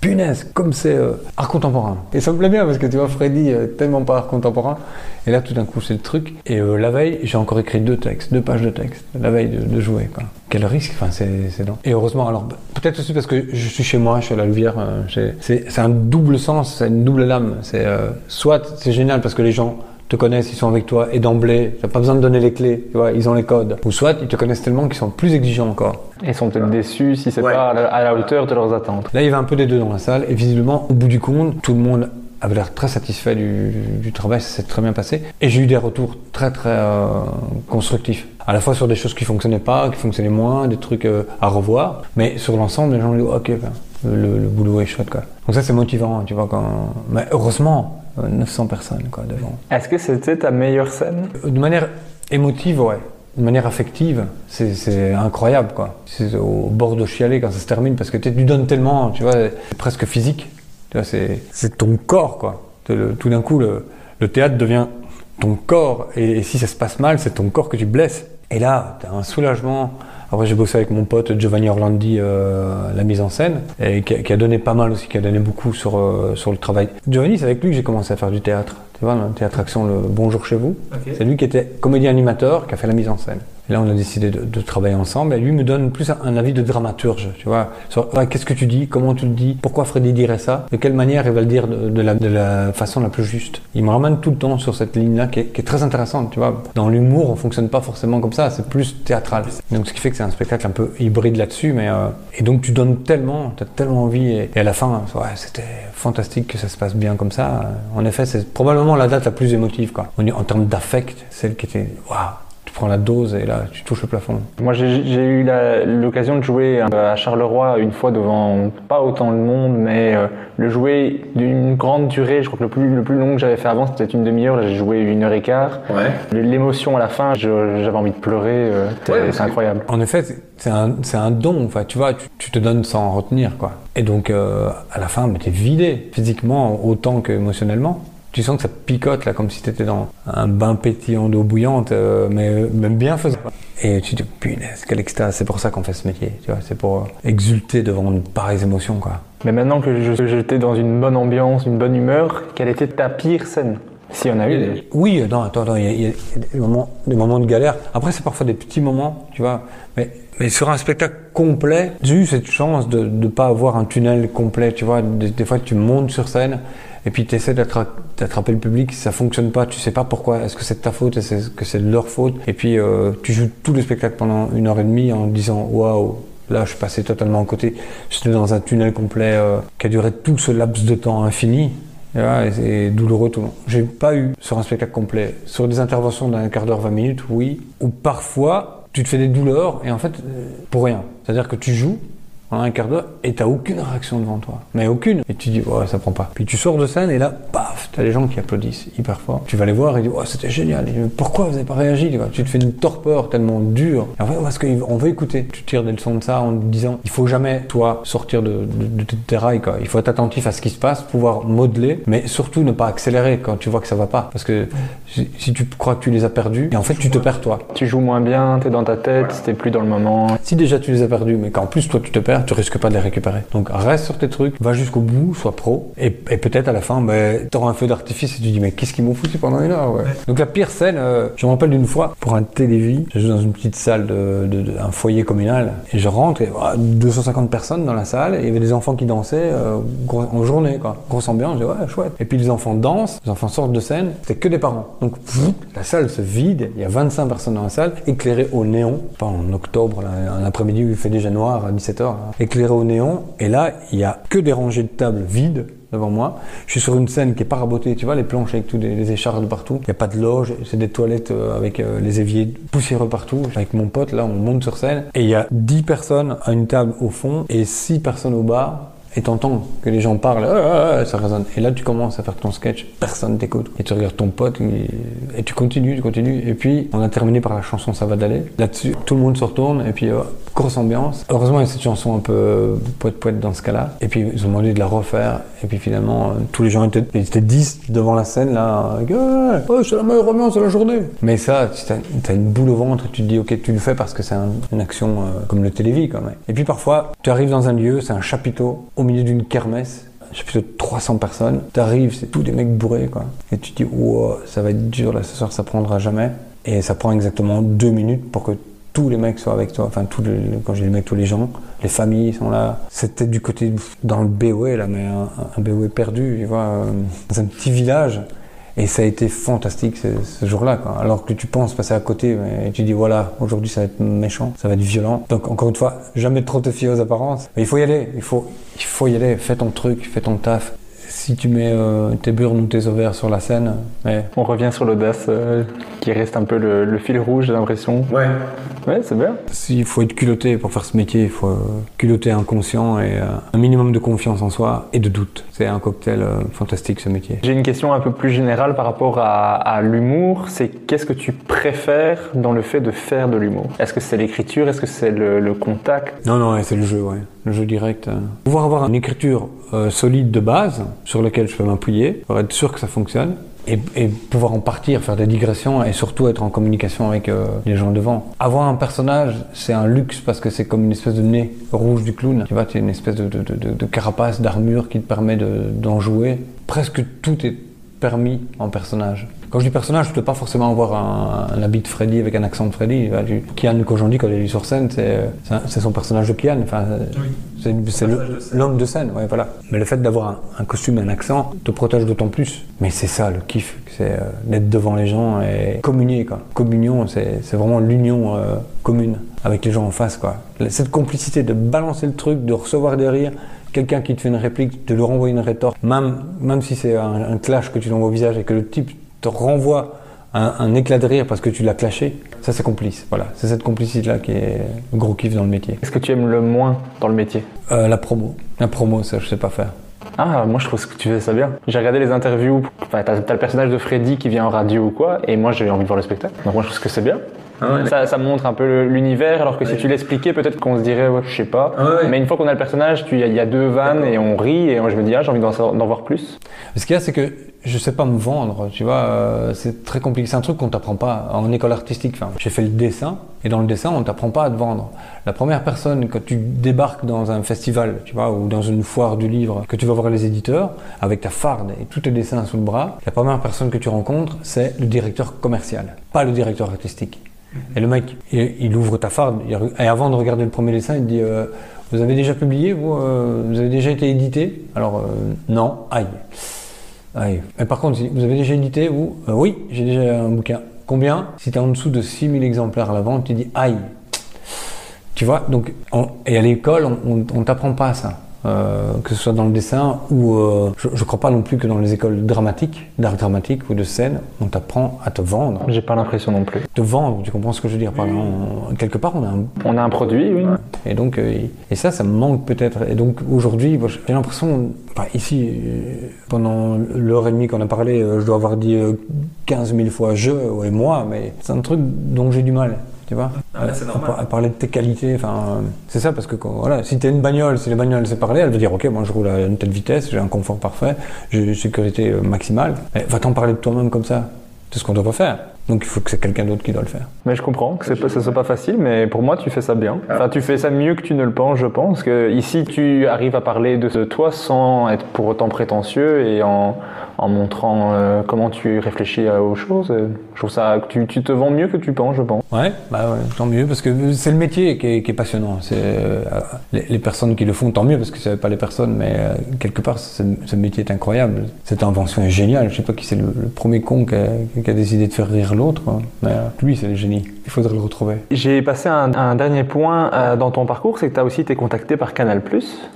Punaise, comme c'est euh, art contemporain. Et ça me plaît bien parce que tu vois, Freddy, tellement pas art contemporain. Et là, tout d'un coup, c'est le truc. Et euh, la veille, j'ai encore écrit deux textes, deux pages de texte, la veille de, jouer. Quoi. Quel risque, enfin, c'est long. Et heureusement, alors, bah, peut-être aussi parce que je suis chez moi, je suis à la Louvière, euh, c'est un double sens, c'est une double lame. C'est soit c'est génial parce que les gens te connaissent, ils sont avec toi, et d'emblée, t'as pas besoin de donner les clés, tu vois, ils ont les codes. Ou soit ils te connaissent tellement qu'ils sont plus exigeants encore. Ils sont peut-être déçus si c'est Ouais. pas à la, à la hauteur de leurs attentes. Là, il y avait un peu des deux dans la salle, et visiblement, au bout du compte, tout le monde avait l'air très satisfait du, du travail, ça s'est très bien passé. Et j'ai eu des retours très très euh, constructifs. À la fois sur des choses qui fonctionnaient pas, qui fonctionnaient moins, des trucs euh, à revoir, mais sur l'ensemble, les gens disent ok, ben, le, le boulot est chouette quoi. Donc ça c'est motivant, tu vois quand. Mais heureusement, 900 personnes quoi devant. Est-ce que c'était ta meilleure scène? De manière émotive, ouais. De manière affective, c'est incroyable, quoi. C'est au bord de chialer quand ça se termine, parce que tu donnes tellement, tu vois, presque physique. C'est ton corps, quoi. Le- tout d'un coup, le, le théâtre devient ton corps, et, et si ça se passe mal, c'est ton corps que tu blesses. Et là, tu as un soulagement. Après, j'ai bossé avec mon pote Giovanni Orlandi, euh, la mise en scène, et qui, a- qui a donné pas mal aussi, qui a donné beaucoup sur, euh, sur le travail. Giovanni, c'est avec lui que j'ai commencé à faire du théâtre. Tu vois, le théâtre action, le Bonjour chez vous. C'est lui qui était comédien animateur, qui a fait la mise en scène. Là, on a décidé de, travailler ensemble. Et lui me donne plus un, avis de dramaturge, tu vois. Qu'est-ce que tu dis, comment tu le dis, pourquoi Freddy dirait ça, de quelle manière il va le dire de, la, façon la plus juste? Il me ramène tout le temps sur cette ligne-là qui, est- très intéressante, tu vois. Dans l'humour, on fonctionne pas forcément comme ça, c'est plus théâtral. Donc, ce qui fait que c'est un spectacle un peu hybride là-dessus, mais euh, et donc tu donnes tellement, tu as tellement envie. Et, à la fin, ouais, c'était fantastique que ça se passe bien comme ça. En effet, c'est probablement la date la plus émotive, est- En termes d'affect, celle qui était, waouh, prends la dose et là, tu touches le plafond. Moi, j'ai eu l'occasion de jouer euh, à Charleroi une fois devant pas autant de monde, mais euh, le jouer d'une grande durée. Je crois que le plus, le plus long que j'avais fait avant, c'était une demi-heure. Là, j'ai joué une heure et quart. L'émotion à la fin, j'avais envie de pleurer. euh, c'est c'est incroyable. En effet, c'est un, don. Enfin, tu vois, tu, tu te donnes sans retenir, quoi. Et donc, euh, à la fin, mais t'es vidé, physiquement autant qu'émotionnellement. Tu sens que ça picote, là, comme si t'étais dans un bain pétillant d'eau bouillante, euh, mais même bien faisant. Et tu te dis, punaise, quelle extase. C'est pour ça qu'on fait ce métier, tu vois. C'est pour euh, exulter devant de pareilles émotions, quoi. Mais maintenant que j'étais dans une bonne ambiance, une bonne humeur, quelle était ta pire scène? S'il y en a eu. des- Oui, non, attends, attends, il y a, il y a des, moments, des moments de galère. Après, c'est parfois des petits moments, tu vois. Mais, mais sur un spectacle complet, j'ai eu cette chance de ne pas avoir un tunnel complet, tu vois. Des, des fois, tu montes sur scène et puis tu essaies d'attraper le public, ça fonctionne pas, tu sais pas pourquoi. Est-ce que c'est de ta faute, est-ce que c'est de leur faute? Et puis, euh, tu joues tout le spectacle pendant une heure et demie en disant, waouh, Là, je suis passé totalement à côté. J'étais dans un tunnel complet euh, qui a duré tout ce laps de temps infini. Et voilà, et c'est douloureux tout le long. J'ai pas eu sur un spectacle complet. Sur des interventions d'un quart d'heure, 20 minutes, oui. Ou parfois, tu te fais des douleurs et en fait, euh, pour rien. C'est-à-dire que tu joues pendant un quart d'heure et t'as aucune réaction devant toi. Mais aucune. Et tu dis, ouais, ça prend pas. Puis tu sors de scène et là, paf, t'as les gens qui applaudissent hyper fort. Tu vas les voir et tu dis, ouais, c'était génial. Et, pourquoi vous avez pas réagi tu, te fais une torpeur tellement dure. En fait, parce qu'on veut écouter. Tu tires des leçons de ça en te disant, il faut jamais, toi, sortir de, de, de tes rails, quoi. Il faut être attentif à ce qui se passe, pouvoir modeler, mais surtout ne pas accélérer quand tu vois que ça va pas. Parce que si, si tu crois que tu les as perdus, et en fait, tu te perds toi. Tu joues moins bien, t'es dans ta tête, t'es plus dans le moment. Si déjà tu les as perdus, mais qu'en plus toi tu te perds, tu risques pas de les récupérer. Donc reste sur tes trucs, va jusqu'au bout, sois pro, et, et peut-être à la fin, ben, tu auras un feu d'artifice et tu dis mais qu'est-ce qu'ils m'ont foutu pendant une heure ouais. Donc la pire scène, euh, je me rappelle d'une fois pour un télévis, je joue dans une petite salle de, de, de- un foyer communal et je rentre et voilà, 250 personnes dans la salle, et il y avait des enfants qui dansaient euh, gros- en journée quoi, grosse ambiance, je dis ouais chouette. Et puis les enfants dansent, les enfants sortent de scène, c'était que des parents. Donc pff, la salle se vide, il y a 25 personnes dans la salle, éclairées au néon, pas en octobre, là, un après-midi où il fait déjà noir à 17h, là, éclairées au néon, et là il y a que des rangées de tables vides devant moi. Je suis sur une scène qui est pas rabotée, tu vois, les planches avec tous les, écharpes de partout. Il n'y a pas de loge, c'est des toilettes euh, avec euh, les éviers poussiéreux partout. Avec mon pote, là, on monte sur scène et il y a 10 personnes à une table au fond et 6 personnes au bar. Et t'entends que les gens parlent, Ah, ah, ah ça résonne. Et là, tu commences à faire ton sketch, personne t'écoute. Et tu regardes ton pote, et, et tu continues, tu continues. Et puis, on a terminé par la chanson Ça va d'aller. Là-dessus, tout le monde se retourne, et puis, euh, grosse ambiance. Heureusement, il y a cette chanson un peu poète-poète dans ce cas-là. Et puis, ils ont demandé de la refaire. Et puis, finalement, euh, tous les gens étaient, étaient 10 devant la scène, là. oh, c'est la meilleure ambiance de la journée. Mais ça, tu as, une boule au ventre, tu te dis, ok, tu le fais parce que c'est un- une action euh, comme le télévis, quand même. Et puis, parfois, tu arrives dans un lieu, c'est un chapiteau au milieu d'une kermesse. Un chapiteau de 300 personnes. T'arrives, c'est tous des mecs bourrés, quoi. Et tu te dis, wow, ça va être dur, là, ce soir, ça prendra jamais. Et ça prend exactement deux minutes pour que tous les mecs soient avec toi. Enfin, quand je dis les mecs, tous les gens, les familles sont là. C'était du côté, dans le BOE, là, mais un, un BOE perdu, tu vois, euh, dans un petit village. Et ça a été fantastique ce, jour-là. Alors que tu penses passer à côté, mais tu dis voilà, aujourd'hui ça va être méchant, ça va être violent. Donc encore une fois, jamais trop te fier aux apparences. Mais il faut y aller, il faut, il faut y aller. Fais ton truc, fais ton taf. Si tu mets euh, tes burnes ou tes ovaires sur la scène, mais On revient sur l'audace euh, qui reste un peu le, le fil rouge, j'ai l'impression. ouais. Ouais, c'est bien. S'il faut être culotté pour faire ce métier, il faut euh, culotter inconscient et euh, un minimum de confiance en soi et de doute. C'est un cocktail euh, fantastique ce métier. J'ai une question un peu plus générale par rapport à, à l'humour. C'est qu'est-ce que tu préfères dans le fait de faire de l'humour? Est-ce que c'est l'écriture? Est-ce que c'est le, le contact? Non, non, ouais, c'est le jeu, ouais. Le jeu direct. euh. Pouvoir avoir une écriture euh, solide de base sur laquelle je peux m'appuyer pour être sûr que ça fonctionne. Et, pouvoir en partir, faire des digressions et surtout être en communication avec euh, les gens devant. Avoir un personnage, c'est un luxe parce que c'est comme une espèce de nez rouge du clown. Tu vois, tu as une espèce de, de- de- de carapace, d'armure qui te permet de- d'en jouer. Presque tout est permis en personnage. Quand je dis personnage, je ne peux pas forcément avoir un, un habit de Freddy avec un accent de Freddy. Du- Kian, dis, quand il est sur scène, c'est c'est son personnage de Kian. Enfin, c'est c'est le- l'homme de scène, ouais, voilà. Mais le fait d'avoir un, un costume et un accent te protège d'autant plus. Mais c'est ça le kiff, c'est euh, d'être devant les gens et communier. Quoi. Communion, c'est c'est vraiment l'union euh, commune avec les gens en face. Quoi. Cette complicité de balancer le truc, de recevoir des rires, quelqu'un qui te fait une réplique, de lui renvoyer une rétorque, même, même si c'est un, un clash que tu l'envoies au visage et que le type te renvoie un, un éclat de rire parce que tu l'as clashé, ça c'est complice. Voilà, c'est cette complicité-là qui est le gros kiff dans le métier. Qu'est-ce que tu aimes le moins dans le métier? Euh, la promo. La promo, ça je sais pas faire. Ah, moi je trouve que tu fais ça bien. J'ai regardé les interviews, enfin, t'as as le personnage de Freddy qui vient en radio ou quoi, et moi j'ai envie de voir le spectacle. Donc moi je trouve que c'est bien. Ça, ça montre un peu l'univers, alors que si tu l'expliquais, peut-être qu'on se dirait, ouais, je sais pas. Mais une fois qu'on a le personnage, tu- il y, a- il y a deux vannes et on rit, et moi je me dis, ah, j'ai envie d'en voir plus. Ce qu'il y a, c'est que je sais pas me vendre, tu vois, euh, c'est très compliqué. C'est un truc qu'on t'apprend pas en école artistique. Enfin, j'ai fait le dessin, et dans le dessin, on t'apprend pas à te vendre. La première personne, quand tu débarques dans un festival, tu vois, ou dans une foire du livre, que tu vas voir les éditeurs, avec ta farde et tous tes dessins sous le bras, la première personne que tu rencontres, c'est le directeur commercial, pas le directeur artistique. Et le mec, il, ouvre ta farde, et avant de regarder le premier dessin, il dit euh, Vous avez déjà publié vous, euh, vous avez déjà été édité? Alors, euh, non, aïe. Aïe. Mais par contre, vous avez déjà édité, vous? Oui, j'ai déjà un bouquin. Combien? Si tu en dessous de 6000 exemplaires à la vente, tu dis aïe. Tu vois, donc, on- et à l'école, on, on t'apprend pas ça. Euh, que ce soit dans le dessin ou euh, je, je crois pas non plus que dans les écoles dramatiques, d'art dramatique ou de scène, on t'apprend à te vendre. J'ai pas l'impression non plus. Te vendre, tu comprends ce que je veux dire? Par Quelque part, on a un On a un produit, oui. et donc, euh, et ça, ça me manque peut-être. Et donc aujourd'hui, j'ai l'impression, ici, pendant l'heure et demie qu'on a parlé, je dois avoir dit euh, 15 000 fois je et moi, mais c'est un truc dont j'ai du mal. Tu vois Ah, c'est À- normal. À, parler de tes qualités, enfin, euh, c'est ça parce que quand- voilà, si t'es une bagnole, si la bagnole sait parler, elle veut dire ok, moi je roule à une telle vitesse, j'ai un confort parfait, j'ai une sécurité euh, maximale. Va t'en parler de toi-même comme ça. C'est ce qu'on doit pas faire. Donc il faut que c'est quelqu'un d'autre qui doit le faire. Mais je comprends que pas- ce soit pas facile, mais pour moi, tu fais ça bien. Enfin, tu fais ça mieux que tu ne le penses, je pense. Que ici, tu arrives à parler de toi sans être pour autant prétentieux et en, en montrant euh, comment tu réfléchis à- aux choses. Euh, Je trouve ça que tu, tu te vends mieux que tu penses, je pense. Ouais, bah ouais, tant mieux, parce que c'est le métier qui est, qui est passionnant. C'est euh, les, les personnes qui le font, tant mieux, parce que c'est pas les personnes, mais euh, quelque part, ce, ce métier est incroyable. Cette invention est géniale. Je sais pas qui c'est le, le premier con qui a, qui a décidé de faire rire l'autre, mais euh, lui, c'est le génie. Il faudrait le retrouver. J'ai passé un, un dernier point euh, dans ton parcours, c'est que tu as aussi été contacté par Canal+,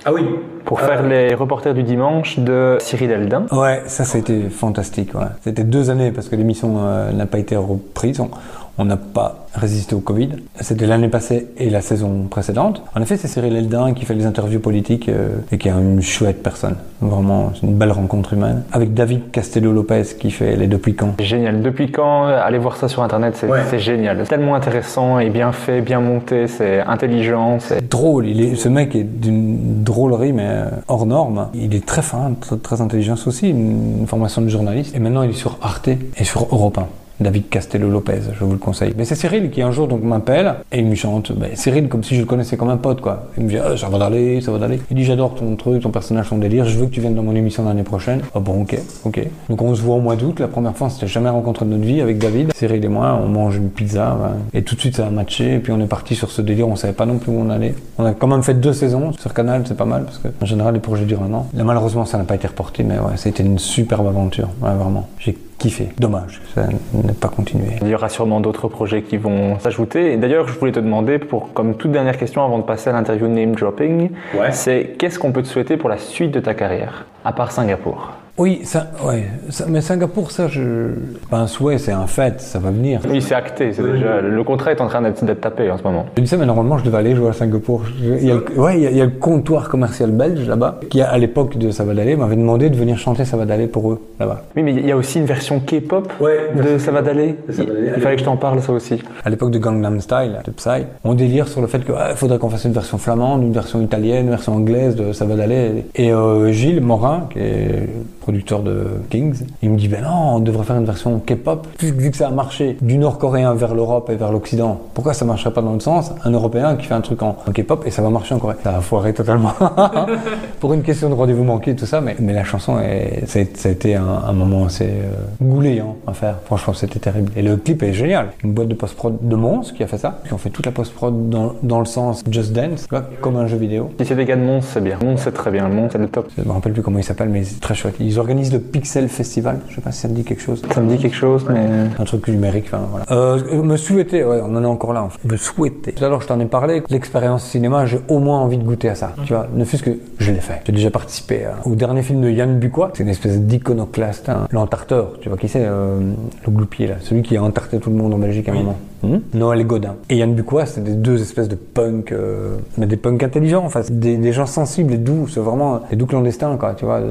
Ah oui. pour faire les reporters du dimanche de Cyril Eldin. Ouais, ça, c'était fantastique. Ouais. C'était deux années parce que l'émission euh, n'a pas été reprise. On- On n'a pas résisté au Covid. C'était l'année passée et la saison précédente. En effet, c'est Cyril Eldin qui fait les interviews politiques euh, et qui est une chouette personne. Vraiment, c'est une belle rencontre humaine. Avec David Castello-Lopez qui fait les Depuis quand. Génial. Depuis quand euh, Allez voir ça sur internet, c'est Ouais. génial. C'est tellement intéressant et bien fait, bien monté, c'est intelligent. c'est- Drôle, il est, ce mec est d'une drôlerie mais euh, hors norme. Il est très fin, très, très intelligent aussi, une, une formation de journaliste. Et maintenant il est sur Arte et sur Europe 1. David Castello-Lopez, je vous le conseille. Mais c'est Cyril qui un jour donc m'appelle et il me chante. Ben, Cyril comme si je le connaissais comme un pote quoi. Il me dit Ah, ça va d'aller, ça va d'aller. Il dit j'adore ton truc, ton personnage, ton délire. Je veux que tu viennes dans mon émission l'année prochaine. Ah bon ok, ok. Donc on se voit au mois d'août. La première fois on s'était jamais rencontré de notre vie avec David. Cyril et moi, on mange une pizza ben, et tout de suite ça a matché. Et puis on est parti sur ce délire. On savait pas non plus où on allait. On a quand même fait deux saisons sur Canal, c'est pas mal parce que en général les projets durent un an. Là malheureusement ça n'a pas été reporté, mais ouais, ça a été une superbe aventure. Ouais, vraiment. Kiffé. Dommage, ça n'a pas continué. Il y aura sûrement d'autres projets qui vont s'ajouter. Et d'ailleurs, je voulais te demander, pour comme toute dernière question avant de passer à l'interview name dropping, Ouais. c'est qu'est-ce qu'on peut te souhaiter pour la suite de ta carrière, à part Singapour? Oui, ça, ouais, ça- mais Singapour, ça, je, pas un souhait, c'est un fait, ça va venir. Oui, c'est acté. C'est déjà le contrat est en train d'être tapé en ce moment. Je dis ça, mais normalement, je devais aller jouer à Singapour. Je- il y a le- ouais, il y, a, il y a le comptoir commercial belge là-bas, qui à l'époque de Savadalé m'avait demandé de venir chanter Savadalé pour eux là-bas. Oui, mais il y a aussi une version K-pop Ouais, de Savadalé. de Savadalé. Il fallait que je t'en parle ça aussi. À l'époque de Gangnam Style, de Psy, on délire sur le fait qu'il faudrait qu'on fasse une version flamande, une version italienne, une version anglaise de Savadalé. Et euh, Gilles Morin, qui est producteur de Kings, il me dit ben non, on devrait faire une version K-pop. Vu, que ça a marché du nord-coréen vers l'Europe et vers l'Occident, pourquoi ça marcherait pas dans le sens Un Européen qui fait un truc en, en K-pop et ça va marcher en Corée? Ça a foiré totalement. Pour une question de rendez-vous manqué, tout ça, mais, mais la chanson, est, ça, a, ça a été un, un moment assez euh, gouléant à faire. Franchement, c'était terrible. Et le clip est génial. Une boîte de post-prod de Mons qui a fait ça. Qui ont fait toute la post-prod dans, dans le sens Just Dance, vois, comme un jeu vidéo. Si c'est des gars de Mons, c'est bien. Mons, c'est très bien. Mons, c'est le top. Je me rappelle plus comment il s'appelle, mais c'est très chouette. Ils ils organisent le Pixel Festival. Je sais pas si ça me dit quelque chose. Ça me dit quelque chose, mais. Un truc numérique, enfin voilà. Euh, me souhaiter, ouais, on en est encore là. En fait. Me souhaiter. Tout à l'heure, je t'en ai parlé. L'expérience cinéma, j'ai au moins envie de goûter à ça. Tu vois, ne fût-ce que je l'ai fait. J'ai déjà participé à- au dernier film de Yann Bucois. C'est une espèce d'iconoclaste, hein. l'entarteur. Tu vois qui c'est euh, Le gloupier là, celui qui a entarté tout le monde en Belgique à un moment. Hmm Noël Godin. Et Yann Bucois, c'est des deux espèces de punks, euh, mais des punks intelligents, enfin, c'est des, gens sensibles et doux, c'est vraiment des doux clandestins, quoi, tu vois,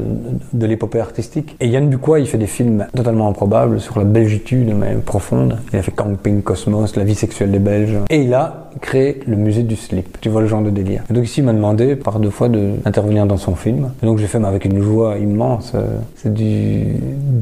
de, l'épopée artistique. Et Yann Bucois, il fait des films totalement improbables sur la belgitude, mais profonde. Il a fait Camping Cosmos, la vie sexuelle des Belges. Et il a créé le musée du slip. Tu vois le genre de délire. Et donc ici, il m'a demandé par deux fois de- d'intervenir dans son film. Et donc j'ai fait, mais avec une joie immense. Euh, C'est du,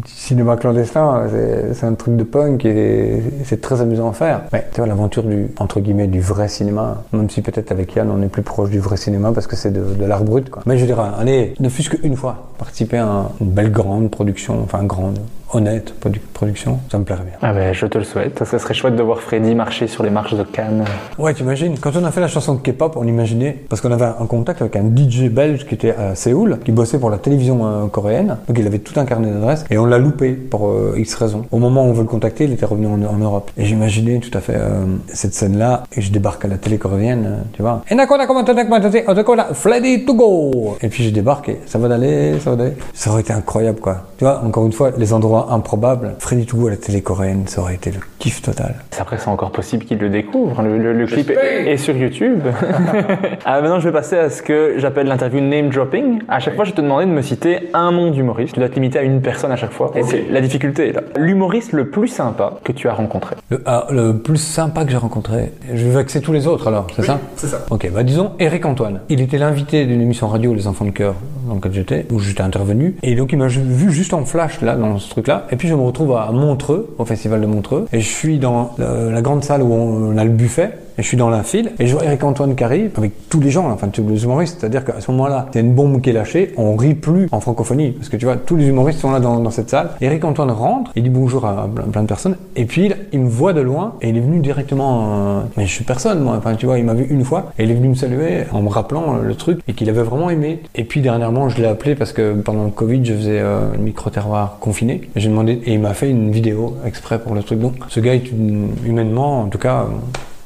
cinéma clandestin, c'est un truc de punk et c'est très amusant à faire. Tu vois, l'aventure du, entre guillemets, du vrai cinéma, même si peut-être avec Yann, on est plus proche du vrai cinéma parce que c'est de, l'art brut. Mais je dirais, allez, ne fût-ce qu'une fois, participer à une belle grande production, enfin grande, honnête produ- production, ça me plairait bien. Ah ben, je te le souhaite. Ça serait chouette de voir Freddy marcher sur les marches de Cannes. Ouais, t'imagines, quand on a fait la chanson de K-pop, on imaginait, parce qu'on avait un contact avec un DJ belge qui était à Séoul, qui bossait pour la télévision euh, coréenne, donc il avait tout un carnet d'adresses, et on l'a loupé pour euh, X raisons. Au moment où on veut le contacter, il était revenu en, en Europe. Et j'imaginais tout à fait euh, cette scène-là, et je débarque à la télé coréenne, tu vois. D'accord, Freddy to go Et puis je débarque, et ça va d'aller, ça va d'aller. Ça aurait été incroyable, quoi. Tu vois, encore une fois, les endroits improbables, Freddy to go à la télé coréenne, ça aurait été le kiff total. Après, c'est encore possible qu'ils le découvrent. Le, le- le clip est, est sur YouTube. ah, maintenant, je vais passer à ce que j'appelle l'interview name dropping. À chaque fois, je vais te demander de me citer un nom d'humoriste. Tu dois te limiter à une personne à chaque fois. Et c'est la difficulté est là. L'humoriste le plus sympa que tu as rencontré. Le, ah, le plus sympa que j'ai rencontré, je vais vexer tous les autres alors, c'est ça? c'est ça. Ok, bah disons Eric Antoine. Il était l'invité d'une émission radio Les Enfants de Cœur dans laquelle j'étais, où j'étais intervenu. Et donc il m'a vu juste en flash là, dans ce truc-là. Et puis je me retrouve à Montreux, au festival de Montreux. Et je suis dans euh, la grande salle où on a le buffet. Et je suis dans la file et je vois Eric Antoine qui arrive avec tous les gens, enfin tous les humoristes. C'est-à-dire qu'à ce moment-là, il y a une bombe qui est lâchée, on rit plus en francophonie. Parce que tu vois, tous les humoristes sont là dans, cette salle. Eric Antoine rentre, il dit bonjour à plein, de personnes. Et puis il, il me voit de loin et il est venu directement. euh, mais je suis personne, moi. Enfin, tu vois, il m'a vu une fois et il est venu me saluer en me rappelant le truc et qu'il avait vraiment aimé. Et puis dernièrement, je l'ai appelé parce que pendant le Covid, je faisais euh, le micro-terroir confiné. J'ai demandé et il m'a fait une vidéo exprès pour le truc. Donc, ce gars est une- humainement, en tout cas,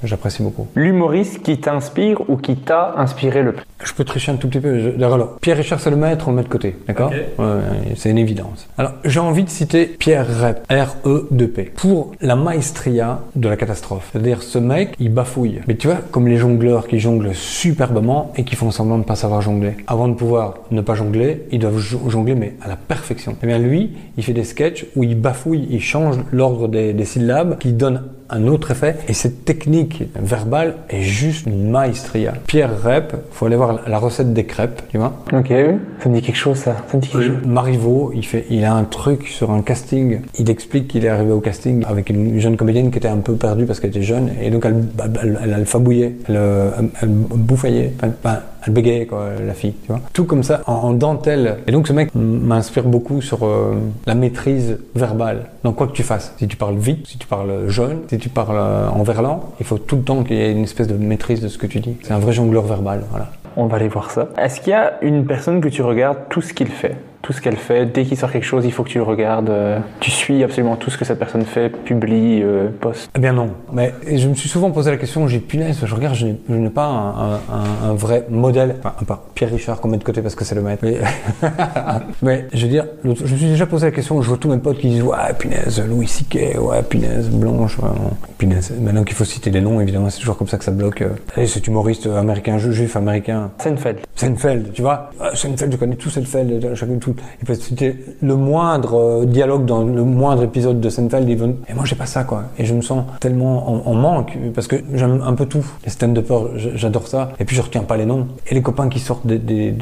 j'apprécie beaucoup. L'humoriste qui t'inspire ou qui t'a inspiré le plus? Je peux tricher un tout petit peu. Je- alors, Pierre-Richard, c'est le maître, on le met de côté. D'accord Ouais, ouais, C'est une évidence. Alors, j'ai envie de citer Pierre Rep, R-E-2-P, pour la maestria de la catastrophe. C'est-à-dire, ce mec, il bafouille. Mais tu vois, comme les jongleurs qui jonglent superbement et qui font semblant de ne pas savoir jongler. Avant de pouvoir ne pas jongler, ils doivent jo- jongler, mais à la perfection. Et bien, lui, il fait des sketchs où il bafouille, il change l'ordre des, des syllabes, qui donne un autre effet. Et cette technique verbale est juste une maestria. Pierre Rep, faut aller voir la recette des crêpes, tu vois. Ok, oui. Ça me dit quelque chose, ça. Ça me dit quelque chose. Marivaux, il fait, il a un truc sur un casting. Il explique qu'il est arrivé au casting avec une jeune comédienne qui était un peu perdue parce qu'elle était jeune et donc elle, elle, elle, elle fabouillait, elle, euh, elle bouffaillait, enfin, elle bégayait quoi, la fille, tu vois. Tout comme ça, en, en dentelle. Et donc ce mec m'inspire beaucoup sur euh, la maîtrise verbale. Donc quoi que tu fasses, si tu parles vite, si tu parles jeune, si tu parles euh, en verlan, il faut tout le temps qu'il y ait une espèce de maîtrise de ce que tu dis. C'est un vrai jongleur verbal, voilà. On va aller voir ça. Est-ce qu'il y a une personne que tu regardes tout ce qu'il fait? Tout ce qu'elle fait. Dès qu'il sort quelque chose, il faut que tu le regardes. euh, tu suis absolument tout ce que cette personne fait, publie, euh, poste. Eh bien non. Mais je me suis souvent posé la question, j'ai punaise, je regarde, je n'ai- pas un, un- vrai modèle. Enfin, part Pierre Richard qu'on met de côté parce que c'est le maître. Mais, mais je veux dire, je me suis déjà posé la question, je vois tous mes potes qui disent, ouais, punaise, Louis C.K., ouais, punaise, Blanche, ouais, punaise. Maintenant qu'il faut citer les noms, évidemment, c'est toujours comme ça que ça bloque. euh. Et cet humoriste américain, ju- juif américain, Seinfeld. Seinfeld, tu vois? Seinfeld, je connais tout Seinfeld, euh, chacun tout. Il peut citer le moindre euh, dialogue dans le moindre épisode de Seinfeld. Et moi, j'ai pas ça, quoi. Et je me sens tellement en, en manque parce que j'aime un peu tout. Les stand peur j'adore ça. Et puis, je retiens pas les noms. Et les copains qui sortent des, des,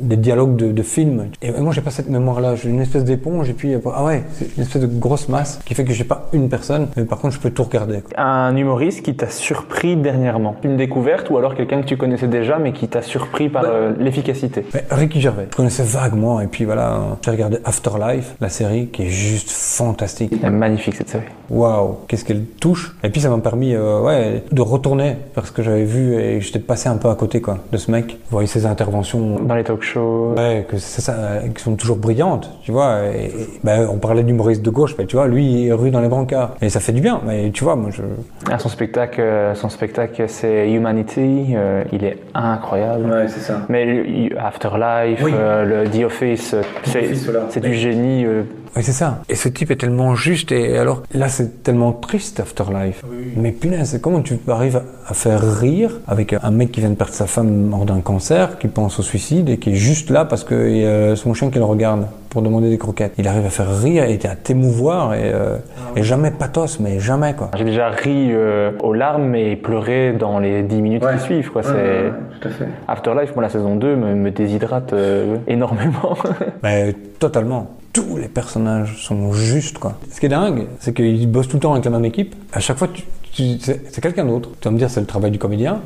des dialogues de, de films. Et moi, j'ai pas cette mémoire-là. J'ai une espèce d'éponge et puis, ah ouais, c'est une espèce de grosse masse qui fait que j'ai pas une personne. Mais par contre, je peux tout regarder. quoi. Un humoriste qui t'a surpris dernièrement Une découverte ou alors quelqu'un que tu connaissais déjà mais qui t'a surpris par euh, l'efficacité Mais Ricky Gervais, je connaissais vaguement, et puis voilà, j'ai regardé Afterlife, la série, qui est juste fantastique. Elle est magnifique cette série. Waouh, qu'est-ce qu'elle touche Et puis ça m'a permis, euh, ouais, de retourner vers ce que j'avais vu et j'étais passé un peu à côté, quoi, de ce mec. Vous voyez ses interventions, Dans les talk shows. ouais, que c'est ça, euh, qui sont toujours brillantes, tu vois. Et, et, ben, on parlait d'humoriste de gauche, ben, tu vois, lui, il est rue dans les brancards. Et ça fait du bien, mais tu vois, moi, je... Ah, son spectacle, euh, son spectacle c'est Humanity. euh, il est incroyable. c'est ça. Mais Afterlife, Oui. euh, le The Office, c'est voilà. c'est du génie. euh, Oui, c'est ça. Et ce type est tellement juste. Et alors, là, c'est tellement triste, Afterlife. Mais punaise, comment tu arrives à faire rire avec un mec qui vient de perdre sa femme mort d'un cancer, qui pense au suicide et qui est juste là parce que a son chien qui le regarde? Pour demander des croquettes. Il arrive à faire rire et à t'émouvoir et, euh, et jamais pathos, mais jamais, quoi. J'ai déjà ri euh, aux larmes et pleuré dans les 10 minutes qui suivent. Quoi. c'est... tout à fait. Afterlife, moi la saison 2 me, me déshydrate euh, énormément. Mais totalement. Tous les personnages sont justes, quoi. Ce qui est dingue, c'est qu'ils bossent tout le temps avec la même équipe. À chaque fois, tu, tu- c'est c'est quelqu'un d'autre. Tu vas me dire, c'est le travail du comédien.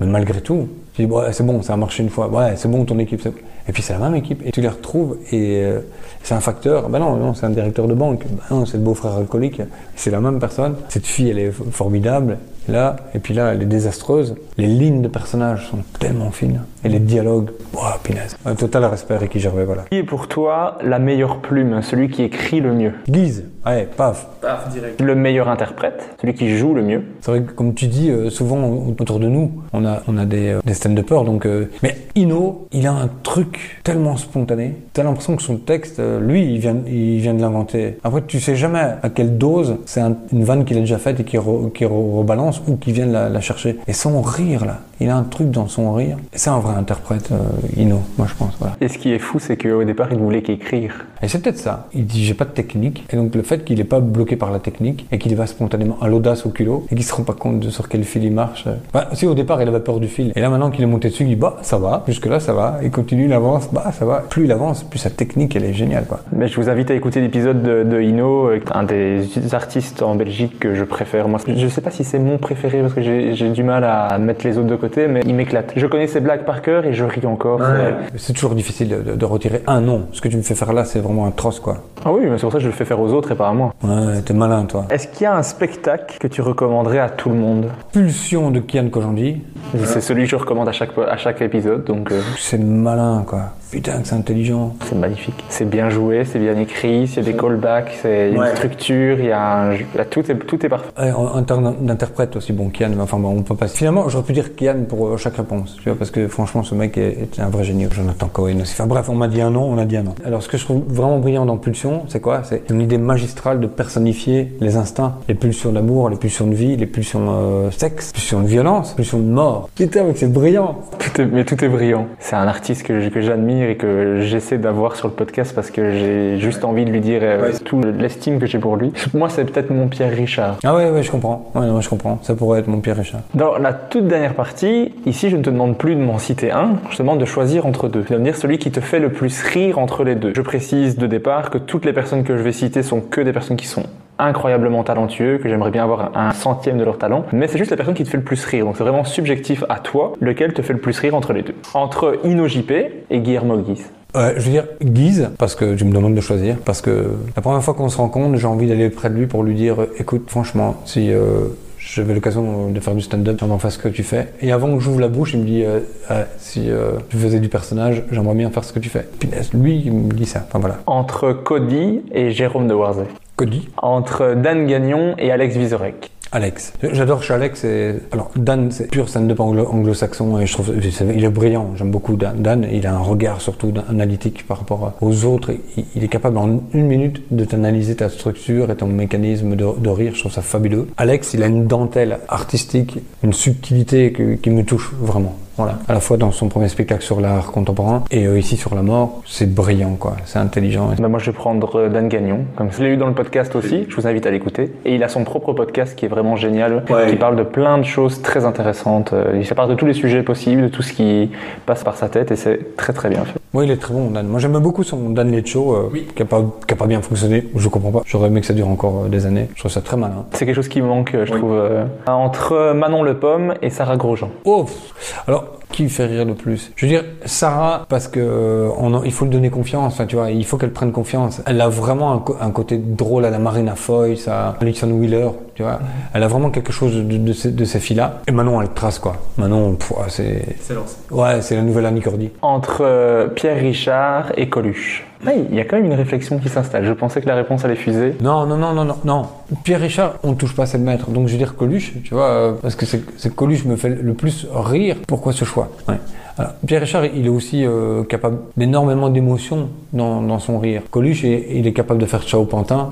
Mais malgré tout, tu dis, ouais, c'est bon, ça a marché une fois. Ouais, c'est bon, ton équipe. c'est- Et puis c'est la même équipe. Et tu les retrouves. Et euh, c'est un facteur. Ben non, c'est un directeur de banque. Ben c'est le beau-frère alcoolique. C'est la même personne. Cette fille, elle est formidable. Là, et puis là, elle est désastreuse. Les lignes de personnages sont tellement fines. Et les dialogues, ouah, pinaise. Un total respect, Ricky Gervais, voilà. Qui est pour toi la meilleure plume, celui qui écrit le mieux? Guise, ouais, paf. Paf, direct. Le meilleur interprète, celui qui joue le mieux C'est vrai que comme tu dis, euh, souvent au- autour de nous, on a, on a des, euh, des stand peur donc. euh, Mais Ino, il a un truc tellement spontané. T'as l'impression que son texte, euh, lui, il vient, il vient de l'inventer. Après, tu sais jamais à quelle dose c'est un- une vanne qu'il a déjà faite et qui, re- qui re- rebalance ou qui vient de la, la chercher. Et son rire là, il a un truc dans son rire. C'est un vrai interprète, euh, Ino, moi je pense. Voilà. Et ce qui est fou, c'est qu'au départ, il ne voulait qu'écrire. Et c'est peut-être ça. Il dit j'ai pas de technique. Et donc le fait qu'il n'est pas bloqué par la technique et qu'il va spontanément à l'audace au culot et qu'il se rend pas compte de sur quel fil il marche. Bah, si au départ il avait peur du fil. Et là maintenant qu'il est monté dessus, il dit bah ça va. Jusque là ça va. Il continue, il avance. Bah ça va. Plus il avance, plus sa technique elle est géniale quoi. Mais je vous invite à écouter l'épisode de, de Ino, euh, un des artistes en Belgique que je préfère. Moi, je sais pas si c'est mon préféré parce que j'ai du mal à mettre les autres de côté, mais il m'éclate. Je connais ses blagues par cœur et je ris encore. C'est- C'est toujours difficile de, de- de retirer un nom. Ce que tu me fais faire là c'est vraiment atroce quoi. Ah oui, mais c'est pour ça que je le fais faire aux autres et pas à moi. Ouais, t'es malin toi. Est-ce qu'il y a un spectacle que tu recommanderais à tout le monde? Pulsion de Kian Kojandi. C'est celui que je recommande à chaque, à chaque épisode, donc euh, C'est malin quoi. Putain que c'est intelligent. c'est magnifique. C'est bien joué, c'est bien écrit, il y a des callbacks, c'est une structure, il y a, un, tout, est, tout est parfait. En, en termes d'interprète aussi, bon, Kian, enfin bon, on peut pas. Finalement, j'aurais pu dire Kian pour euh, chaque réponse, tu vois, parce que franchement, ce mec est, est un vrai génie. Jonathan Cohen aussi. Enfin bref, on m'a dit un nom, on a dit un nom. Alors, ce que je trouve vraiment brillant dans Pulsion, c'est quoi? C'est une idée magistrale de personnifier les instincts, les pulsions d'amour, les pulsions de vie, les pulsions euh, sexe, les pulsions de violence, les pulsions de mort. Putain, mec, c'est brillant. Tout est- mais tout est brillant. C'est un artiste que, que j'admire et que j'essaie d'avoir sur le podcast parce que j'ai juste envie de lui dire euh, tout l'estime que j'ai pour lui. Moi, c'est peut-être mon Pierre Richard. Ah ouais, ouais, je comprends. Ouais, non, je comprends. Ça pourrait être mon Pierre Richard. Dans la toute dernière partie, ici, je ne te demande plus de m'en citer un, je te demande de choisir entre deux. Me dire celui qui te fait le plus rire entre les deux. Je précise de départ que toutes les personnes que je vais citer sont que des personnes qui sont incroyablement talentueux, que j'aimerais bien avoir un centième de leur talent, mais c'est juste la personne qui te fait le plus rire. Donc c'est vraiment subjectif à toi, lequel te fait le plus rire entre les deux. Entre Ino JP et Guillermo Guise. Ouais, je veux dire Guise, parce que tu me demandes de choisir, parce que la première fois qu'on se rencontre, j'ai envie d'aller près de lui pour lui dire, euh, écoute, franchement, si euh, j'avais l'occasion de faire du stand-up, j'aimerais faire ce que tu fais. Et avant que j'ouvre la bouche, il me dit, euh, Ah, si euh, tu faisais du personnage, j'aimerais bien faire ce que tu fais. Puis lui, il me dit ça. Enfin voilà. Entre Cody et Jérôme de Warzé. Cody, Entre Dan Gagnon et Alex Vizorek. Alex. J'adore chez Alex. Et... Alors Dan, c'est pur stand-up anglo- anglo-saxon et je trouve il est brillant. J'aime beaucoup Dan. Dan, il a un regard surtout analytique par rapport aux autres. Il, est capable en une minute de t'analyser ta structure et ton mécanisme de, de rire. Je trouve ça fabuleux. Alex, il a une dentelle artistique, une subtilité qui me touche vraiment. Voilà. À la fois dans son premier spectacle sur l'art contemporain et euh, ici sur la mort, c'est brillant, quoi. C'est intelligent. Bah, moi, je vais prendre euh, Dan Gagnon. Comme je l'ai eu dans le podcast aussi, je vous invite à l'écouter. Et il a son propre podcast qui est vraiment génial, Ouais. qui parle de plein de choses très intéressantes. Euh, Il parle de tous les sujets possibles, de tout ce qui passe par sa tête, et c'est très très bien fait. Oui, il est très bon, Dan. Moi, j'aime beaucoup son Dan Lecho, euh, qui n'a pas, qui a pas bien fonctionné. Je comprends pas. J'aurais aimé que ça dure encore euh, des années. Je trouve ça très malin. C'est quelque chose qui me manque, je trouve, euh, entre Manon Le Pomme et Sarah Grosjean. Oh, pff. Alors qui fait rire le plus Je veux dire Sarah parce que euh, on en- il faut lui donner confiance. Tu vois, il faut qu'elle prenne confiance. Elle a vraiment un, côté drôle à la Marina Foy, à Alison Wheeler. Tu vois, elle a vraiment quelque chose de, de ces, de ces filles-là. Et Manon, elle trace quoi. Manon, pff, ouais, c'est C'est lancé. ouais, c'est la nouvelle Annie Cordy. Entre euh, Pierre Richard et Coluche. Ah, il y a quand même une réflexion qui s'installe. Je pensais que la réponse allait fuser. Non, non, non, non, non, non. Pierre Richard, on ne touche pas, c'est le maître. Donc je veux dire Coluche, tu vois, euh, parce que c'est c'est Coluche me fait le plus rire. Pourquoi ce choix? Ouais. Alors, Pierre Richard, il est aussi euh, capable d'énormément d'émotions dans, dans son rire. Coluche, il, est capable de faire Ciao Pantin,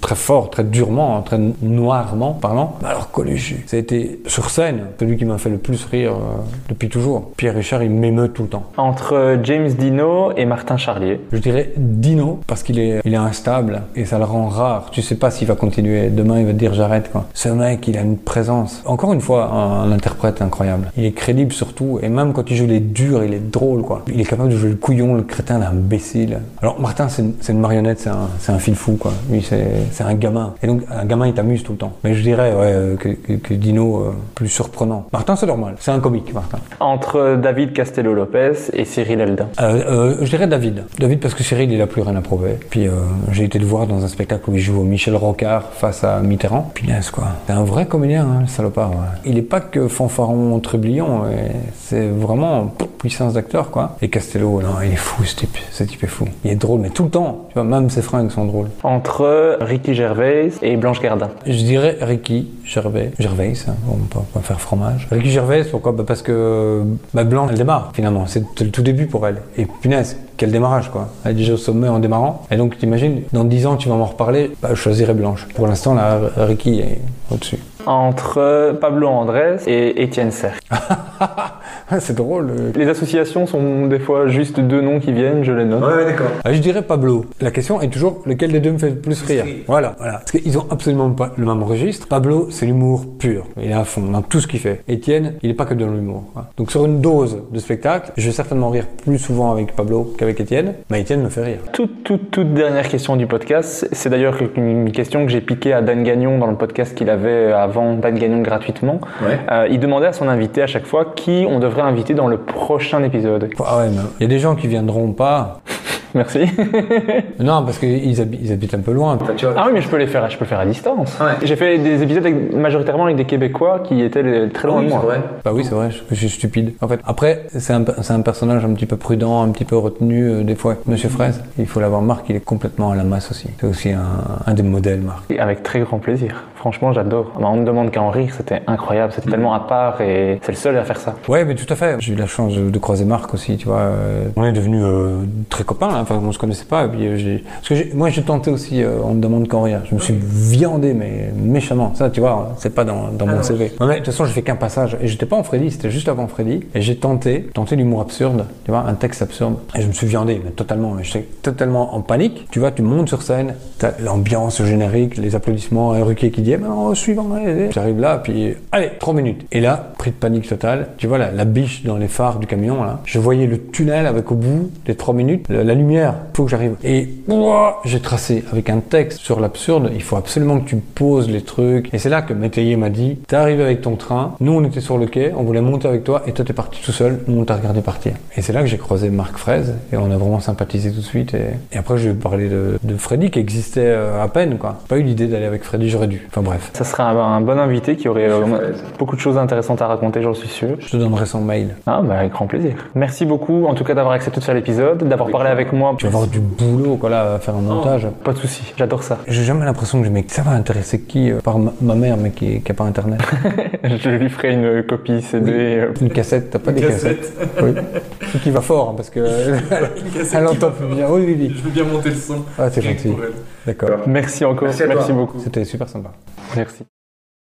très fort, très durement, très noirement parlant. Alors Coluche, ça a été sur scène, celui qui m'a fait le plus rire euh, depuis toujours. Pierre Richard, il m'émeut tout le temps. Entre euh, James Dino et Martin Charlier. Je dirais Dino parce qu'il est, il est instable et ça le rend rare. Tu sais pas s'il va continuer. Demain, il va te dire j'arrête. Quoi. Ce mec, il a une présence. Encore une fois, un, un interprète incroyable. Il est crédible surtout et même quand il joue les durs, il est drôle. Quoi. Il est capable de jouer le couillon, le crétin, l'imbécile. Alors Martin, c'est une, marionnette, c'est un, fil fou. Quoi. Lui, c'est, un gamin. Et donc un gamin, il t'amuse tout le temps. Mais je dirais ouais, euh, que, que, que Dino, euh, plus surprenant. Martin, c'est normal. C'est un comique, Martin. Entre David Castello-Lopez et Cyril Eldin. Euh, euh, je dirais David. David parce que Cyril, il a plus rien à prouver. Puis j'ai été le voir dans un spectacle où il joue au Michel Rocard face à Mitterrand. Punaise quoi. C'est un vrai comédien, hein, le salopard. ouais. Il est pas que fanfaron trublion. C'est vraiment puissance d'acteur quoi. Et Castello, non, il est fou ce type. Ce type est fou. Il est drôle, mais tout le temps. Tu vois, même ses fringues sont drôles. Entre Ricky Gervais et Blanche Gardin. Je dirais Ricky Gervais. Gervais, hein, on peut faire fromage. Ricky Gervais, pourquoi? Bah Parce que bah, Blanche, elle démarre finalement. C'est le tout début pour elle. Et punaise, quel démarrage quoi. Elle est déjà au sommet en démarrant. Et donc t'imagines, dans 10 ans tu vas m'en reparler, bah, je choisirais Blanche. Pour l'instant, là, Ricky est au-dessus. Entre Pablo Andrés et Étienne Serre. Ah, c'est drôle. Les associations sont des fois juste deux noms qui viennent, je les note. Ah, je dirais Pablo. La question est toujours lequel des deux me fait le plus rire. Voilà, voilà. Parce qu'ils ont absolument pas le même registre. Pablo, c'est l'humour pur. Il est à fond dans tout ce qu'il fait. Étienne, il est pas que dans l'humour. quoi. Donc sur une dose de spectacle, je vais certainement rire plus souvent avec Pablo qu'avec Étienne. Mais Étienne me fait rire. Toute, toute, toute dernière question du podcast. C'est d'ailleurs une question que j'ai piquée à Dan Gagnon dans le podcast qu'il avait avant Dan Gagnon gratuitement. Euh, il demandait à son invité à chaque fois qui on devrait inviter dans le prochain épisode. Ah ouais, mais il y a des gens qui viendront pas. Merci. Non, parce qu'ils habitent, ils habitent un peu loin. ah oui, mais je peux les faire, je peux le faire à distance. J'ai fait des épisodes avec- majoritairement avec des Québécois qui étaient les- très loin de moi. Bah oui, c'est vrai, je, je suis stupide. En fait, après, c'est un, c'est un personnage un petit peu prudent, un petit peu retenu, euh, des fois. Monsieur Fraise, il faut l'avoir, Marc, il est complètement à la masse aussi. C'est aussi un, un des modèles, Marc. Et Avec très grand plaisir. Franchement, j'adore. Bah, on me demande qu'à en rire, c'était incroyable. C'était tellement à part et c'est le seul à faire ça. Ouais, mais tout à fait. J'ai eu la chance de, de croiser Marc aussi, tu vois. euh, on est devenus euh, très copains, hein. Enfin, on se connaissait pas. Et puis, euh, j'ai- Parce que moi, j'ai tenté aussi, euh, on me demande qu'en rire. Je me suis viandé, mais méchamment. Ça, tu vois, c'est pas dans, dans mon CV. Ouais, mais de toute façon, j'ai fait qu'un passage. Et j'étais pas en Freddy, c'était juste avant Freddy. Et j'ai tenté, tenté l'humour absurde, tu vois, un texte absurde. Et je me suis viandé, mais totalement. J'étais totalement en panique. Tu vois, tu montes sur scène, t'as l'ambiance, le générique, les applaudissements, un Ruquier qui dit, eh ben, non, suivant. J'arrive là, puis, allez, trois minutes. Et là, pris de panique totale. Tu vois, la, la biche dans les phares du camion, là. Je voyais le tunnel avec au bout des trois minutes, la, la lumière. Faut que j'arrive. Et, ouah, j'ai tracé avec un texte sur l'absurde. Il faut absolument que tu poses les trucs. Et c'est là que Métayer m'a dit, t'es arrivé avec ton train. Nous, on était sur le quai, on voulait monter avec toi, et toi, t'es parti tout seul. Nous, on t'a regardé partir. Et c'est là que j'ai croisé Marc Fraise, et on a vraiment sympathisé tout de suite. Et, et après, je ai parlé de, de Freddy, qui existait euh, à peine, quoi. Pas eu l'idée d'aller avec Freddy, j'aurais dû. Enfin bref. Ça serait un, un bon invité qui aurait euh, beaucoup de choses intéressantes à raconter, j'en suis sûr. Je te donnerai son mail. Ah, bah, avec grand plaisir. Merci beaucoup, en tout cas, d'avoir accepté de faire l'épisode, d'avoir parlé avec moi. Tu vas avoir du boulot, quoi, là, à faire un montage. Pas de souci, j'adore ça. J'ai jamais l'impression que mais ça va intéresser qui euh, Par ma, ma mère, mais qui, qui a pas internet. Je lui ferai une copie CD. euh, Une cassette, t'as pas des cassettes Oui. Ce qui va fort, parce que elle entend plus bien. Oui, oui, oui. Je veux bien monter le son. Ah, c'est gentil. D'accord. Merci encore, merci beaucoup. C'était super sympa. Merci.